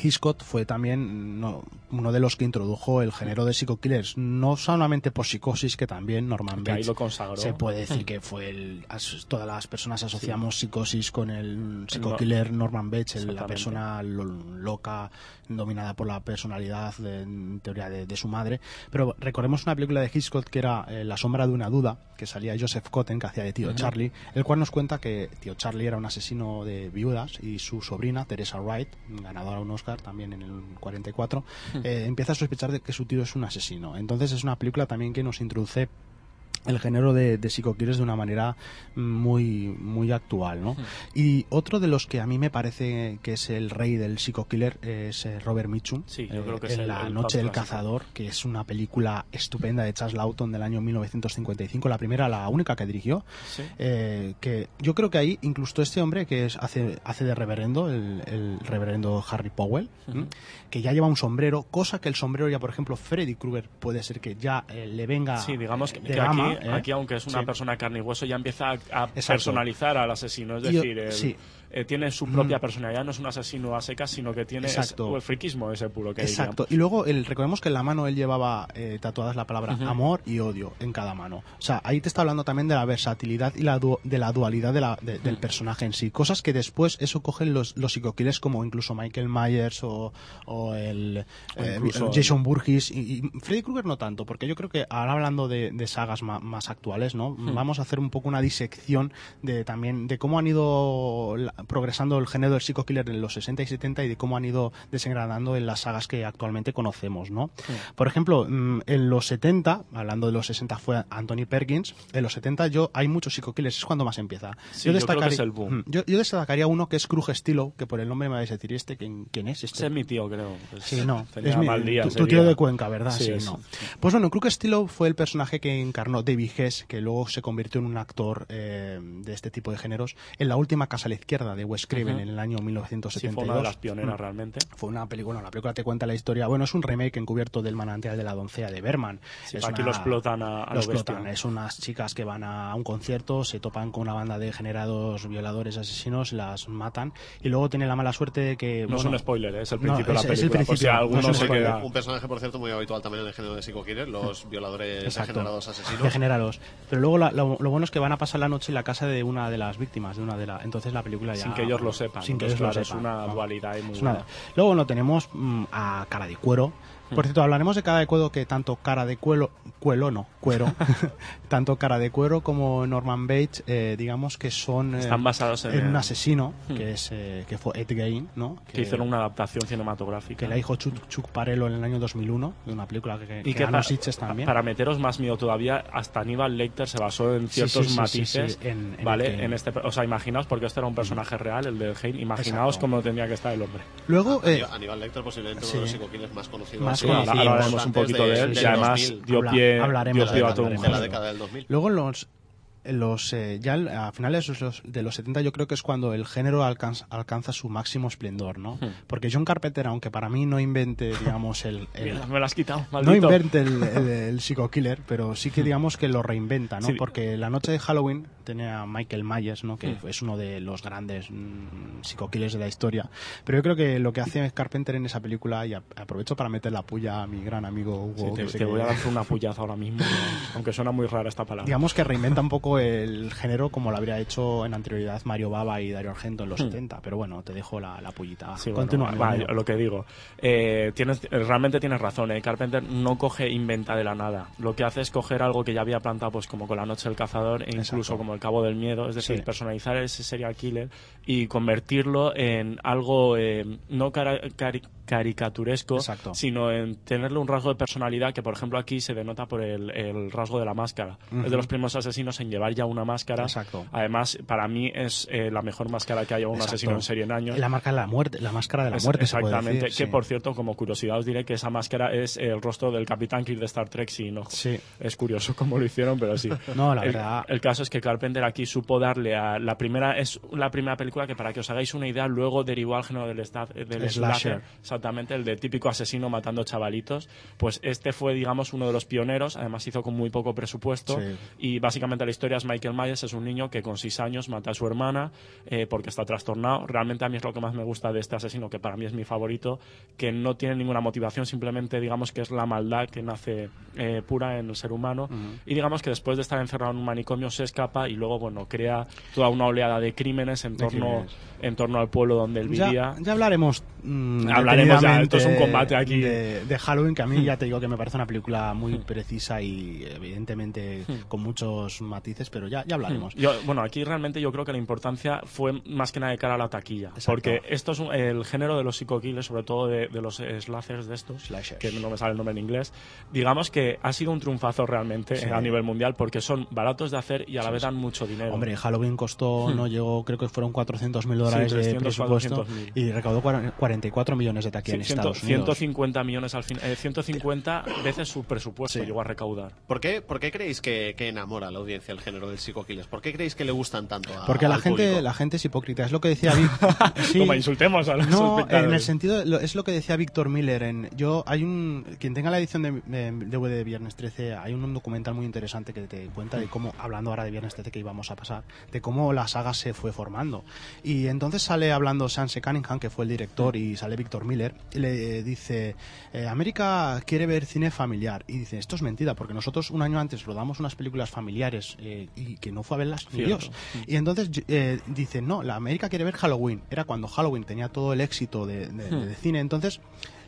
Hitchcock fue también no, uno de los que introdujo el género de psico-killers, no solamente por psicosis, que también Norman Que ahí lo consagró. se puede decir Mm. que fue el as- todas las personas asociamos psicosis con el psico no- killer Norman Bates el- la persona lo- loca dominada por la personalidad de- en teoría de, de su madre pero recordemos una película de Hitchcock que era eh, La sombra de una duda que salía Joseph Cotten que hacía de tío. Charlie el cual nos cuenta que tío Charlie era un asesino de viudas y su sobrina Teresa Wright ganadora de un Oscar también en el 44 Hmm. eh, empieza a sospechar de que su tío es un asesino entonces es una película también que nos introduce el género de, de psico-killers de una manera muy muy actual, ¿no? Y otro de los que a mí me parece que es el rey del psico-killer es eh, Robert Mitchum. Sí, yo eh, creo que es en el- La el Noche del. Cazador, que es una película estupenda de Charles Lawton del año 1955, la primera, la única que dirigió. Sí. Eh, que yo creo que ahí incluso este hombre que es, hace, hace de reverendo, el, el reverendo Harry Powell, que ya lleva un sombrero, cosa que el sombrero ya, por ejemplo, Freddy Krueger puede ser que ya eh, le venga Sí, digamos que, de que aquí, ¿eh? aquí, aunque es una Sí. persona carne y hueso, ya empieza a, personalizar al asesino. Es Y decir, el- sí. Eh, tiene su propia Mm. personalidad, no es un asesino a secas, sino que tiene ese- el friquismo ese puro que Exacto. Y luego el, recordemos que en la mano él llevaba eh, tatuadas la palabra amor y odio en cada mano. O sea, ahí te está hablando también de la versatilidad y la de la dualidad de la- de- del personaje en sí. Cosas que después eso cogen los, los psicoquiles como incluso Michael Myers o, o el O eh, Jason Burgess y, y Freddy Krueger no tanto, porque yo creo que ahora hablando de, de sagas ma- más actuales, ¿no? Hmm. Vamos a hacer un poco una disección de también de cómo han ido la- progresando el género del psico-killer en los 60 y 70 y de cómo han ido desengranando en las sagas que actualmente conocemos, ¿no? Por ejemplo, mm, en los 70, hablando de los 60 fue Anthony Perkins, en los 70 yo hay muchos psico-killers, es cuando más empieza. Sí, yo creo que es el boom. Mm, Yo, yo destacaría uno que es Krug Stilo, que por el nombre me vais a decir, ¿y este quién, quién es? Este? Ese es mi tío, creo. Pues Sí, no. es mi- mal día tu, tío de Cuenca, ¿verdad? Sí, no. Pues bueno, Krug Stilo fue el personaje que encarnó David Hess, que luego se convirtió en un actor eh, de este tipo de géneros, en la última Casa a la Izquierda de Wes Craven Ujú. en el año Sí, 1972. fue una de las pioneras Mm. realmente. Fue una película, la película te cuenta la historia. Bueno, es un remake encubierto del manantial de la doncella de Berman. Sí, es aquí lo explotan a- a lo explotan. Es unas chicas que van a un concierto, se topan con una banda de generados violadores, asesinos, las matan y luego tienen la mala suerte de que. No es bueno, un spoiler, es el no, principio de la es- es el película, por si principio, alguno no es un se queda- Un personaje, por cierto, muy habitual también en el género de Psycho Killer, los violadores Exacto. degenerados asesinos. Degenerados. Pero luego la- lo, lo bueno es que van a pasar la noche en la casa de una de las víctimas, de una de la, entonces la película ya Sin que ellos lo sepan. Sin que ellos claro, lo sepan. Es una dualidad muy Es buena. nada. Luego no tenemos mm, a Cara de Cuero. Por cierto, hablaremos de Cara de Cuero que tanto Cara de Cuero, Cuelo no, Cuero, (laughs) tanto Cara de Cuero como Norman Bates, eh, digamos que son eh, Están basados en un el- asesino Hmm. que es eh, que fue Ed Gein, ¿no? Que hicieron una adaptación cinematográfica. que la hizo Chuck, Chuck Parello en el año 2001 de una película que, que, y que ganó pa- Sitges también. para meteros más miedo todavía, hasta Aníbal Lecter se basó en ciertos sí, sí, sí, matices, sí, en- en ¿vale? En este, o sea, imaginaos, porque este era un personaje real, el de Hein, imaginaos Exacto. cómo tendría que estar el hombre. Luego, eh, Aníbal Lecter posiblemente sí. uno de los psico-killers más conocidos. Más Sí, ahora conocidos. hablaremos un poquito de él y además 2000. dio pie, hablaremos dio pie a todo un de la década del 2000. Luego en los, los eh, ya a finales de los, de los 70 yo creo que es cuando el género alcanza, alcanza su máximo esplendor, ¿no? Hmm. Porque John Carpenter, aunque para mí no invente, digamos, el... (laughs) el- Mierda, me lo has quitado, no maldito. invente el, el, el psico-killer, pero sí que digamos que lo reinventa, ¿no? Sí. Porque la noche de Halloween tenía a Michael Myers, ¿no? Que Hmm. es uno de los grandes mm, psico-killers de la historia. Pero yo creo que lo que hace Carpenter en esa película, y a- aprovecho para meter la puya a mi gran amigo Sí, Hugo, te, que te voy a dar una (laughs) puyaza ahora mismo, ¿no? aunque suena muy rara esta palabra. digamos que reinventa un poco el género como lo habría hecho en anterioridad Mario Baba y Dario Argento en los Hmm. 70. Pero bueno, te dejo la, la pullita. Sí, bueno, Continúa. mío. lo que digo. Eh, tienes, realmente tienes razón, eh, Carpenter no coge inventa de la nada. Lo que hace es coger algo que ya había plantado, pues como con La Noche del Cazador, e incluso Exacto. como El Cabo del Miedo, es decir, Sí. personalizar ese serial killer y convertirlo en algo eh, no cari- caricaturesco, Exacto. sino en tenerle un rasgo de personalidad que, por ejemplo, aquí se denota por el, el rasgo de la máscara. Es de los primeros asesinos en llevar ya una máscara. Exacto. Además, para mí es eh, la mejor máscara que haya un Exacto. asesino en serie en años. La marca de la muerte, la máscara de la Es- muerte, se puede Exactamente. decir, que sí. por cierto, como curiosidad os diré que esa máscara es el rostro del Capitán Kirk de Star Trek sin ojos. Sí. Es curioso cómo lo hicieron, pero sí. (laughs) No, la el, verdad- El caso es que Carpenter aquí supo darle a la primera es la primera película que para que os hagáis una idea luego derivó al género del, del Slasher. slasher, exactamente el de típico asesino matando chavalitos. Pues este fue digamos uno de los pioneros. Además hizo con muy poco presupuesto Sí. y básicamente la historia es Michael Myers es un niño que con seis años mata a su hermana eh, porque está trastornado. Realmente a mí es lo que más me gusta de este asesino, que para mí es mi favorito, que no tiene ninguna motivación, simplemente digamos que es la maldad que nace eh, pura en el ser humano. Y digamos que después de estar encerrado en un manicomio se escapa y luego, bueno, crea toda una oleada de crímenes en torno, crímenes. en torno al pueblo donde él Ya, vivía. ya hablaremos. mm, Hablaremos ya, esto es un combate aquí. De, de Halloween, que a mí Hmm. ya te digo que me parece una película muy precisa y evidentemente Hmm. con muchos matices, pero ya, ya hablaremos. Yo- bueno, aquí realmente yo creo que la importancia fue más que nada de cara a la taquilla. Porque esto es un- el género de los psico-killers, sobre todo de, de los slashers de estos, que no me sale el nombre en inglés, digamos que ha sido un triunfazo realmente Sí. a nivel mundial porque son baratos de hacer y a la Sí, vez dan mucho dinero. Hombre, Halloween costó, Hmm. no llegó, creo que fueron 400 mil dólares Sí, de 300, presupuesto 400.000. y recaudó cuara- 44 millones de taquilla Sí, en ciento- Estados Unidos. 150 millones al fin, eh, 150 veces su presupuesto llegó a recaudar. ¿Por qué, por qué creéis que, que enamora a la audiencia el género del psico-killers? ¿Por qué creéis que le gustan tanto a, Porque la al gente, público? la gente es hipócrita, es lo que decía. (laughs) Sí. Toma, insultemos a los No, en el sentido, lo- es lo que decía Víctor Miller. En, yo hay un quien tenga la edición de, de DVD de Viernes 13, hay un, documental muy interesante que te cuenta de cómo, hablando ahora de Viernes 13 que íbamos a pasar, de cómo la saga se fue formando. Y entonces sale hablando Sanse Cunningham, que fue el director, y sale Víctor Miller, le dice, eh, América quiere ver cine familiar. Y dice, esto es mentira, porque nosotros un año antes rodamos unas películas familiares eh, y que no fue a verlas ni. Dios. Y entonces eh, dice, no, la América quiere ver Halloween. Era cuando Halloween tenía todo el éxito de, de- Hmm. de cine. Entonces,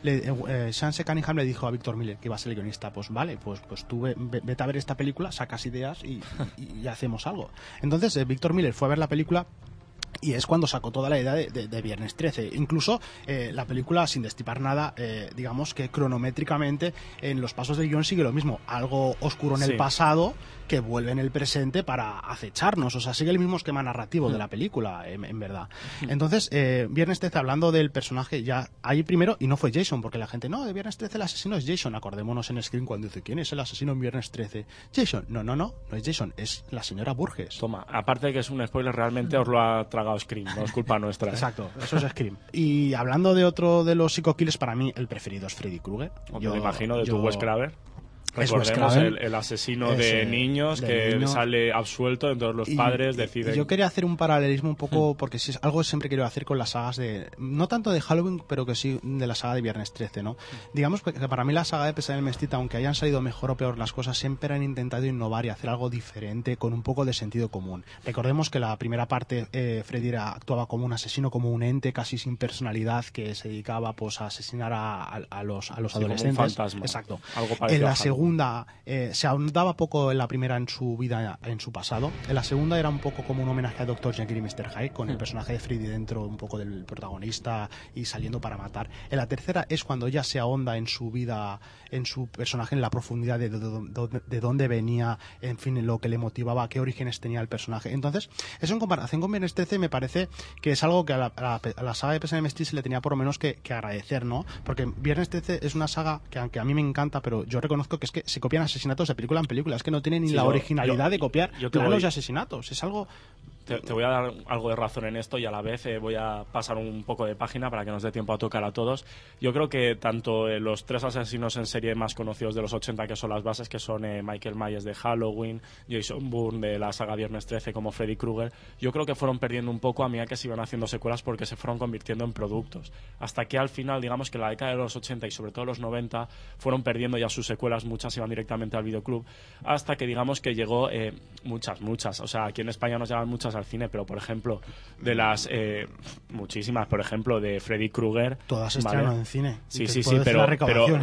le, Sanse Cunningham le dijo a Víctor Miller, que iba a ser el guionista, pues vale, pues, pues tú ve- ve- vete a ver esta película, sacas ideas y, y- y hacemos algo. Entonces, Víctor Miller fue a ver la película y es cuando sacó toda la idea de, de- de Viernes 13. Incluso eh, la película, sin destipar nada, eh, digamos que cronométricamente en los pasos del guion sigue lo mismo. Algo oscuro en Sí. el pasado que vuelve en el presente para acecharnos. O sea, sigue el mismo esquema narrativo de la película, en, en verdad. Entonces, eh, Viernes 13, hablando del personaje, ya ahí primero, y no fue Jason, porque la gente, no, de Viernes 13 el asesino es Jason. Acordémonos en Screen cuando dice, ¿quién es el asesino en Viernes 13? Jason. No, no, no, no es Jason, es la señora Burgess. Toma, aparte de que es un spoiler, realmente os lo ha tragado Scream, no es culpa (laughs) nuestra. ¿eh? Exacto, eso es Scream. Y hablando de otro de los psico-killers, para mí el preferido es Freddy Krueger. Yo me imagino de tu yo- Wes Craven. Recordemos el, el asesino de niños de que niño. sale absuelto, entonces los Y- padres deciden. y yo quería hacer un paralelismo un poco, porque si es algo que siempre quiero hacer con las sagas de. No tanto de Halloween, pero que sí de la saga de Viernes 13, ¿no? Digamos que para mí la saga de Pesadilla en el Mestita, aunque hayan salido mejor o peor las cosas, siempre han intentado innovar y hacer algo diferente con un poco de sentido común. Recordemos que la primera parte, eh, Freddy era- actuaba como un asesino, como un ente casi sin personalidad que se dedicaba pues a asesinar a, a- a los, a los Sí, como un adolescentes. fantasma. Exacto. Algo En parecido a la. Segunda eh, se ahondaba poco en la primera en su vida, en su pasado. En la segunda era un poco como un homenaje a Dr. Jekyll y Mr. Hyde, con el Hmm. personaje de Freddy dentro un poco del protagonista y saliendo para matar. En la tercera es cuando ya se ahonda en su vida, en su personaje, en la profundidad de, de- de- de dónde venía, en fin, en lo que le motivaba, qué orígenes tenía el personaje. Entonces, eso en comparación con Viernes 13 me parece que es algo que a la, a la- a la saga de Street se le tenía por lo menos que, que agradecer, ¿no? Porque Viernes 13 es una saga que aunque a mí me encanta, pero yo reconozco que es que se copian asesinatos de película en película, es que no tiene ni Sí, la originalidad yo- de copiar yo te planos voy- de asesinatos, es algo Te, voy a dar algo de razón en esto y a la vez eh, voy a pasar un poco de página para que nos dé tiempo a tocar a todos. Yo creo que tanto eh, los tres asesinos en serie más conocidos de los 80, que son las bases, que son eh, Michael Myers de Halloween, Jason Bourne de la saga Viernes 13 como Freddy Krueger, yo creo que fueron perdiendo un poco a medida que se iban haciendo secuelas porque se fueron convirtiendo en productos. Hasta que al final, digamos que la década de los 80 y sobre todo los 90 fueron perdiendo ya sus secuelas, muchas iban directamente al videoclub, hasta que digamos que llegó muchas, muchas. O sea, aquí en España nos llevan muchas al cine, pero por ejemplo, de las eh, muchísimas, por ejemplo, de Freddy Krueger. Todas se ¿vale? en cine. Sí, sí, sí, pero,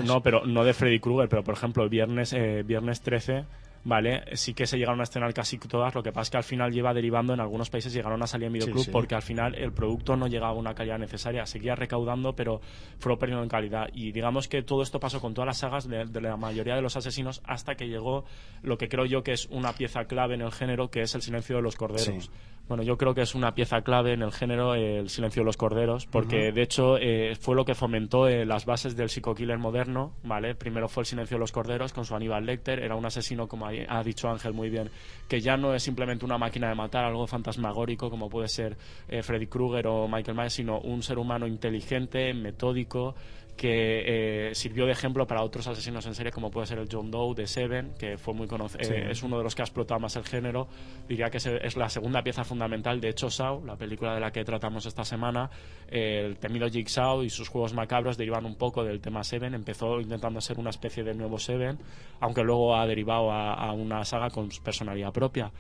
no, pero no de Freddy Krueger, pero por ejemplo, viernes, eh, viernes 13. Vale, sí que se llegaron a estrenar casi todas, lo que pasa es que al final lleva derivando, en algunos países llegaron a salir en videoclub sí. porque al final el producto no llegaba a una calidad necesaria, seguía recaudando pero fueron perdiendo en calidad y digamos que todo esto pasó con todas las sagas de, de la mayoría de los asesinos hasta que llegó lo que creo yo que es una pieza clave en el género que es el silencio de los corderos. Sí. Bueno, yo creo que es una pieza clave en el género el silencio de los corderos, porque de hecho eh, fue lo que fomentó eh, las bases del psico-killer moderno, ¿vale? Primero fue el silencio de los corderos con su Aníbal Lecter, era un asesino, como ha ha dicho Ángel muy bien, que ya no es simplemente una máquina de matar, algo fantasmagórico como puede ser eh, Freddy Krueger o Michael Myers, sino un ser humano inteligente, metódico, que eh, sirvió de ejemplo para otros asesinos en serie como puede ser el John Doe de Seven, que fue muy conocido, Sí. es uno de los que ha explotado más el género. Diría que es, es la segunda pieza fundamental de hecho Saw, la película de la que tratamos esta semana. El temido Jigsaw y sus juegos macabros derivan un poco del tema Seven. Empezó intentando ser una especie de nuevo Seven, aunque luego ha derivado a, a una saga con personalidad propia.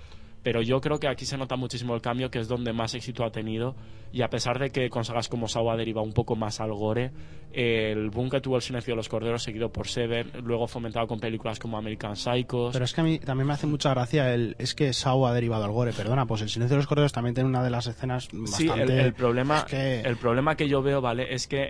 Pero yo creo que aquí se nota muchísimo el cambio, que es donde más éxito ha tenido. Y a pesar de que con sagas como Saw ha derivado un poco más al gore, el boom que tuvo El Silencio de los Corderos, seguido por Seven, luego fomentado con películas como American Psychos. Pero es que a mí también me hace mucha gracia el. Es que Saw ha derivado al gore, perdona, pues El Silencio de los Corderos también tiene una de las escenas Sí, bastante. el, el problema, es que- el problema que yo veo, ¿vale? Es que,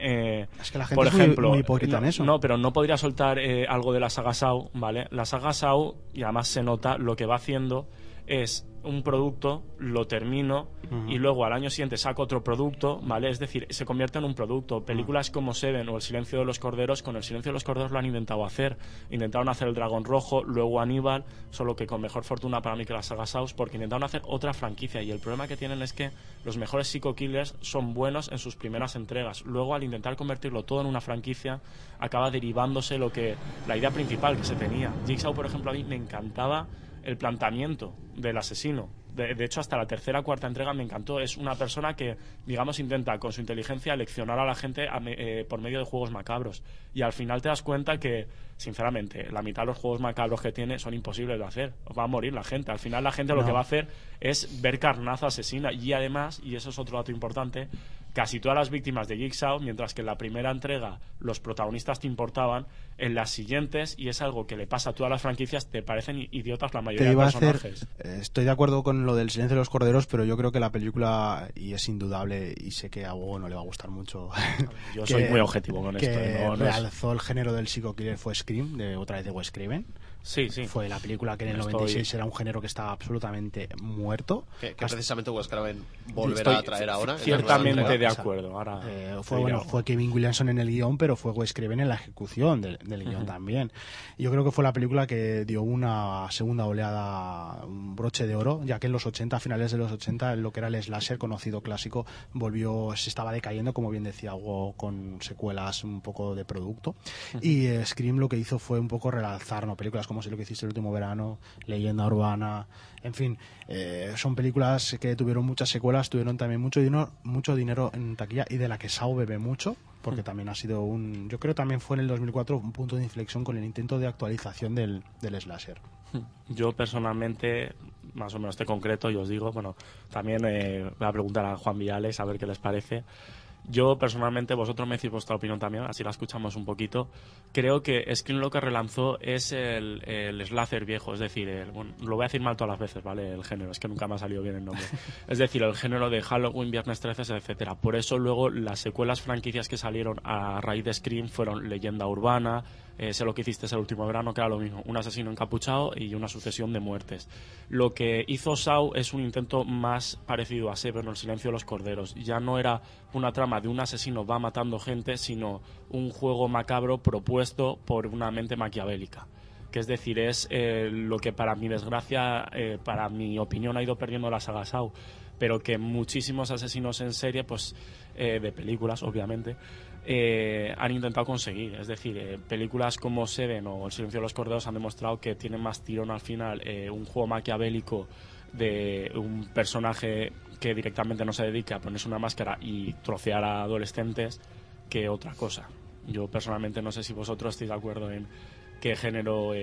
eh, Es que la gente por es muy- muy hipócrita no, en eso. No, pero no podría soltar eh, algo de la saga Saw, ¿vale? La saga Saw, y además se nota, lo que va haciendo es un producto, lo termino y luego al año siguiente saco otro producto, ¿vale? Es decir, se convierte en un producto. Películas como Seven o El silencio de los corderos, con El silencio de los corderos lo han intentado hacer. Intentaron hacer El dragón rojo, luego Aníbal, solo que con mejor fortuna para mí que la saga Saw, porque intentaron hacer otra franquicia y el problema que tienen es que los mejores Psycho Killers son buenos en sus primeras entregas. Luego al intentar convertirlo todo en una franquicia, acaba derivándose lo que la idea principal que se tenía. Jigsaw, por ejemplo, a mí me encantaba el planteamiento del asesino. De, de hecho, hasta la tercera cuarta entrega me encantó. Es una persona que, digamos, intenta con su inteligencia leccionar a la gente a eh, por medio de juegos macabros. Y al final te das cuenta que, sinceramente, la mitad de los juegos macabros que tiene son imposibles de hacer. Va a morir la gente. Al final la gente lo que va a hacer es ver carnaza asesina. Y además, y eso es otro dato importante, casi todas las víctimas de Jigsaw, mientras que en la primera entrega los protagonistas te importaban, en las siguientes, y es algo que le pasa a todas las franquicias, te parecen idiotas la mayoría de a hacer, personajes. eh, estoy de acuerdo con lo del silencio de los corderos, pero yo creo que la película, y es indudable, y sé que a Hugo no le va a gustar mucho. Yo (laughs) que- soy muy objetivo con que esto, ¿eh? No- realzó el género del Psycho Killer fue Scream, de otra vez de Wes Craven. Sí, sí. Fue la película que en el Estoy- 96 era un género que estaba absolutamente muerto. Que, que Hasta- precisamente Wes Craven volverá Estoy a traer ahora. ciertamente de acuerdo. Ahora Eh, fue bueno, fue Kevin Williamson en el guion, pero fue Wes Craven en la ejecución del, del guion también. Yo creo que fue la película que dio una segunda oleada, un broche de oro, ya que en los 80, a finales de los 80, lo que era el slasher conocido clásico volvió, se estaba decayendo, como bien decía Hugo, con secuelas un poco de producto. Y eh, Scream lo que hizo fue un poco realzar, ¿no? Películas como si lo que hiciste el último verano, Leyenda Urbana, en fin, eh, son películas que tuvieron muchas secuelas, tuvieron también mucho dinero, mucho dinero en taquilla y de la que Saw bebe mucho, porque también ha sido un, yo creo también fue en el 2004 un punto de inflexión con el intento de actualización del, del slasher. Yo personalmente, más o menos de concreto, yo os digo, bueno, también eh, voy a preguntar a Juan Viales a ver qué les parece. Yo personalmente, vosotros me decís vuestra opinión también, así la escuchamos un poquito. Creo que Screen lo que relanzó es el, el slasher viejo, es decir, el- bueno, lo voy a decir mal todas las veces, ¿vale? El género, es que nunca me ha salido bien el nombre. (laughs) es decir, el género de Halloween, Viernes 13, etcétera. Por eso luego las secuelas franquicias que salieron a raíz de Scream fueron Leyenda Urbana, eh, sé lo que hiciste el último verano, que era lo mismo, un asesino encapuchado y una sucesión de muertes. Lo que hizo Saw es un intento más parecido a Seven o El silencio de los corderos. Ya no era una trama de un asesino va matando gente, sino un juego macabro propuesto por una mente maquiavélica que es decir, es eh, lo que para mi desgracia, eh, para mi opinión, ha ido perdiendo la saga Saw, pero que muchísimos asesinos en serie, pues eh, de películas, obviamente, eh, han intentado conseguir. Es decir, eh, películas como Seven o El silencio de los corderos han demostrado que tienen más tirón al final eh, un juego maquiavélico de un personaje que directamente no se dedica a ponerse una máscara y trocear a adolescentes que otra cosa. Yo personalmente no sé si vosotros estáis de acuerdo en qué género,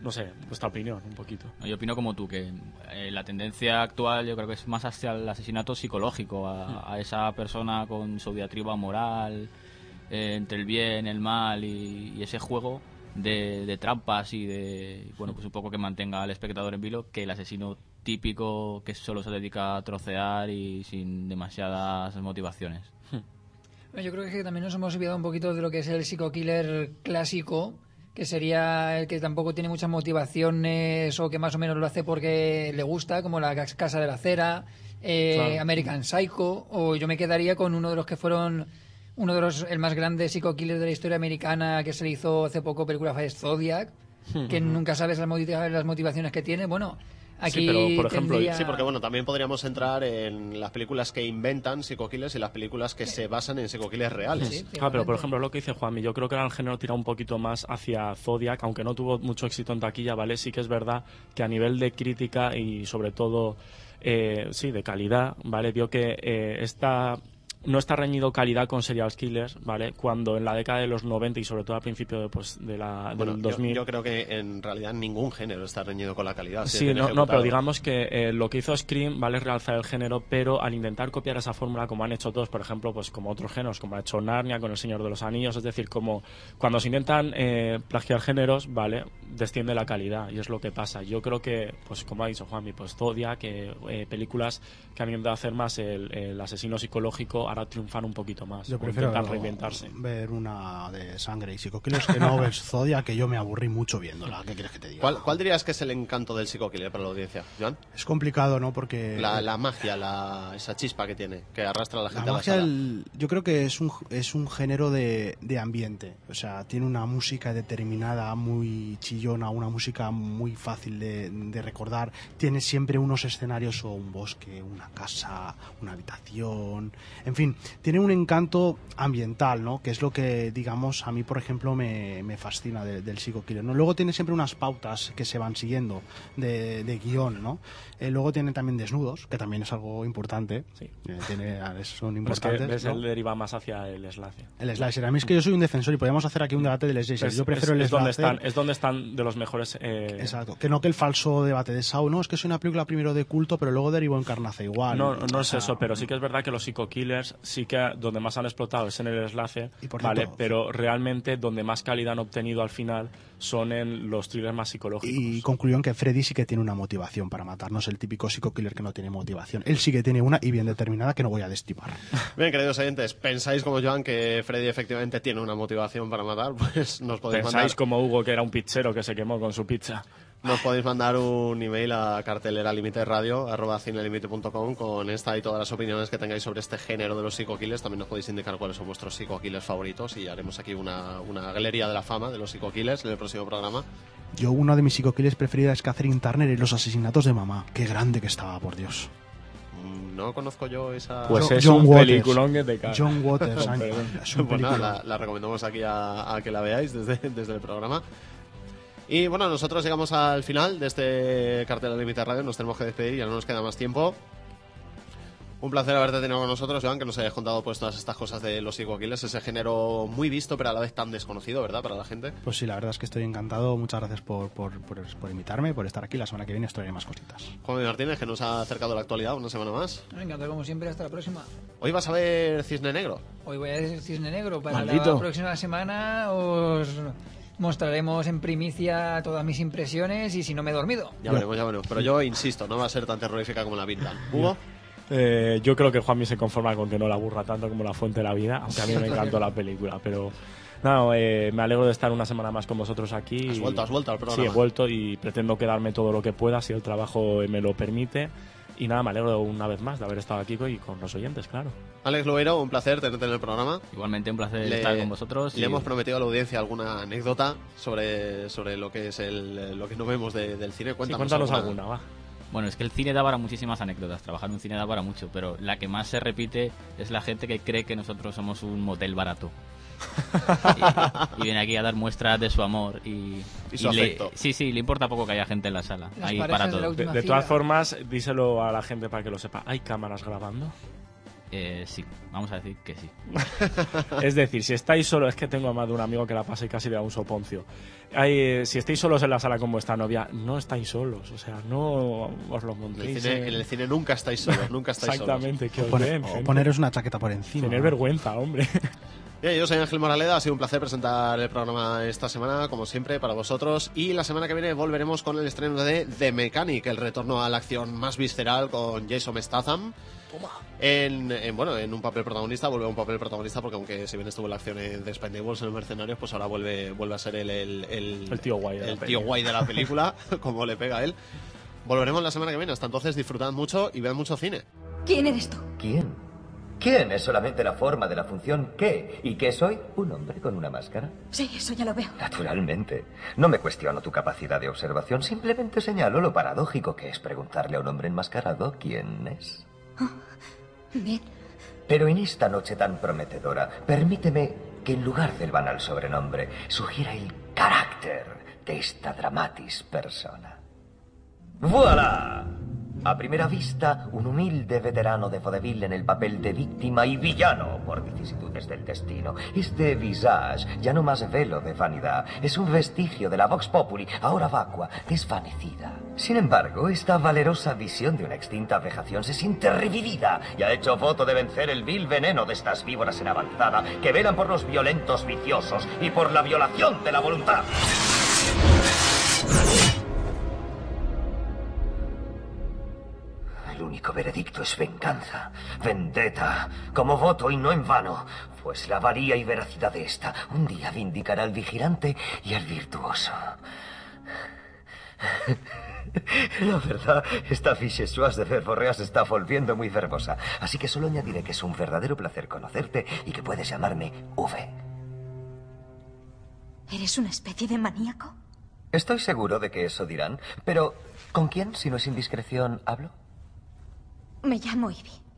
no sé, vuestra opinión un poquito. Yo opino como tú, que eh, la tendencia actual yo creo que es más hacia el asesinato psicológico, a, a esa persona con su diatriba moral, eh, entre el bien, el mal y, y ese juego de, de trampas y de, bueno, pues un poco que mantenga al espectador en vilo, que el asesino típico que solo se dedica a trocear y sin demasiadas motivaciones. Bueno, Yo creo que también nos hemos olvidado un poquito de lo que es el psico-killer clásico, que sería el que tampoco tiene muchas motivaciones o que más o menos lo hace porque le gusta, como la Casa de la Cera, eh, Claro. American Psycho, o yo me quedaría con uno de los que fueron uno de los el más grande psico-killer de la historia americana que se le hizo hace poco película fue Zodiac, que Ujú. nunca sabes las motivaciones que tiene. Bueno, aquí sí, pero por ejemplo, tendría- sí, porque bueno, también podríamos entrar en las películas que inventan psico-killers y las películas que se basan en psico-killers reales. Ah, pero por ejemplo, lo que dice Juanmi, yo creo que ahora el género tira un poquito más hacia Zodiac, aunque no tuvo mucho éxito en taquilla, ¿vale? Sí que es verdad que a nivel de crítica y sobre todo, eh, sí, de calidad, ¿vale? Vio que eh, esta no está reñido calidad con serial killers, ¿vale? Cuando en la década de los 90 y sobre todo a principio de, pues, de la, Bueno, del yo- 2000... Yo, creo que en realidad ningún género está reñido con la calidad. Sí, no, no, pero digamos que eh, lo que hizo Scream vale realzar el género, pero al intentar copiar esa fórmula, como han hecho todos, por ejemplo, pues como otros géneros, como ha hecho Narnia con El Señor de los Anillos, es decir, como cuando se intentan eh, plagiar géneros, vale, desciende la calidad y es lo que pasa. Yo creo que, pues como ha dicho Juanmi, pues Zodia, que eh, películas que han intentado hacer más el, el asesino psicológico ahora triunfan un poquito más, Yo prefiero intentan reinventarse. ver una de sangre y psicokillers que no ver Zodia, que yo me aburrí mucho viéndola. ¿Qué quieres que te diga? ¿Cuál, cuál dirías que es el encanto del psico-killer para la audiencia, Joan? Es complicado, ¿no? Porque La, la magia, la, esa chispa que tiene, que arrastra a la La gente a la magia, sala. el- yo creo que es un, es un género de, de ambiente. O sea, tiene una música determinada, muy chillona, una música muy fácil de, de recordar. Tiene siempre unos escenarios o un bosque, una casa, una habitación. En fin, tiene un encanto ambiental, ¿no? Que es lo que, digamos, a mí, por ejemplo, me, me fascina de- del Psycho Killer, ¿no? Luego tiene siempre unas pautas que se van siguiendo de, de guion, ¿no? Eh, luego tiene también desnudos, que también es algo importante. Eh, tiene, son Pero es que importantes. ¿no? él deriva más hacia el slasher. El slasher. A mí es que yo soy un defensor y podríamos hacer aquí un debate del slasher. Es, yo prefiero es- el es donde slasher. están, es donde están de los mejores. eh, Exacto. Que no que el falso debate de Saw. No, es que es una película primero de culto, pero luego derivó en carnaza igual. No, no O es sea, eso, pero sí que es verdad que los sí que donde más han explotado es en el por vale, pero realmente donde más calidad han obtenido al final son en los thrillers más psicológicos. Y concluyó en que Freddy sí que tiene una motivación para matarnos, el típico psico killer que no tiene motivación. Él sí que tiene una y bien determinada que no voy a destimar. (laughs) Bien, queridos oyentes, ¿pensáis como Joan que Freddy efectivamente tiene una motivación para matar? (laughs) Pues nos podéis Pensáis mandar, como Hugo que era un pizzero que se quemó con su pizza. Nos podéis mandar un email a cartelera límite radio arroba cinelimite.com con esta y todas las opiniones que tengáis sobre este género de los psico-killers. También nos podéis indicar cuáles son vuestros psico-killers favoritos y haremos aquí una, una galería de la fama de los psico-killers en el próximo programa. Yo, uno de mis psico killers preferidas es Catherine Turner y los asesinatos de mamá. Qué grande que estaba, por Dios. Mm, No conozco yo esa... Pues es John un Waters. peliculón que te cae. John Waters, (laughs) es un Pues nada, peliculón. la, la recomendamos aquí a, a que la veáis desde, desde el programa. Y bueno, nosotros llegamos al final de este cartel de Límite Radio. Nos tenemos que despedir, ya no nos queda más tiempo. Un placer haberte tenido con nosotros, Joan, que nos hayas contado pues todas estas cosas de los psicoquiles, ese género muy visto, pero a la vez tan desconocido, ¿verdad? Para la gente. Pues sí, la verdad es que estoy encantado. Muchas gracias por, por, por, por invitarme, por estar aquí. La semana que viene os traeré más cositas. Juan Martínez, que nos ha acercado la actualidad una semana más. Encantado como siempre, hasta la próxima. Hoy vas a ver Cisne Negro. Hoy voy a decir Cisne Negro. Para Maldito. la próxima semana os mostraremos en primicia todas mis impresiones y si no me he dormido. Ya veremos, ya veremos. Pero yo insisto, no va a ser tan terrorífica como la pintan. Hugo. Eh, yo creo que Juanmi se conforma con que no la aburra tanto como La Fuente de la Vida, aunque a mí me (laughs) encantó la película, pero... No, eh, me alegro de estar una semana más con vosotros aquí. Has vuelto, has vuelto al programa. Sí, he vuelto y pretendo quedarme todo lo que pueda si el trabajo me lo permite. Y nada, me alegro una vez más de haber estado aquí y con los oyentes, claro. Alex Loero, un placer tenerte en el programa. Igualmente un placer estar con vosotros. Le y- hemos prometido a la audiencia alguna anécdota sobre, sobre lo que es el, lo que no vemos de- del cine. Cuéntanos, cuéntanos alguna, va. Bueno, es que el cine da para muchísimas anécdotas. Trabajar en un cine da para mucho, pero la que más se repite es la gente que cree que nosotros somos un motel barato. (laughs) y, y viene aquí a dar muestras de su amor y, Y su le- afecto. sí, sí, le importa poco que haya gente en la sala. Las Ahí para de todo. última De todas formas, díselo a la gente para que lo sepa. ¿Hay cámaras grabando? Eh, sí, vamos a decir que sí. (laughs) es decir, si estáis solos, es que tengo a más de un amigo que la pasa y casi le da un soponcio. Hay, eh, si estáis solos en la sala con vuestra novia, no estáis solos, o sea, no os lo En el, montéis. cine, en el cine nunca estáis solos, nunca estáis (laughs) Exactamente, que O, os poner- den, o poneros una chaqueta por encima. Tener vergüenza, hombre. Bien, yo soy Ángel Moraleda, ha sido un placer presentar el programa esta semana, como siempre, para vosotros. Y la semana que viene volveremos con el estreno de The Mechanic, el retorno a la acción más visceral con Jason Statham. En, en, bueno, en un papel protagonista, vuelve a un papel protagonista porque aunque si bien estuvo en la acción en The Expendables en los Mercenarios, pues ahora vuelve, vuelve a ser el, el, el, El tío guay de la el tío guay de la película, (laughs) (laughs) como le pega a él. Volveremos la semana que viene, hasta entonces disfrutad mucho y vean mucho cine. ¿Quién eres tú? ¿Quién? ¿Quién es solamente la forma de la función qué? ¿Y qué soy? ¿Un hombre con una máscara? Sí, eso ya lo veo. Naturalmente. No me cuestiono tu capacidad de observación, simplemente señalo lo paradójico que es preguntarle a un hombre enmascarado quién es. Bien. Pero en esta noche tan prometedora, permíteme que en lugar del banal sobrenombre, sugiera el carácter de esta dramatis persona. ¡Voilà! A primera vista, un humilde veterano de vodevil en el papel de víctima y villano por vicisitudes del destino. Este visage, ya no más velo de vanidad, es un vestigio de la Vox Populi, ahora vacua, desvanecida. Sin embargo, esta valerosa visión de una extinta vejación se siente revivida y ha hecho voto de vencer el vil veneno de estas víboras en avanzada que velan por los violentos viciosos y por la violación de la voluntad. El único veredicto es venganza, vendetta, como voto y no en vano, pues la valía y veracidad de esta un día vindicará al vigilante y al virtuoso. (laughs) La verdad, esta fichesuas de verborrea se está volviendo muy verbosa, así que solo añadiré que es un verdadero placer conocerte y que puedes llamarme V. ¿Eres una especie de maníaco? Estoy seguro de que eso dirán, pero ¿con quién, si no es indiscreción, hablo? Me llamo Ivy.